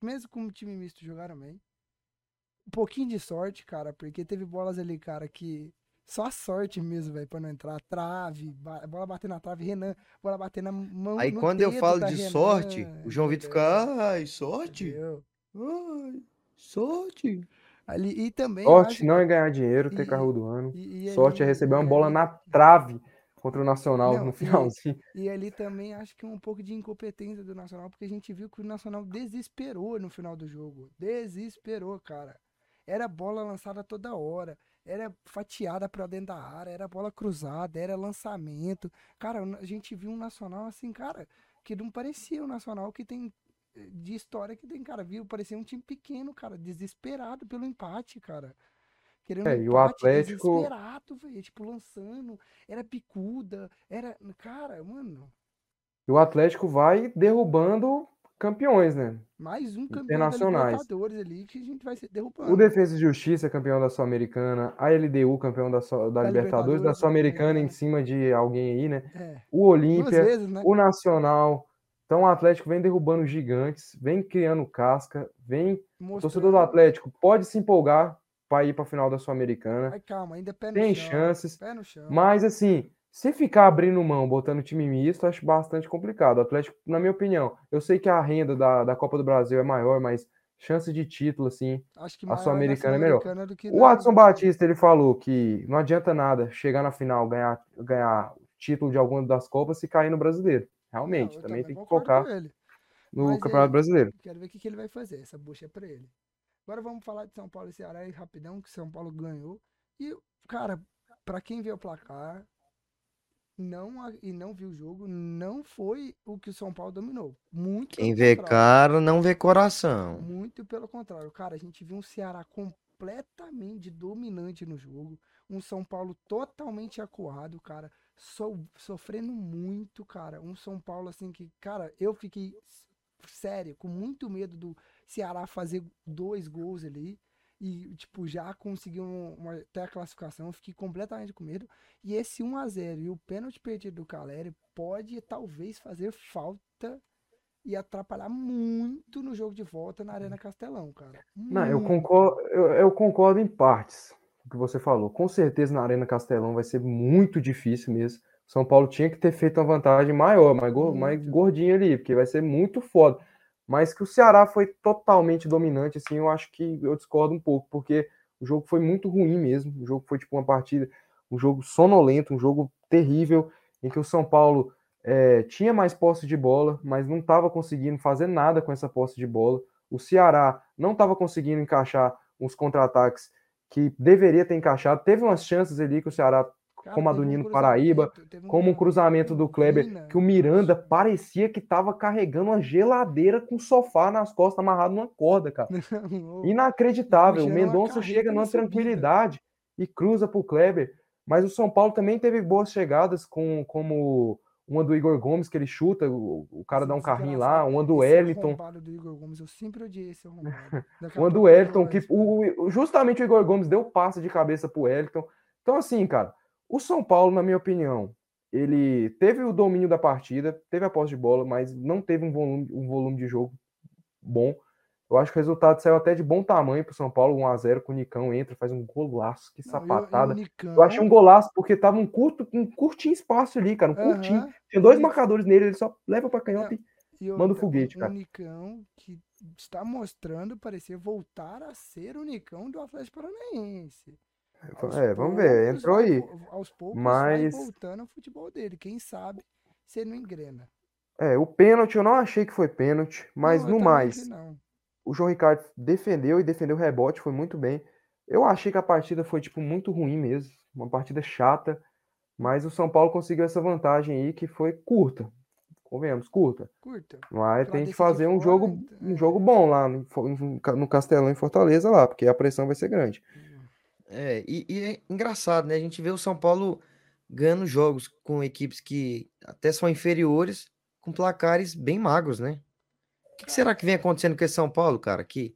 mesmo com o time misto, jogaram bem. Um pouquinho de sorte, cara, porque teve bolas ali, cara, que só a sorte mesmo, velho, pra não entrar. Trave, bola bater na trave, Renan, bola bater na mão. Aí no quando eu falo de Renan, sorte, o João Vitor fica, ai, sorte? Entendeu? Ai, sorte. Ali, e também. Sorte acho não é ganhar dinheiro, ter e- carro do ano. e- e Sorte é receber uma bola na trave contra o Nacional Não, no e- finalzinho. E ali também acho que um pouco de incompetência do Nacional, porque a gente viu que o Nacional desesperou no final do jogo. Desesperou, cara. Era bola lançada toda hora, era fatiada pra dentro da área, era bola cruzada, era lançamento. Cara, a gente viu um Nacional assim, cara, que não parecia o Nacional que tem de história que tem, cara. Viu? Parecia um time pequeno, cara, desesperado pelo empate, cara. Querendo É, um e o Atlético- desesperado, velho, tipo lançando, era picuda, era, cara, mano, E o Atlético vai derrubando campeões, né? mais um campeão da Internacionais. Libertadores ali que a gente vai ser derrubando. O Defesa e Justiça, campeão da Sul-Americana. A LDU, campeão da, Su- da Da Libertadores. Da Sul-Americana também, em cima de alguém aí, né? É, O Olímpia, né? o Nacional. Então o Atlético vem derrubando gigantes, vem criando casca, vem. O torcedor do Mostrando- Atlético pode se empolgar para ir para a final da Sul-Americana. Mas calma, ainda é pé no Tem chão. chances. Pé no chão. Mas assim, se ficar abrindo mão, botando time misto, acho bastante complicado. O Atlético, na minha opinião, eu sei que a renda da, da Copa do Brasil é maior, mas chance de título, assim. A Sul-Americana é melhor. Do que O Watson Batista, ele falou que não adianta nada chegar na final, ganhar, ganhar título de alguma das Copas e cair no brasileiro. Realmente, Não, também tem que focar ele. no Mas Campeonato aí- Brasileiro. Quero ver o que, que ele vai fazer. Essa bucha é pra ele. Agora vamos falar de São Paulo e Ceará aí rapidão, que São Paulo ganhou. E, cara, pra quem vê o placar não, e não viu o jogo, não foi o que o São Paulo dominou. Muito Quem vê cara não vê coração. Muito pelo contrário. Cara, a gente viu um Ceará completamente dominante no jogo. Um São Paulo totalmente acuado, cara. So- sofrendo muito, cara. Um São Paulo, assim, que, cara, eu fiquei sério, com muito medo do Ceará fazer dois gols ali. E, tipo, já conseguiu um- uma, até a classificação. Eu fiquei completamente com medo. E esse 1 a 0 e o pênalti perdido do Caleri pode talvez fazer falta e atrapalhar muito no jogo de volta na Arena Castelão, cara. Não, eu Muito. concordo, eu, eu concordo em partes com o que você falou. Com certeza na Arena Castelão vai ser muito difícil mesmo. São Paulo tinha que ter feito uma vantagem maior, mais, mais Muito. gordinha ali, porque vai ser muito foda. Mas que o Ceará foi totalmente dominante, assim, eu acho que eu discordo um pouco, porque o jogo foi muito ruim mesmo. O jogo foi tipo uma partida, um jogo sonolento, um jogo terrível, em que o São Paulo eh, tinha mais posse de bola, mas não estava conseguindo fazer nada com essa posse de bola. O Ceará não estava conseguindo encaixar uns contra-ataques que deveria ter encaixado. Teve umas chances ali que o Ceará, como a do Nino Paraíba, como um cruzamento do Kleber, que o Miranda parecia que estava carregando uma geladeira com sofá nas costas, amarrado numa corda, cara. Inacreditável. O Mendonça chega na numa tranquilidade e cruza pro Kleber. Mas o São Paulo também teve boas chegadas, com, como uma do Igor Gomes, que ele chuta, o, o cara dá um carrinho lá, uma do Wellington. do Igor Gomes, eu sempre odiei esse Uma do Wellington, que o, o- justamente o Igor Gomes deu passe de cabeça pro Wellington. Então, assim, cara, o São Paulo, na minha opinião, ele teve o domínio da partida, teve a posse de bola, mas não teve um volume, um volume de jogo bom. Eu acho que o resultado saiu até de bom tamanho pro São Paulo, 1x0, com o Nicão entra, faz um golaço, que Não, e o- e o sapatada. Nicão, Eu achei um golaço, porque tava um curto, um curtinho espaço ali, cara, um curtinho. aham, Tinha dois marcadores nele, ele só leva pra canhota Não, e e manda o foguete, cara. Um Nicão que está mostrando parecer voltar a ser o Nicão do Atlético Paranaense. Aos É, vamos ver, entrou vai aí. Aos poucos Mas- vai voltando ao futebol dele. Quem sabe se ele não engrena. É, o pênalti eu não achei que foi pênalti, mas Não, no mais, o João Ricardo defendeu e defendeu o rebote, foi muito bem. Eu achei que a partida foi, tipo, muito ruim mesmo, uma partida chata, mas o São Paulo conseguiu essa vantagem aí que foi curta, convenhamos, curta. Curta. Mas tem que fazer um fora, jogo, então, um é. jogo bom lá no, no Ca- no Castelão em Fortaleza lá, porque a pressão vai ser grande. É, e, e é engraçado, né? A gente vê o São Paulo ganhando jogos com equipes que até são inferiores, com placares bem magros, né? O que, que será que vem acontecendo com esse São Paulo, cara? Que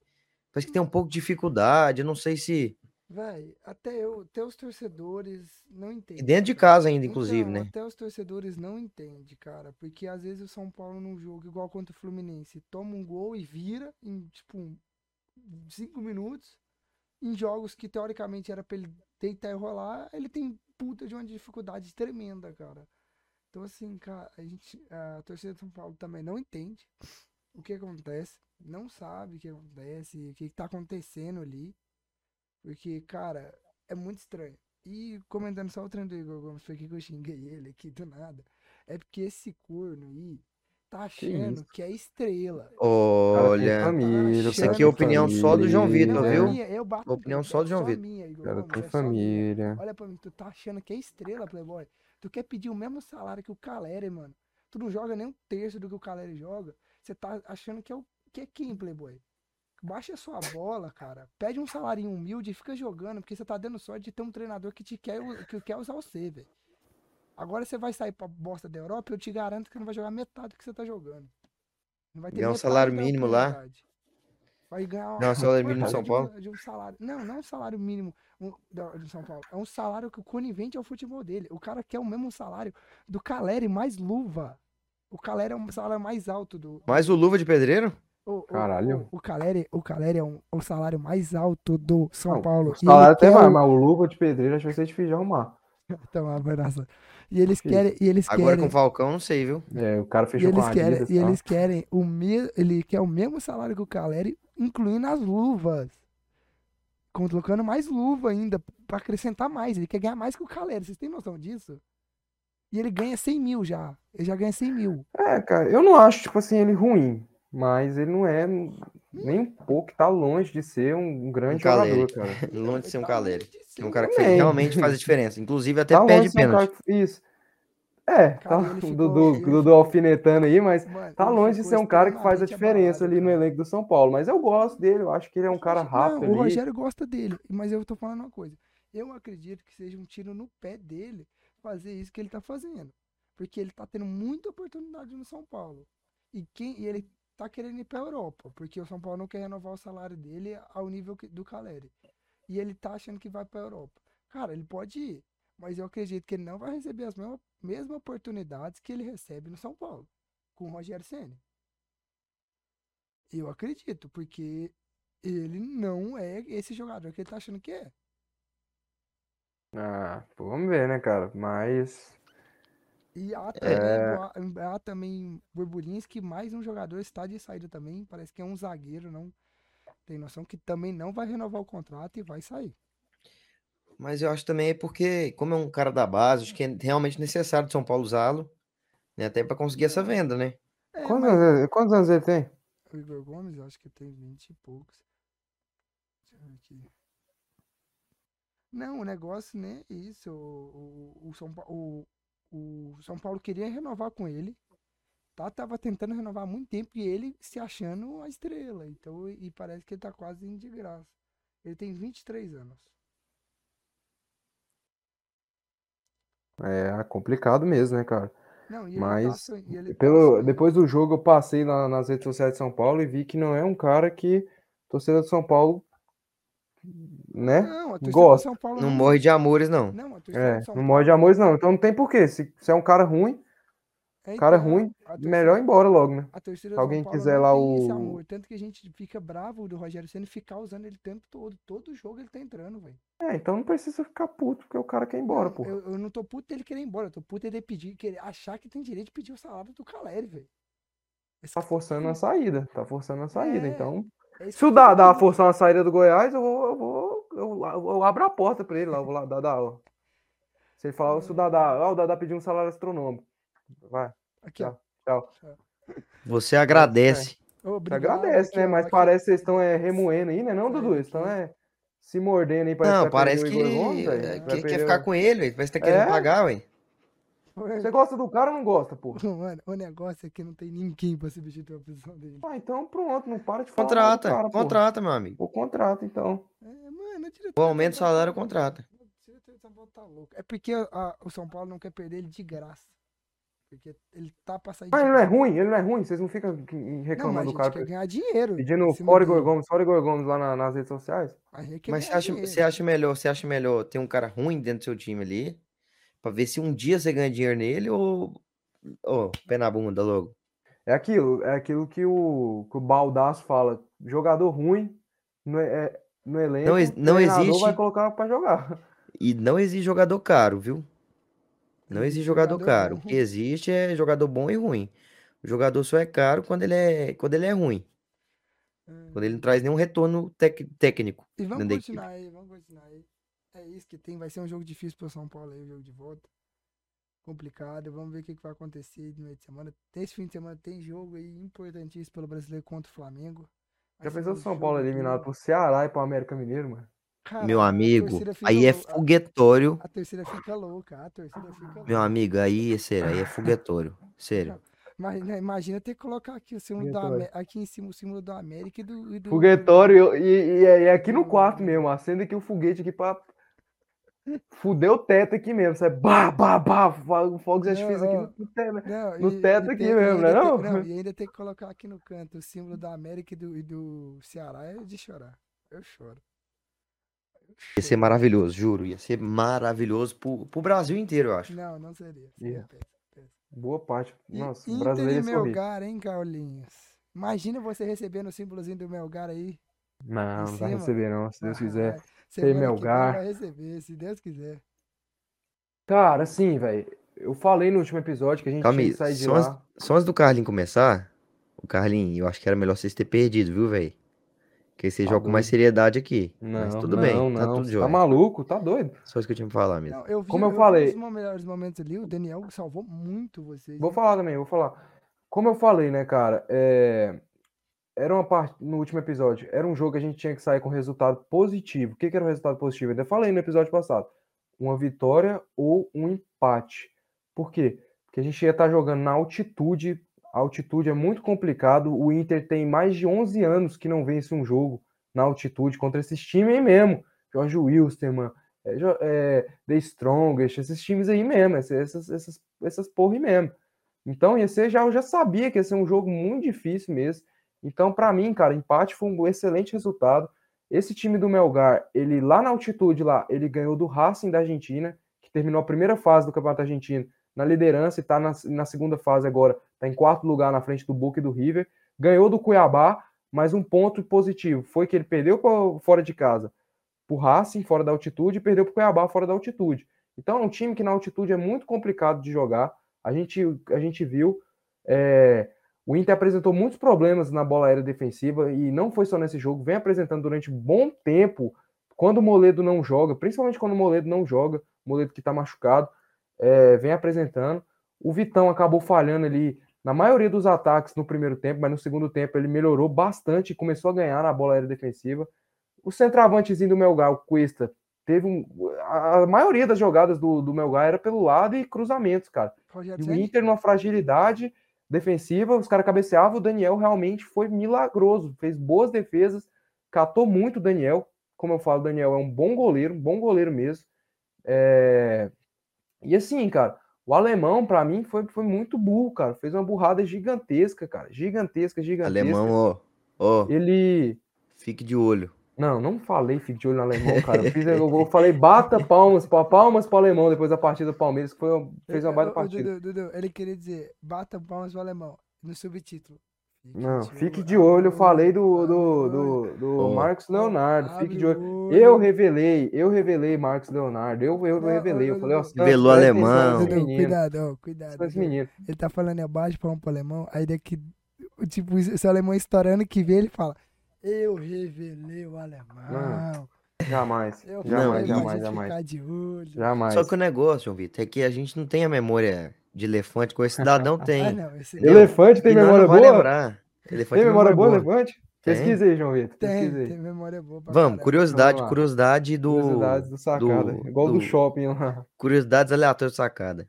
parece que tem um pouco de dificuldade. Eu não sei se. Véi, até eu, até os torcedores não E entendem. dentro de casa ainda, inclusive, Então, né? Até os torcedores não entendem, cara. Porque às vezes o São Paulo num jogo igual contra o Fluminense toma um gol e vira em tipo cinco minutos. Em jogos que teoricamente era pra ele deitar e rolar, ele tem puta de uma dificuldade tremenda, cara. Então assim, cara, a gente, a torcida de São Paulo também não entende o que acontece, não sabe o que acontece, o que que tá acontecendo ali. Porque, cara, é muito estranho. E comentando só o treino do Igor Gomes, que que eu xinguei ele aqui do nada? É porque esse corno aí tá achando isso? que é estrela. Olha, família, isso aqui é opinião só do João família. Vitor, Não, é viu? minha, eu bato Opinião só do João Vitor. minha, Igor O cara tem é família. Olha pra mim, tu tá achando que é estrela, Playboy. Tu quer pedir o mesmo salário que o Caleri, mano. Tu não joga nem um terço do que o Caleri joga. Você tá achando que é o que é quem, Playboy? Baixa a sua bola, cara. Pede um salário humilde e fica jogando, porque você tá dando sorte de ter um treinador que te quer, que quer usar você, velho. Agora você vai sair pra bosta da Europa, eu te garanto que não vai jogar metade do que você tá jogando. Não vai ter Ganhar um salário mínimo lá. Vai ganhar Não, salário mínimo em São Paulo? de um salário. Não, não um salário mínimo um, de São Paulo. É um salário que o conivente ao futebol dele. O cara quer o mesmo salário do Caleri mais luva. O Caleri é um salário mais alto do. Mais o Luva de Pedreiro? O, o- Caralho. O, o Caleri, o Caleri é um, o salário mais alto do São Não, Paulo. O salário até vai, o- mas o luva de pedreiro acho que vai ser difícil de arrumar. Então, uma verdade. E eles Que querem. E eles Agora querem. com o Falcão, não sei, viu? É, o cara E fechou com eles a querem, Adidas e e tal. eles querem o mesmo, ele quer o mesmo salário que o Caleri, incluindo as luvas. Colocando mais luva ainda, pra acrescentar mais. Ele quer ganhar mais que o Caleri, vocês têm noção disso? E ele ganha 100 mil já. Ele já ganha 100 mil. É, cara, eu não acho, tipo assim, ele ruim. Mas ele não é nem um pouco, tá longe de ser um grande Um jogador, Caleri. cara. Longe de ser um Tá Caleri. É um cara que realmente faz a diferença. Inclusive até Tá perde um pênalti. Isso. É, tá, Cara, o ficou- Dudu, ele Dudu alfinetando aí, mas Mano, tá longe de ser um cara que faz a diferença abalado, ali no elenco do São Paulo. Mas eu gosto dele, eu acho que ele é um cara rápido Não, o ali. Rogério gosta dele, mas eu tô falando uma coisa. Eu acredito que seja um tiro no pé dele fazer isso que ele tá fazendo. Porque ele tá tendo muita oportunidade no São Paulo. E, quem, e ele tá querendo ir pra Europa, porque o São Paulo não quer renovar o salário dele ao nível que- do Caleri. E ele tá achando que vai pra Europa. Cara, ele pode ir, mas eu acredito que ele não vai receber as mesmas, mesmas oportunidades que ele recebe no São Paulo, com o Rogério Ceni. Eu acredito, porque ele não é esse jogador que ele tá achando que é. Ah, vamos ver, né, cara? Mas. E há É. também, boa- há também burburinhos que mais um jogador está de saída também. Parece que é um zagueiro, não tem noção que também não vai renovar o contrato e vai sair. Mas eu acho também é porque, como é um cara da base, acho que é realmente necessário de São Paulo usá-lo, né? Até para conseguir essa venda, né? É, Quantos, mas anos, ele- quantos anos ele tem? o Igor Gomes, eu acho que tem 20 e poucos. Deixa eu ver aqui. Não, o negócio, né? é Isso. O, o, o São, Pa- o, o São Paulo queria renovar com ele. Tá, tava tentando renovar há muito tempo e ele se achando a estrela. Então, e parece que ele tá quase indo de graça. Ele tem 23 anos. É complicado mesmo, né, cara? Não, e ele Mas, tá, e ele tá Pelo, assim, depois do jogo eu passei na- nas redes sociais de São Paulo e vi que não é um cara que torcedor de São Paulo, né? Não, a torcida do gosta. São Paulo Não morre de amores, não. Não, a torcida É, não Paulo morre de amores não. Então não tem porquê. Se, se é um cara ruim, É, cara então, ruim, torcida- melhor ir embora logo, né? Se alguém Paulo quiser lá o- amor. Tanto que a gente fica bravo do Rogério Senna ficar usando ele o tempo todo. Todo jogo ele tá entrando, velho. É, então não precisa ficar puto, porque o cara quer ir embora, pô. Eu, eu não tô puto dele querer ir embora. Eu tô puto dele pedir, querer, achar que tem direito de pedir o salário do Caleri, velho. Tá forçando a saída. Tá forçando a saída. É, Então, É se o falando. forçar uma saída do Goiás, eu vou. Eu, vou, eu, eu- eu abro a porta pra ele lá. Eu vou lá aula. Se ele falar, se o Dadá, ó, o Dadá pediu um salário astronômico. Vai, Aqui, ó. tchau. Você agradece. Obrigado, agradece, né? Mas aqui. parece que vocês estão é, remoendo aí, né? Não, Dudu? Eles estão é, se mordendo aí. Parece Não, que vai parece que o Gomes, eh, Vai que quer perder ficar o- com ele, ué. parece que tá querendo É? pagar, ué. Você gosta do cara ou não gosta, pô? Mano, o negócio é que não tem ninguém pra substituir a posição dele. Ah, então pronto, não para de falar do Contrata, cara, contrata, meu amigo. O contrato, então. É, mano, a do o São Paulo salário, tá- contrata. A diretoria do São Paulo tá louco. É porque a- o São Paulo não quer perder ele de graça. Porque ele tá pra sair Mas de ele não é ruim, ele não é ruim. Vocês não ficam Não, reclamando do cara quer ganhar dinheiro. pedindo fora Igor. Gomes, fora Igor Gomes lá na- nas redes sociais? A gente quer Mas você acha, você acha melhor, você acha melhor ter um cara ruim dentro do seu time ali, pra ver se um dia você ganha dinheiro nele ou, ou pé na bunda logo? É aquilo, é aquilo que o, que o Baldaço fala. Jogador ruim no, é, no elenco, Não não existe- vai colocar pra jogar. E não existe jogador caro, viu? Não Existe existe jogador jogador caro. bom. O que existe é jogador bom e ruim. O jogador só é caro quando ele é, quando ele é ruim. Hum. Quando ele não traz nenhum retorno tec- técnico E vamos dentro da equipe. continuar aí, vamos continuar aí. É isso que tem, vai ser um jogo difícil pro São Paulo aí, o jogo de volta. Complicado, vamos ver o que, que vai acontecer no meio de semana. Esse fim de semana tem jogo aí importantíssimo pelo brasileiro contra o Flamengo. Vai Já ser pensou um se o São Paulo é eliminado duro. pro Ceará e pro América Mineiro, mano? Meu Caralho, a amigo, aí é a- foguetório. A, torcida fica louca, a torcida fica louca. Meu amigo, aí, sério, aí é foguetório. Sério. Imagina, imagina ter que colocar aqui o símbolo. Amé- aqui em cima o símbolo do América e do. E do Foguetório e, e, e é aqui no quarto mesmo. Acende aqui o foguete aqui pra fuder o teto aqui mesmo. Sabe? Bah, bah, bah. fo- Fogos de Não, artifício aqui no, no teto, né? Não, No e- teto e aqui tem- e mesmo, né, tem- não? E ainda tem que colocar aqui no canto o símbolo do América e do, e do Ceará. É de chorar. Eu choro. Ia ser maravilhoso, juro. Ia ser maravilhoso pro, pro Brasil inteiro, eu acho. Não, não seria. seria Yeah. Boa parte. E Nossa, o Inter brasileiro e é sorrir. Melgar, hein, Carlinhos? Imagina você recebendo o símbolozinho do Melgar aí. Não, não vai receber não, se Deus Vai, quiser. que vem Melgar. Vai receber, se Deus quiser. Cara, assim, velho. Eu falei no último episódio que a gente Calma tinha que sair de só lá. só antes do Carlinho começar, o Carlinho, eu acho que era melhor vocês ter perdido, viu, velho? Porque você Tá joga com mais seriedade aqui. Mas Não, tudo não, bem, não. tá tudo jóia. tá maluco? Tá doido? Só isso que eu tinha pra falar mesmo. Não, eu vi, Como eu vi falei- melhores momentos ali. O Daniel salvou muito vocês. Vou hein? falar também, vou falar. Como eu falei, né, cara? é, Era uma parte no último episódio. Era um jogo que a gente tinha que sair com resultado positivo. O que que era o resultado positivo? Eu ainda falei no episódio passado. Uma vitória ou um empate. Por quê? Porque a gente ia estar jogando na altitude. Altitude é muito complicado. O Inter tem mais de 11 anos que não vence um jogo na altitude contra esses times aí mesmo. Jorge Wilstermann, é, é, The Strongest, esses times aí mesmo. Essas, essas, essas, essas porra aí mesmo. Então, ia ser, já, eu já sabia que ia ser um jogo muito difícil mesmo. Então, para mim, cara, empate foi um excelente resultado. Esse time do Melgar, ele lá na altitude lá, ele ganhou do Racing da Argentina, que terminou a primeira fase do Campeonato Argentino na liderança e tá na, na segunda fase agora, tá em quarto lugar na frente do Boca e do River. Ganhou do Cuiabá, mas um ponto positivo foi que ele perdeu pra- fora de casa pro Racing, fora da altitude, e perdeu pro Cuiabá fora da altitude. Então, é um time que na altitude é muito complicado de jogar. A gente, a gente viu. é, o Inter apresentou muitos problemas na bola aérea defensiva e não foi só nesse jogo, vem apresentando durante bom tempo. Quando o Moledo não joga, principalmente quando o Moledo não joga, o Moledo que está machucado, é, vem apresentando. O Vitão acabou falhando ali na maioria dos ataques no primeiro tempo, mas no segundo tempo ele melhorou bastante e começou a ganhar na bola aérea defensiva. O centroavantezinho do Melgar, o Cuesta, teve um. A maioria das jogadas do, do Melgar era pelo lado e cruzamentos, cara. E o? Inter, numa fragilidade defensiva, os caras cabeceavam, o Daniel realmente foi milagroso, fez boas defesas, catou muito o Daniel. Como eu falo, o Daniel é um bom goleiro, um bom goleiro mesmo. É, E assim, cara, o alemão, pra mim, foi, foi muito burro, cara. Fez uma burrada gigantesca, cara. Gigantesca, gigantesca. Alemão, ó, ó, Ele. fique de olho. Não, não falei fique de olho no alemão, cara. Eu, fiz, eu, falei bata palmas, pa- palmas pro alemão depois da partida do Palmeiras, que foi, fez uma baita partida. Dudu, Dudu, ele queria dizer, bata palmas pro alemão. No subtítulo. Não, fique de olho. Eu falei do, do, do, do Ó. Marcos Leonardo. Fique abre de olho. Eu revelei, eu revelei Marcos Leonardo. Eu, eu Não, revelei. Eu falei, ó, Revelou alemão. cuidado, ó, cuidado. Ele tá falando abaixo palma pro alemão, aí daqui, tipo, esse alemão estourando que vê, ele fala, eu revelei o alemão. Jamais. Eu Jamais, jamais, jamais. ficar de olho. Jamais. Só que o negócio, João Vitor, é que a gente não tem a memória de elefante que o cidadão Ah, tem. não, esse? Elefante tem memória boa? lembrar. Elefante Tem memória boa, boa. Elefante? Tem. Pesquisa aí, João Vitor. tem, Pesquisa aí. tem memória boa pra Vamos, caralho. curiosidade, Vamos curiosidade do. Curiosidades do sacada. do- Igual do, do- shopping lá. Curiosidades aleatórias de sacada.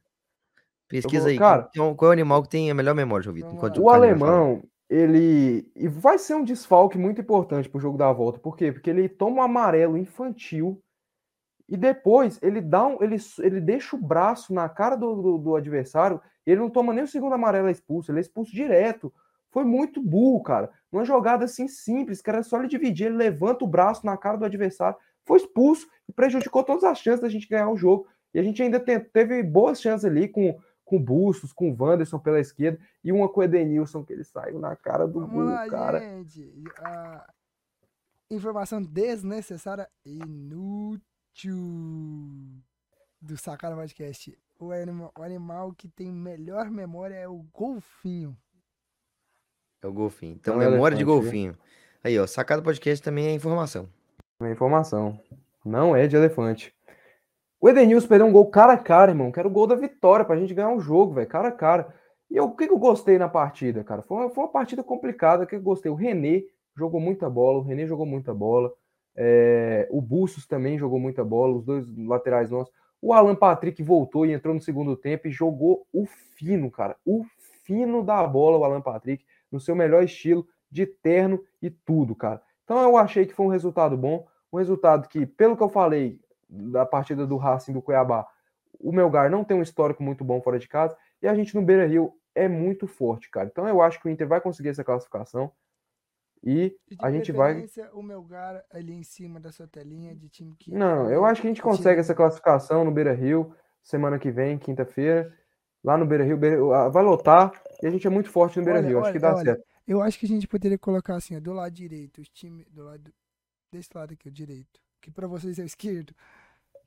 Pesquisa vou- aí. cara- qual, qual é o animal que tem a melhor memória, João Vitor? O falar? alemão, ele e vai ser um desfalque muito importante pro jogo da volta. Por quê? Porque ele toma um amarelo infantil E depois ele dá um, ele, ele deixa o braço na cara do, do, do adversário, ele não toma nem o segundo amarelo é expulso, ele é expulso direto. Foi muito burro, cara. Uma jogada assim simples, que era só ele dividir, ele levanta o braço na cara do adversário, foi expulso e prejudicou todas as chances da gente ganhar o jogo. E a gente ainda teve boas chances ali com com Bustos, com o Wanderson pela esquerda e uma com o Edenilson, que ele saiu na cara do Vamos gol, lá, cara. gente. A informação desnecessária e do Sacana Podcast. O animal, o animal que tem melhor memória é o golfinho. É o golfinho. Então, Não é memória de golfinho. Aí, ó, sacada podcast também é informação. Uma informação. Não é de elefante. O Edenilson perdeu um gol cara a cara, irmão. Que era o gol da vitória pra gente ganhar o jogo, velho. Cara a cara. E eu- o que, que eu gostei na partida, cara? Foi uma, foi uma partida complicada. O que eu gostei? O René jogou muita bola. O René jogou muita bola. É, o Bustos também jogou muita bola. Os dois laterais nossos. O Alan Patrick voltou e entrou no segundo tempo e jogou o fino, cara. O fino da bola, o Alan Patrick, no seu melhor estilo, de terno e tudo, cara. Então eu achei que foi um resultado bom. Um resultado que, pelo que eu falei da partida do Racing do Cuiabá, o Melgar não tem um histórico muito bom fora de casa e a gente no Beira Rio é muito forte, cara. Então eu acho que o Inter vai conseguir essa classificação e E a gente vai. o Melgar ali em cima da sua telinha de time que. Não, eu acho que a gente consegue essa classificação no Beira Rio semana que vem, quinta-feira. Lá no Beira Rio, vai lotar e a gente é muito forte no Beira Olha, Rio. Acho olha, que dá olha, certo. Eu acho que a gente poderia colocar assim, ó, do lado direito, os times. Do lado. Desse lado aqui, o direito. Que pra vocês é o esquerdo.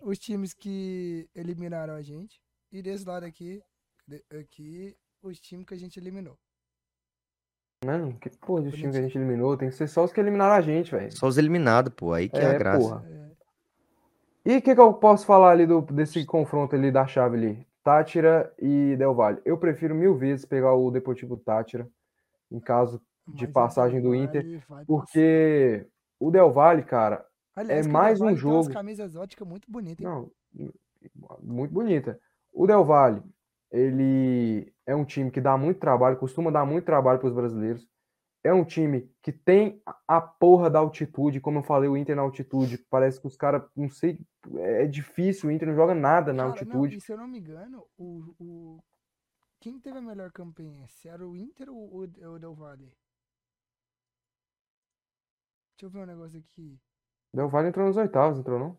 Os times que eliminaram a gente. E desse lado aqui. aqui, os times que a gente eliminou. Não, que porra de time que a gente eliminou? Tem que ser só os que eliminaram a gente, velho. Só os eliminados, pô. Aí que é, a É, graça. porra. E o que, que eu posso falar ali do, desse confronto ali da chave ali? Tátira e Del Valle. Eu prefiro mil vezes pegar o Deportivo Tátira em caso de mas passagem do Inter, porque o Del Valle, cara. Aliás, é mais Del um Valle tem umas jogo. camisas óticas muito bonitas. não, muito bonita. O Del Valle, ele é um time que dá muito trabalho, costuma dar muito trabalho para os brasileiros. É um time que tem a- porra da altitude, como eu falei, o Inter na altitude. Parece que os caras, não sei, é difícil, o Inter não joga nada na Cara, não, altitude. e se eu não me engano, o, o... quem teve a melhor campanha? Se era o Inter ou o, ou o Del Valle? Deixa eu ver um negócio aqui. Del Valle entrou nos oitavos, entrou não?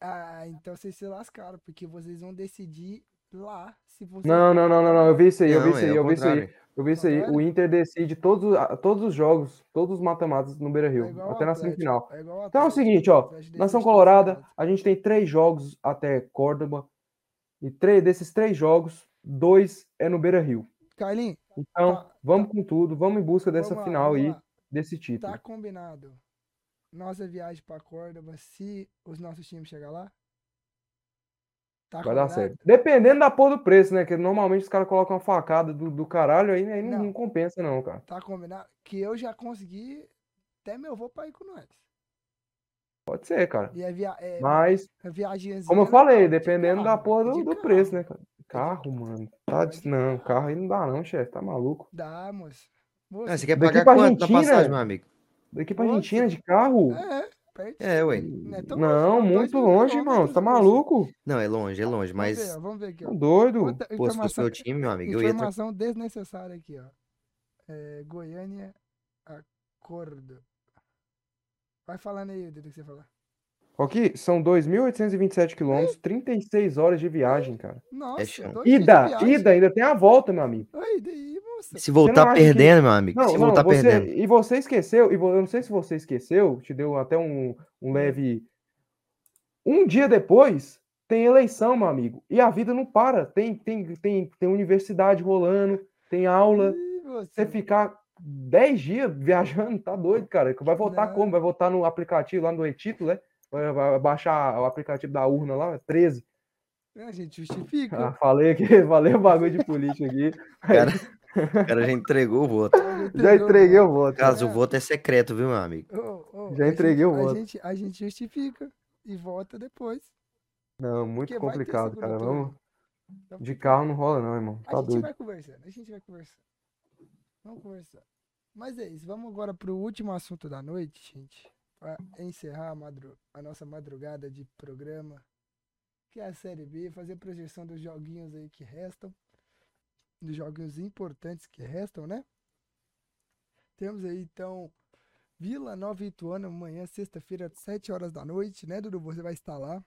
Ah, então vocês se lascaram, porque vocês vão decidir lá se vocês. Não, não, não, não, não, eu vi isso aí, eu vi isso é aí, ao eu vi isso aí. Eu vi isso aí. O? Inter decide todos, todos os jogos, todos os mata-matas no É Beira-Rio, igual o até na semifinal. É Então é o seguinte, ó, Nação Colorada, a gente tem três jogos até Córdoba, e três, desses três jogos, dois é no Beira-Rio. Carlinhos, Então, Tá, vamos com tudo, vamos em busca dessa final aí, lá. desse título. Tá combinado. Nossa viagem pra Córdoba, se os nossos times chegar lá. Tá Vai dar combinado? certo. Dependendo da porra do preço, né? Que normalmente os caras colocam uma facada do, do caralho, aí, aí não, Não. não compensa, não, cara. Tá combinado? Que eu já consegui até meu avô pra ir com nós. Pode ser, cara. E a, via é, Mas, como eu é falei, legal, de dependendo da carro, porra do, de do preço, carro. né, cara? Carro, mano. Tá de... Não, carro aí não dá, não, chefe. Tá maluco. Dá, moço. Ah, Moço, você quer Daqui pagar quanto na passagem, meu amigo? Daqui pra. Argentina de carro? É, perto. É, ué. Não, é longe, Não, dois muito longe, irmão. Tá maluco? Não, é longe, é longe, Vamos ver, mas, ó, vamos ver aqui, ó. Tá doido? Outra pô, se fosse informação, meu time, meu amigo, eu ia... tra- informação desnecessária aqui, ó. É, Goiânia, acordo. Vai falando aí, Dudu, o que você falar. Aqui, são 2.827 quilômetros, 36 horas de viagem, cara. Nossa, chão. de Ida, ida, ainda tem a volta, meu amigo. Aí, daí. Se voltar acha que- perdendo, meu amigo, Não, se não, voltar você, perdendo. e você esqueceu, e eu não sei se você esqueceu, te deu até um, um leve. Um dia depois, tem eleição, meu amigo. E a vida não para. Tem, tem, tem, tem universidade rolando, tem aula. Você ficar 10 dias viajando, tá doido, cara. Vai votar Não. como? Vai votar no aplicativo lá no e-título, né? Vai, vai baixar o aplicativo da urna lá, 13. A gente justifica. Ah, falei que falei o bagulho de política aqui. Cara, o cara já entregou o voto. Já entreguei o voto. Caso o É. voto é secreto, viu, meu amigo? Ô, ô, Já a entreguei gente- o a voto. gente, a gente justifica e vota depois. Não, muito Porque complicado, cara. Vamos. De carro não rola, não, irmão. A Tá gente doido. vai conversando, a gente vai conversando. Vamos conversar. Mas é isso, vamos agora pro último assunto da noite, gente. Para encerrar a, madru a nossa madrugada de programa, que é a Série B, fazer projeção dos joguinhos aí que restam, dos joguinhos importantes que restam, né? Temos aí então Vila Nova Ituano amanhã, sexta-feira, às 7 horas da noite, né, Dudu? Você vai estar lá.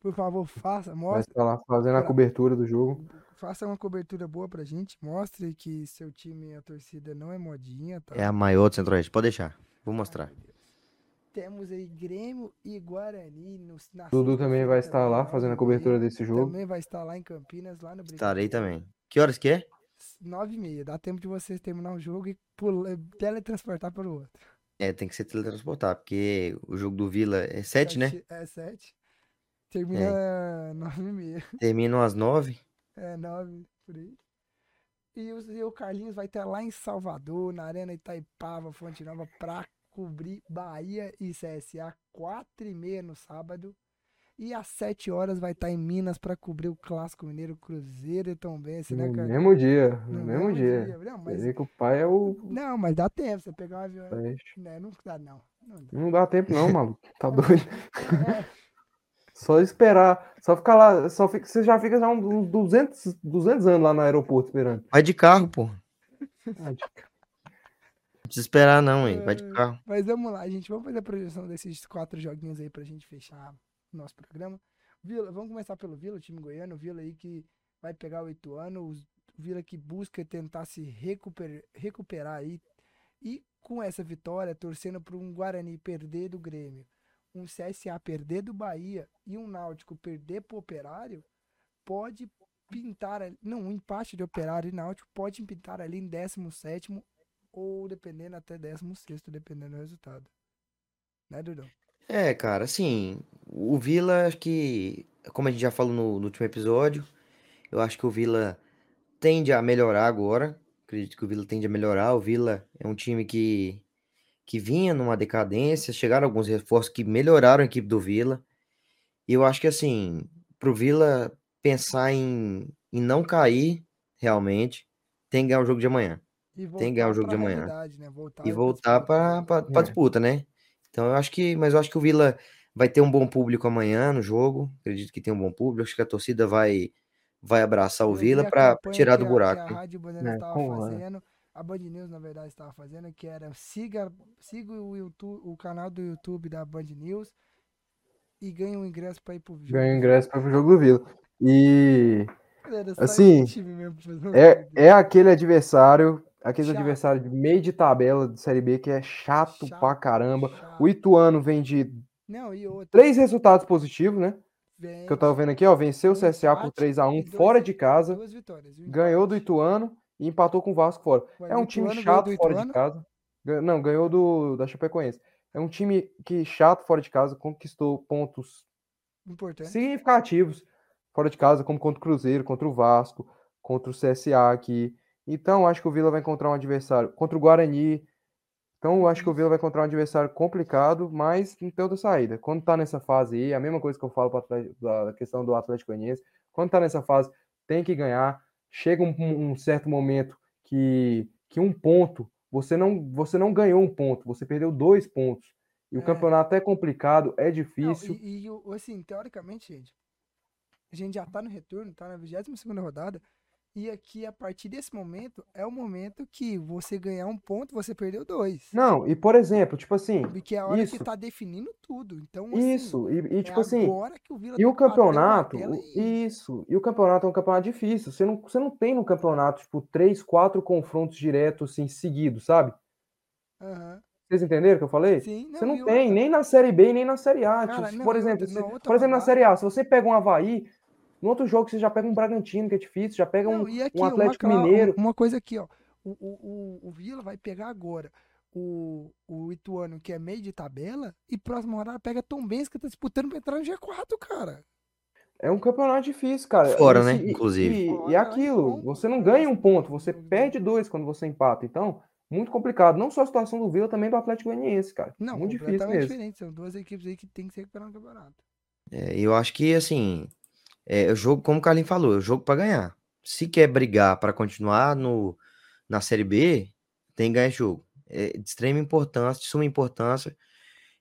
Por favor, faça, Vai mostre. estar lá fazendo a cobertura do jogo. Faça uma cobertura boa pra gente. Mostre que seu time e a torcida não é modinha, tá? É a maior do Centro-Oeste. Pode deixar. Vou Ai, mostrar. Temos aí Grêmio e Guarani. No, na Dudu também vai estar lá nove fazendo a cobertura desse jogo. Também vai estar lá em Campinas, lá no Estarei Brigadeiro. também. Que horas que é? Nove e meia. Dá tempo de vocês terminar o jogo e pula- teletransportar para o outro. É, tem que ser teletransportar, porque o jogo do Vila é 7, né? Sete- É sete. Termina nove e meia. Terminam às 9. É, nove, por aí. E o, e o Carlinhos vai estar lá em Salvador, na Arena Itaipava, Fonte Nova, pra cobrir Bahia e CSA, quatro e meia no sábado. E às sete horas vai estar em Minas pra cobrir o Clássico Mineiro Cruzeiro e Tombense, né, No Carlinhos? mesmo dia. No, No mesmo, dia. Não, Você mas, que o pai é o. não, mas dá tempo, você pegar um avião. Né, não dá, não. Não dá. Não dá tempo, não, maluco. Tá doido. É, Só esperar. Só ficar lá. Só fica, você já fica já uns 200, 200 anos lá no aeroporto esperando. Vai de carro, pô. Ah, de- Não esperar, não, hein? Vai de É. carro. Mas vamos lá, gente. Vamos fazer a projeção desses quatro joguinhos aí pra gente fechar o nosso programa. Vila, vamos começar pelo Vila, o time goiano. O Vila aí que vai pegar o Ituano. O Vila que busca tentar se recuper, recuperar aí. E com essa vitória, torcendo para um Guarani perder do Grêmio, um CSA perder do Bahia e um Náutico perder pro Operário, pode pintar. Não, um empate de Operário e Náutico pode pintar ali em 17 ou dependendo até 16, dependendo do resultado. Né, Dudão? É, cara, assim, o Vila, acho que, como a gente já falou no, no último episódio, eu acho que o Vila tende a melhorar agora. Acredito que o Vila tende a melhorar. O Vila é um time que, que vinha numa decadência, chegaram alguns reforços que melhoraram a equipe do Vila. E eu acho que, assim, pro Vila pensar em, em não cair realmente, tem que ganhar o jogo de amanhã. E Tem que ganhar o jogo de amanhã. realidade, Né? Voltar E pra voltar para a É. disputa, né? Então eu acho que, mas eu acho que o Vila vai ter um bom público amanhã no jogo. Acredito que tem um bom público. Acho que a torcida vai vai abraçar o Eu vi Vila a para tirar do a- buraco. Que a né? Rádio Bandeiras É, é. fazendo, a Band News, na verdade, estava fazendo, que era siga, siga o, YouTube, o canal do YouTube da Band News e ganhe um ingresso para ir pro jogo. Ganha o ingresso para o jogo do Vila. E Era assim, um é, é aquele adversário, aquele Chato. adversário de meio de tabela de Série B que é chato, Chato, pra caramba. chato. O Ituano vem de Não, outra. três resultados positivos, né? Vem Que eu tava vendo aqui, ó. Venceu o CSA por empate 3 a 1 e dois fora de casa. Duas vitórias. Ganhou do. Ituano e empatou com o Vasco fora. Ué, É um time Ituano chato fora de casa. Não, ganhou do da Chapecoense. É um time que chato fora de casa, conquistou pontos Importante. significativos fora de casa, como contra o Cruzeiro, contra o Vasco, contra o CSA aqui. Então, acho que o Vila vai encontrar um adversário contra o Guarani. Então, acho que o Vila vai encontrar um adversário complicado, mas não tem outra saída. Quando tá nessa fase aí, a mesma coisa que eu falo Atlético- da questão do Atlético Goianiense, quando tá nessa fase, tem que ganhar. Chega um, um certo momento que, que um ponto, você não, você não ganhou um ponto, você perdeu dois pontos. E o É. campeonato é complicado, é Não, difícil. e, e o- assim, teoricamente, gente, a gente já tá no retorno, tá na 22 rodada, e aqui, a partir desse momento, é o momento que você ganhar um ponto, você perdeu dois. Não, e por exemplo, tipo assim, Porque é a hora isso. que tá definindo tudo. Então, assim, isso, e, e, é tipo assim, o Vila e o campeonato, e- isso, e o campeonato é um campeonato difícil. Você não, você não tem no campeonato, tipo, três, quatro confrontos diretos, assim, seguidos, sabe? Aham. Vocês entenderam o que eu falei? Sim, Você não, não e tem, outra- nem na Série B nem na Série A. Cara, Tipo, não, por exemplo, na outra por exemplo, na Série A, se você pega um Havaí, no outro jogo você já pega um Bragantino, que é difícil, já pega um, Não, e aqui, um uma Atlético clau- Mineiro. Uma coisa aqui, ó. O, o, o, o Vila vai pegar agora o, o Ituano, que é meio de tabela, e próxima rodada pega Tom Benz, que tá disputando pra entrar no G4, cara. É um campeonato difícil, cara. Fora, E né, e- inclusive. E, Fora, e aquilo, em você não né, ganha um ponto, você dúvida. perde dois quando você empata. Então, muito complicado. Não só a situação do Vila, também do Atlético Goianiense, cara. Não, muito difícil completamente mesmo. diferente. São duas equipes aí que tem que se recuperar no campeonato. É, eu acho que assim, é o jogo, como o Carlinhos falou, o jogo para ganhar. Se quer brigar para continuar no, na Série B, tem que ganhar esse jogo. É de extrema importância, de suma importância.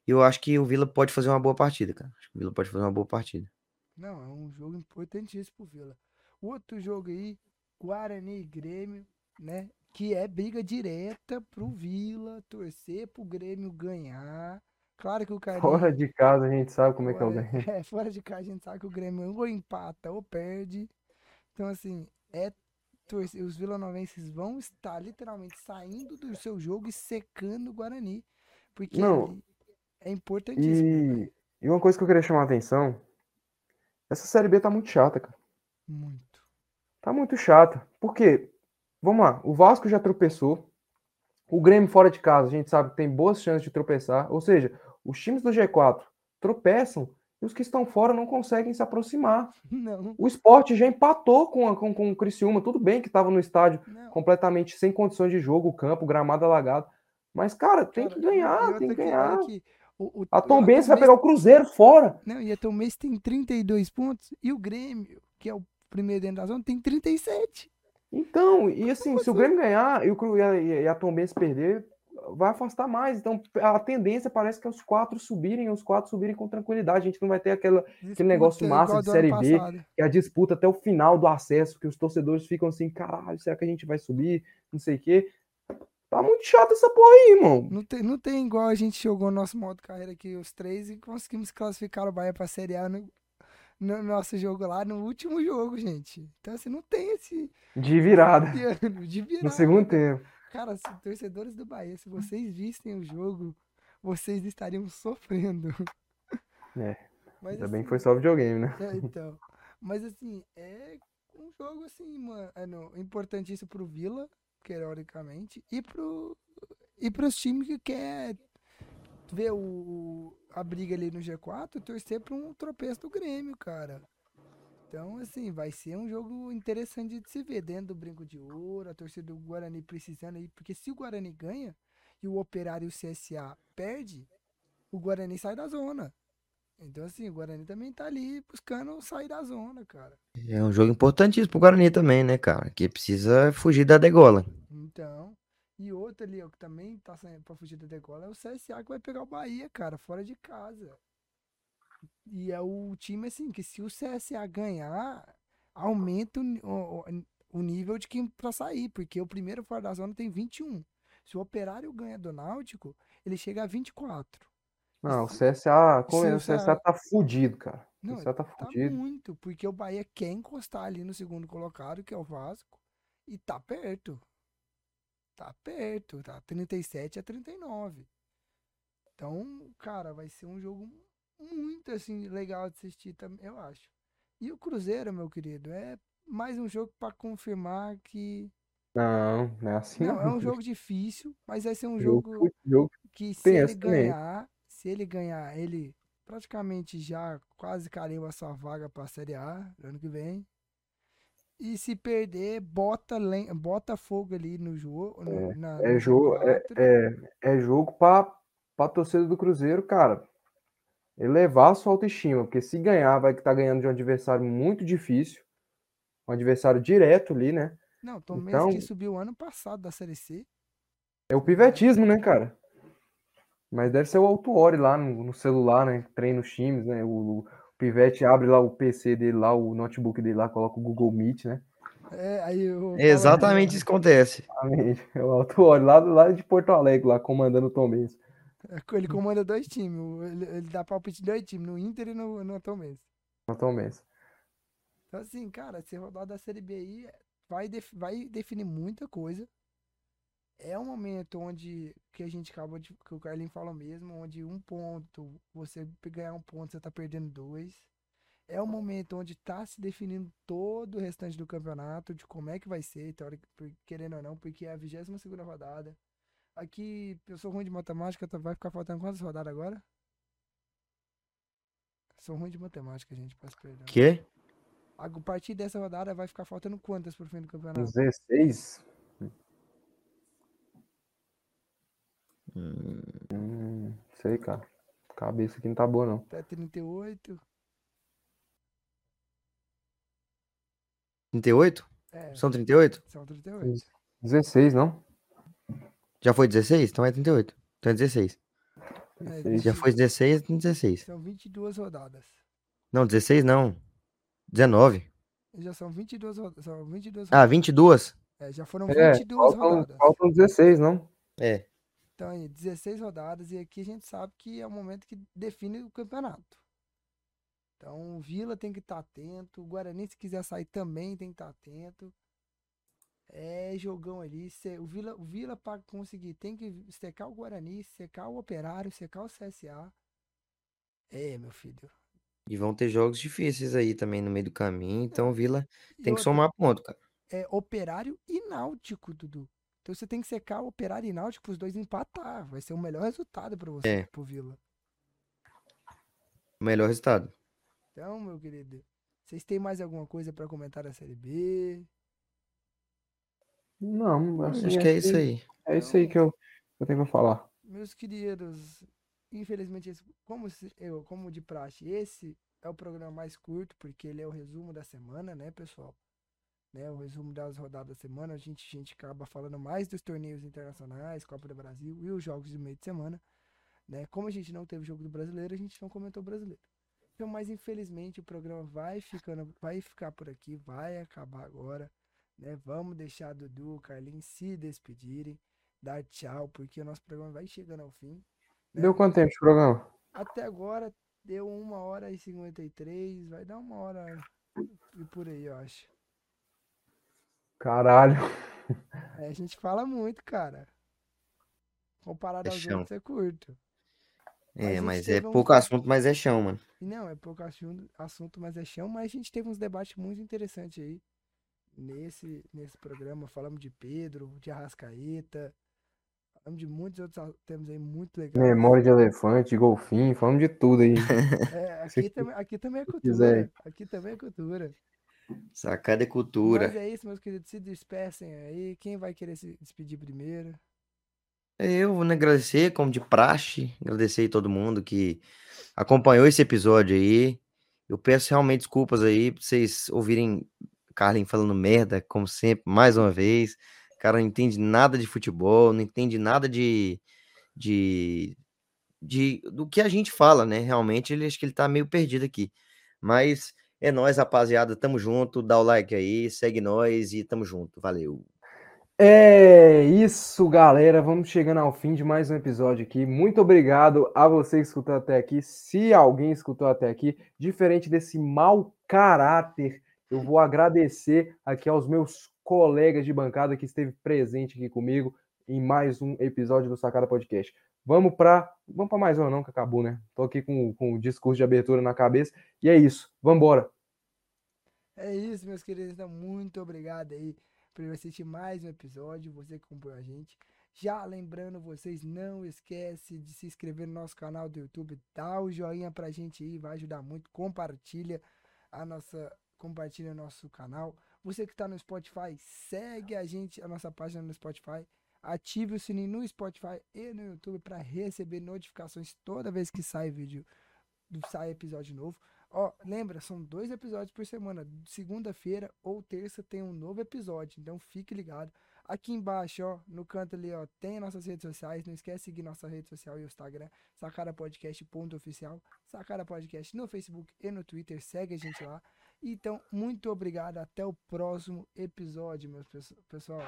E eu acho que o Vila pode fazer uma boa partida, cara. Acho que o Vila pode fazer uma boa partida. Não, é um jogo importantíssimo pro Vila. Outro jogo aí, Guarani e Grêmio, né? Que é briga direta pro Vila torcer pro Grêmio ganhar. Claro que o cara. Fora de casa a gente sabe como é que é o Fora, Grêmio. é, fora de casa a gente sabe que o Grêmio ou empata ou perde. Então, assim, é. Os vilanovenses vão estar literalmente saindo do seu jogo e secando o Guarani. Porque Não. é importantíssimo. E, e uma coisa que eu queria chamar a atenção, essa Série B tá muito chata, cara. Muito. Tá muito chata. Por quê? Vamos lá, o Vasco já tropeçou. O Grêmio fora de casa, a gente sabe que tem boas chances de tropeçar. Ou seja, os times do G4 tropeçam e os que estão fora não conseguem se aproximar. Não, O esporte já empatou com, a- com, com o Criciúma. Tudo bem que estava no estádio não. completamente sem condições de jogo, o campo, o gramado alagado. Mas, cara, tem Cara, que ganhar, tem que que- ganhar. aqui, o- o- A Tom Benz vai pegar o Cruzeiro fora. Não, e a Tom Benz tem 32 pontos e o Grêmio, que é o primeiro dentro da zona, tem 37. Então, e assim, se o? Grêmio ganhar e, o, e a, e a Tom Benz perder, vai afastar mais. Então, a tendência parece que é os quatro subirem, os quatro subirem com tranquilidade. A gente não vai ter aquela, aquele negócio massa de Série B, passado. que é a disputa até o final do acesso, que os torcedores ficam assim, caralho, será que a gente vai subir? Não sei o quê. Tá muito chato essa porra aí, irmão. Não tem, não tem igual a gente jogou nosso modo carreira aqui, os três, e conseguimos classificar o Bahia pra Série A no, no nosso jogo lá, no último jogo, gente. Então, assim, não tem esse De virada. de virar. No segundo tempo. Cara, se, torcedores do Bahia, se vocês vissem o jogo, vocês estariam sofrendo. É, Mas, Ainda bem que assim, foi só videogame, né? É, então. Mas assim, é um jogo assim, mano, importantíssimo pro Vila, teoricamente, e pro e pros times que quer ver o, a briga ali no G4, torcer pra um tropeço do Grêmio, cara. Então, assim, vai ser um jogo interessante de se ver dentro do Brinco de Ouro, a torcida do Guarani precisando aí, porque se o Guarani ganha e o Operário e o CSA perde, o Guarani sai da zona. Então, assim, o Guarani também tá ali buscando sair da zona, cara. É um jogo importantíssimo pro Guarani também, né, cara? Que precisa fugir da degola. Então, e outro ali, ó, que também tá saindo pra fugir da degola, é o CSA que vai pegar o Bahia, cara, fora de casa. E é o time, assim, que se o CSA ganhar, aumenta o, o, o- o nível de quem pra sair, porque o primeiro fora da zona tem 21. Se o Operário ganha do Náutico, ele chega a 24. Não, o CSA, é, o o CSA tá fudido, cara. O Não, CSA tá Tá fudido. muito, porque o Bahia quer encostar ali no segundo colocado, que é o Vasco, e tá perto. Tá perto, tá 37 a 39. Então, cara, vai ser um jogo muito assim legal de assistir também, eu acho. E o Cruzeiro, meu querido, é mais um jogo pra confirmar que Não, não é assim não, não. é um jogo difícil, mas vai ser um Jogo, jogo jogo que se ele também. ganhar, se ele ganhar, ele praticamente já quase carimba a sua vaga para a Série A no ano que vem. E se perder, bota, bota fogo ali no jogo. no- na- É jogo, é, G4. é, é jogo pra, pra torcida do Cruzeiro, cara, elevar a sua autoestima, porque se ganhar, vai estar ganhando de um adversário muito difícil, um adversário direto ali, né? Não, Tom então- que subiu ano passado da Série C. É o pivetismo, né, cara? Mas deve ser o Autuori lá no, no celular, né? Treina os times, né? O Pivete abre lá o PC dele, lá, o notebook dele lá, coloca o Google Meet, né? É, aí eu É exatamente isso que acontece. Exatamente. É o Autuori lá, lá de Porto Alegre, lá, comandando o Tom Benz. Ele comanda dois times. o- Ele, ele dá palpite de dois times, no Inter e no, no Tom Benz. O Tom Benz. Então, assim, cara, esse rodada da Série B aí vai, def- vai definir muita coisa. É um momento onde, que a gente acabou de, que o Carlinhos falou mesmo, onde um ponto, você ganhar um ponto, você tá perdendo dois. É um momento onde tá se definindo todo o restante do campeonato, de como é que vai ser, teórico, querendo ou não, porque é a 22 segunda rodada. Aqui, eu sou ruim de matemática, tá- vai ficar faltando quantas rodadas agora? Sou ruim de matemática, gente, peço perdão. Que? A partir dessa rodada vai ficar faltando quantas pro fim do campeonato? 16? Hum, sei, cara. Cabeça aqui não tá boa, não. Até 38. 38? É, São 38? são 38. 16, não? Já foi 16? Então é 38. Então é 16. É, Já foi 16, 16. São 22 rodadas. Não, 16 não. 19. Já são 22, ro- são 22 Ah, 22? É, já foram É, 22 faltam, rodadas. faltam 16, não? É. Então, aí, 16 rodadas, e aqui a gente sabe que é o momento que define o campeonato. Então, o Vila tem que estar atento, o Guarani, se quiser sair, também tem que estar atento. É jogão ali. cê- o Vila, o Vila para conseguir, tem que secar o Guarani, secar o Operário, secar o CSA. É, meu filho. E vão ter jogos difíceis aí também no meio do caminho. Então o Vila tem que somar ponto, cara. É Operário e Náutico, Dudu. Então você tem que secar o Operário e Náutico para os dois empatar. Vai ser o melhor resultado para você, É. pro Vila. O melhor resultado. Então, meu querido, vocês têm mais alguma coisa para comentar da Série B? Não, assim, Acho que é isso aí. É isso aí que eu, eu tenho pra falar. Meus queridos, infelizmente, como, eu, como de praxe, esse é o programa mais curto, porque ele é o resumo da semana, né, pessoal? Né, o resumo das rodadas da semana, a gente, a gente acaba falando mais dos torneios internacionais, Copa do Brasil e os jogos do meio de semana. Né? Como a gente não teve jogo do brasileiro, a gente não comentou o brasileiro. Então, mas infelizmente o programa vai ficando, vai ficar por aqui, vai acabar agora, né? Vamos deixar Dudu, Carlinhos se despedirem, dar tchau, porque o nosso programa vai chegando ao fim. né? Deu quanto tempo de programa? Até agora deu uma hora e 53, vai dar uma hora e por aí, eu acho. Caralho. É, a gente fala muito, cara. Comparado É aos chão. outros é curto. Mas É, gente mas é um- pouco assunto, mas é chão, mano. E não, é pouco assunto, assunto, mas é chão, mas a gente teve uns debates muito interessantes aí nesse, nesse programa. Falamos de Pedro, de Arrascaeta, falamos de muitos outros temas aí muito legais. Memória de elefante, golfinho, falamos de tudo aí. É, aqui, também, aqui também é cultura. quiser. Aqui também é cultura. Sacada é cultura. Mas é isso, meus queridos. Se despecem aí. Quem vai querer se despedir primeiro? Eu vou agradecer, como de praxe, agradecer aí todo mundo que acompanhou esse episódio aí. Eu peço realmente desculpas aí pra vocês ouvirem Carlin falando merda, como sempre, mais uma vez. O cara não entende nada de futebol, não entende nada de, de, de do que a gente fala, né? Realmente, ele acho que ele tá meio perdido aqui. Mas é nóis, rapaziada. Tamo junto. Dá o like aí, segue nós e tamo junto. Valeu. É isso, galera. Vamos chegando ao fim de mais um episódio aqui. Muito obrigado a você que escutou até aqui. Se alguém escutou até aqui, diferente desse mau caráter, eu vou agradecer aqui aos meus colegas de bancada que esteve presente aqui comigo em mais um episódio do Sacada Podcast. Vamos para vamos para mais um não que acabou, né? Tô aqui com, com o discurso de abertura na cabeça e é isso. Vamos embora. É isso, meus queridos. Então, muito obrigado aí por assistir mais um episódio. Você que acompanhou a gente. Já lembrando vocês, não esquece de se inscrever no nosso canal do YouTube. Dá o joinha pra gente aí, vai ajudar muito. Compartilha a nossa, compartilha o nosso canal. Você que está no Spotify, segue a gente, a nossa página no Spotify. Ative o sininho no Spotify e no YouTube para receber notificações toda vez que sai vídeo, sai episódio novo. Ó, lembra, são dois episódios por semana. Segunda-feira ou terça tem um novo episódio. Então fique ligado. Aqui embaixo, ó, no canto ali, ó, tem nossas redes sociais. Não esquece de seguir nossa rede social e o Instagram, sacarapodcast.oficial, Sacara Podcast no Facebook e no Twitter. Segue a gente lá. Então, muito obrigado. Até o próximo episódio, meus pesso- pessoal.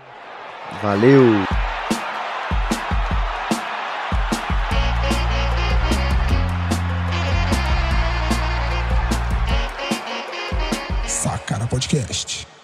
Valeu! Podcast.